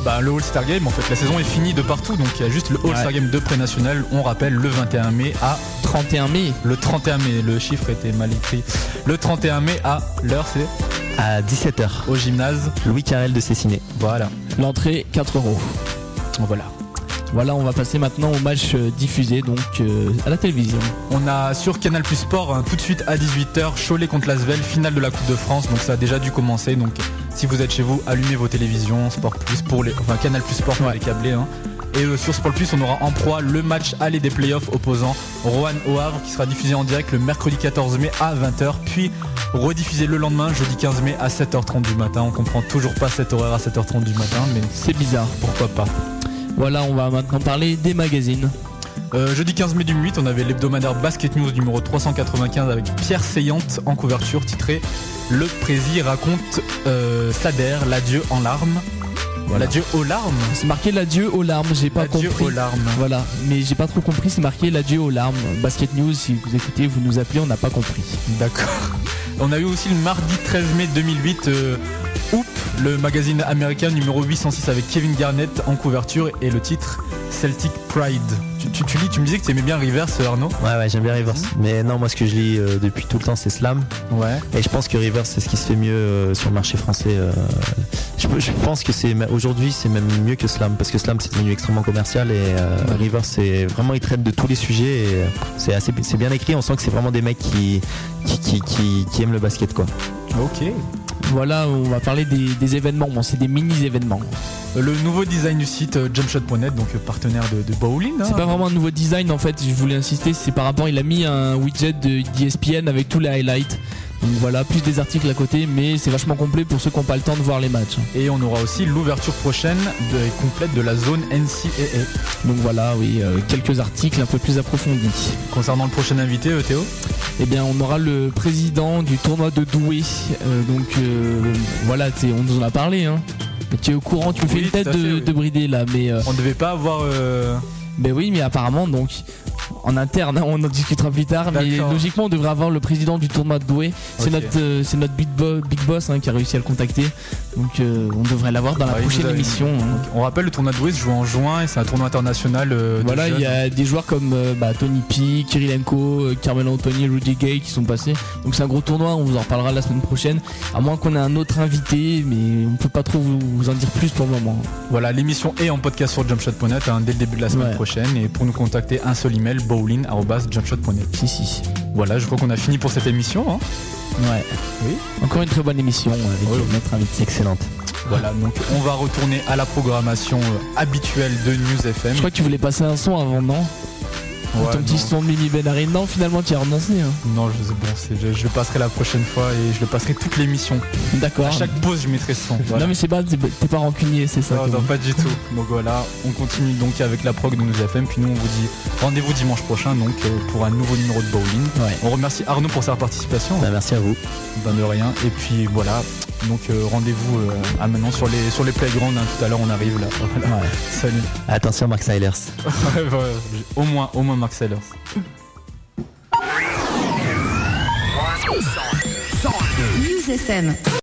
Bah, le All-Star Game, en fait, la saison est finie de partout, donc il y a juste le All-Star Ouais. Game de pré-national, on rappelle, le 21 mai à 31 mai. Le 31 mai, le chiffre était mal écrit. Le 31 mai à l'heure, c'est À 17h. au gymnase. Louis Carrel de Cessiné. Voilà. L'entrée 4 euros. Voilà. Voilà, on va passer maintenant au match euh, diffusé donc euh, à la télévision. On a sur Canal Plus Sport hein, tout de suite à 18h Cholet contre Lasvel, finale de la Coupe de France. Donc ça a déjà dû commencer. Donc si vous êtes chez vous, allumez vos télévisions Sport Plus pour les, enfin Canal Plus Sport pour les câblés. hein. Et euh, sur Sport Plus, on aura en proie le match aller des playoffs opposant Rohan au Havre qui sera diffusé en direct le mercredi 14 mai à 20h, puis rediffusé le lendemain, jeudi 15 mai à 7h30 du matin. On comprend toujours pas cet horaire à 7h30 du matin, mais C'est bizarre. pourquoi pas. Voilà, on va maintenant parler des magazines. Euh, jeudi 15 mai 2008, on avait l'hebdomadaire Basket News numéro 395 avec Pierre Seyante en couverture titré Le Prési raconte euh, Sader, l'adieu en larmes. L'adieu aux larmes C'est marqué l'adieu aux larmes, j'ai pas L'adieu compris. aux larmes. Voilà, mais j'ai pas trop compris, c'est marqué l'adieu aux larmes. Basket News, si vous écoutez, vous nous appelez, on n'a pas compris. D'accord. On a eu aussi le mardi 13 mai 2008 euh, Hoop, le magazine américain numéro 806 avec Kevin Garnett en couverture et le titre Celtic Pride. Tu, tu, tu lis, tu me disais que tu aimais bien Rivers Arnaud? Ouais, ouais, j'aime bien Rivers. Mais non, moi, ce que je lis euh, depuis tout le temps, c'est Slam. Ouais. Et je pense que Rivers, c'est ce qui se fait mieux euh, sur le marché français. euh. Je, je pense que c'est aujourd'hui, c'est même mieux que Slam parce que Slam, c'est devenu extrêmement commercial et Rivers, c'est vraiment, il traite de tous les sujets et c'est assez, c'est bien écrit. On sent que c'est vraiment des mecs qui, qui, qui, qui, qui aiment le basket, quoi. Ok. Voilà, on va parler des, des événements. Bon, c'est des mini-événements. Le nouveau design du site euh, jumpshot.net, donc euh, partenaire de, de Bowling. hein. C'est pas vraiment un nouveau design en fait, je voulais insister, c'est par rapport, il a mis un widget de d'ESPN avec tous les highlights. Donc voilà, plus des articles à côté, mais c'est vachement complet pour ceux qui n'ont pas le temps de voir les matchs. Et on aura aussi l'ouverture prochaine de, et complète de la zone NCAA. Donc voilà, oui, euh, quelques articles un peu plus approfondis. Concernant le prochain invité, euh, Théo? Eh bien, on aura le président du tournoi de Douai. Euh, donc euh, voilà, on nous en a parlé. Hein. Tu es au courant, tu me fais une tête fait, de, oui. de brider là, mais. euh, On devait pas avoir. euh, Ben oui, mais apparemment, donc, en interne, hein, on en discutera plus tard, mais logiquement, on devrait avoir le président du tournoi de Douai. C'est notre, euh, c'est notre big, bo- big boss hein, qui a réussi à le contacter. Donc, euh, on devrait l'avoir dans la Ah, il prochaine émission. hein. On rappelle le tournoi de Douai se joue en juin et c'est un tournoi international. euh, Voilà, il y a des joueurs comme bah, Tony P, Kirilenko, Carmelo Anthony, Rudy Gay qui sont passés. Donc c'est un gros tournoi, on vous en reparlera la semaine prochaine. À moins qu'on ait un autre invité, mais on peut pas trop vous, vous en dire plus pour le moment. Voilà, l'émission est en podcast sur jumpshot.net hein, dès le début de la semaine Ouais. prochaine. Et pour nous contacter, un seul email bowling.jumpshot.net. Si, si. Voilà, je crois qu'on a fini pour cette émission. hein. Ouais. Oui. Encore une très bonne émission avec euh, notre invité. Excellente. Voilà, donc on va retourner à la programmation euh, habituelle de News FM. Je crois que tu voulais passer un son avant, non? Ouais, Ton petit non. son de Mimi Benari. Non, finalement, tu as renoncé. hein. Non, je sais bon, c'est- je, je le passerai la prochaine fois et je le passerai toute l'émission. D'accord. À chaque pause, je mettrai ce son. Voilà. Non, mais c'est pas, t'es pas rancunier, c'est ça. Non, non, pas du tout. Donc voilà, on continue donc avec la prog de News FM. Puis nous, on vous dit rendez-vous dimanche prochain donc euh, pour un nouveau numéro de bowling. Ouais. On remercie Arnaud pour sa participation. Bah, merci à vous. Ben de rien. Et puis voilà, donc euh, rendez-vous euh, à maintenant sur les sur les playgrounds. hein. Tout à l'heure, on arrive là. Voilà. Ouais. Salut. Attention, Silers. Ouais, au moins, au moins Mark Sellers. News FM.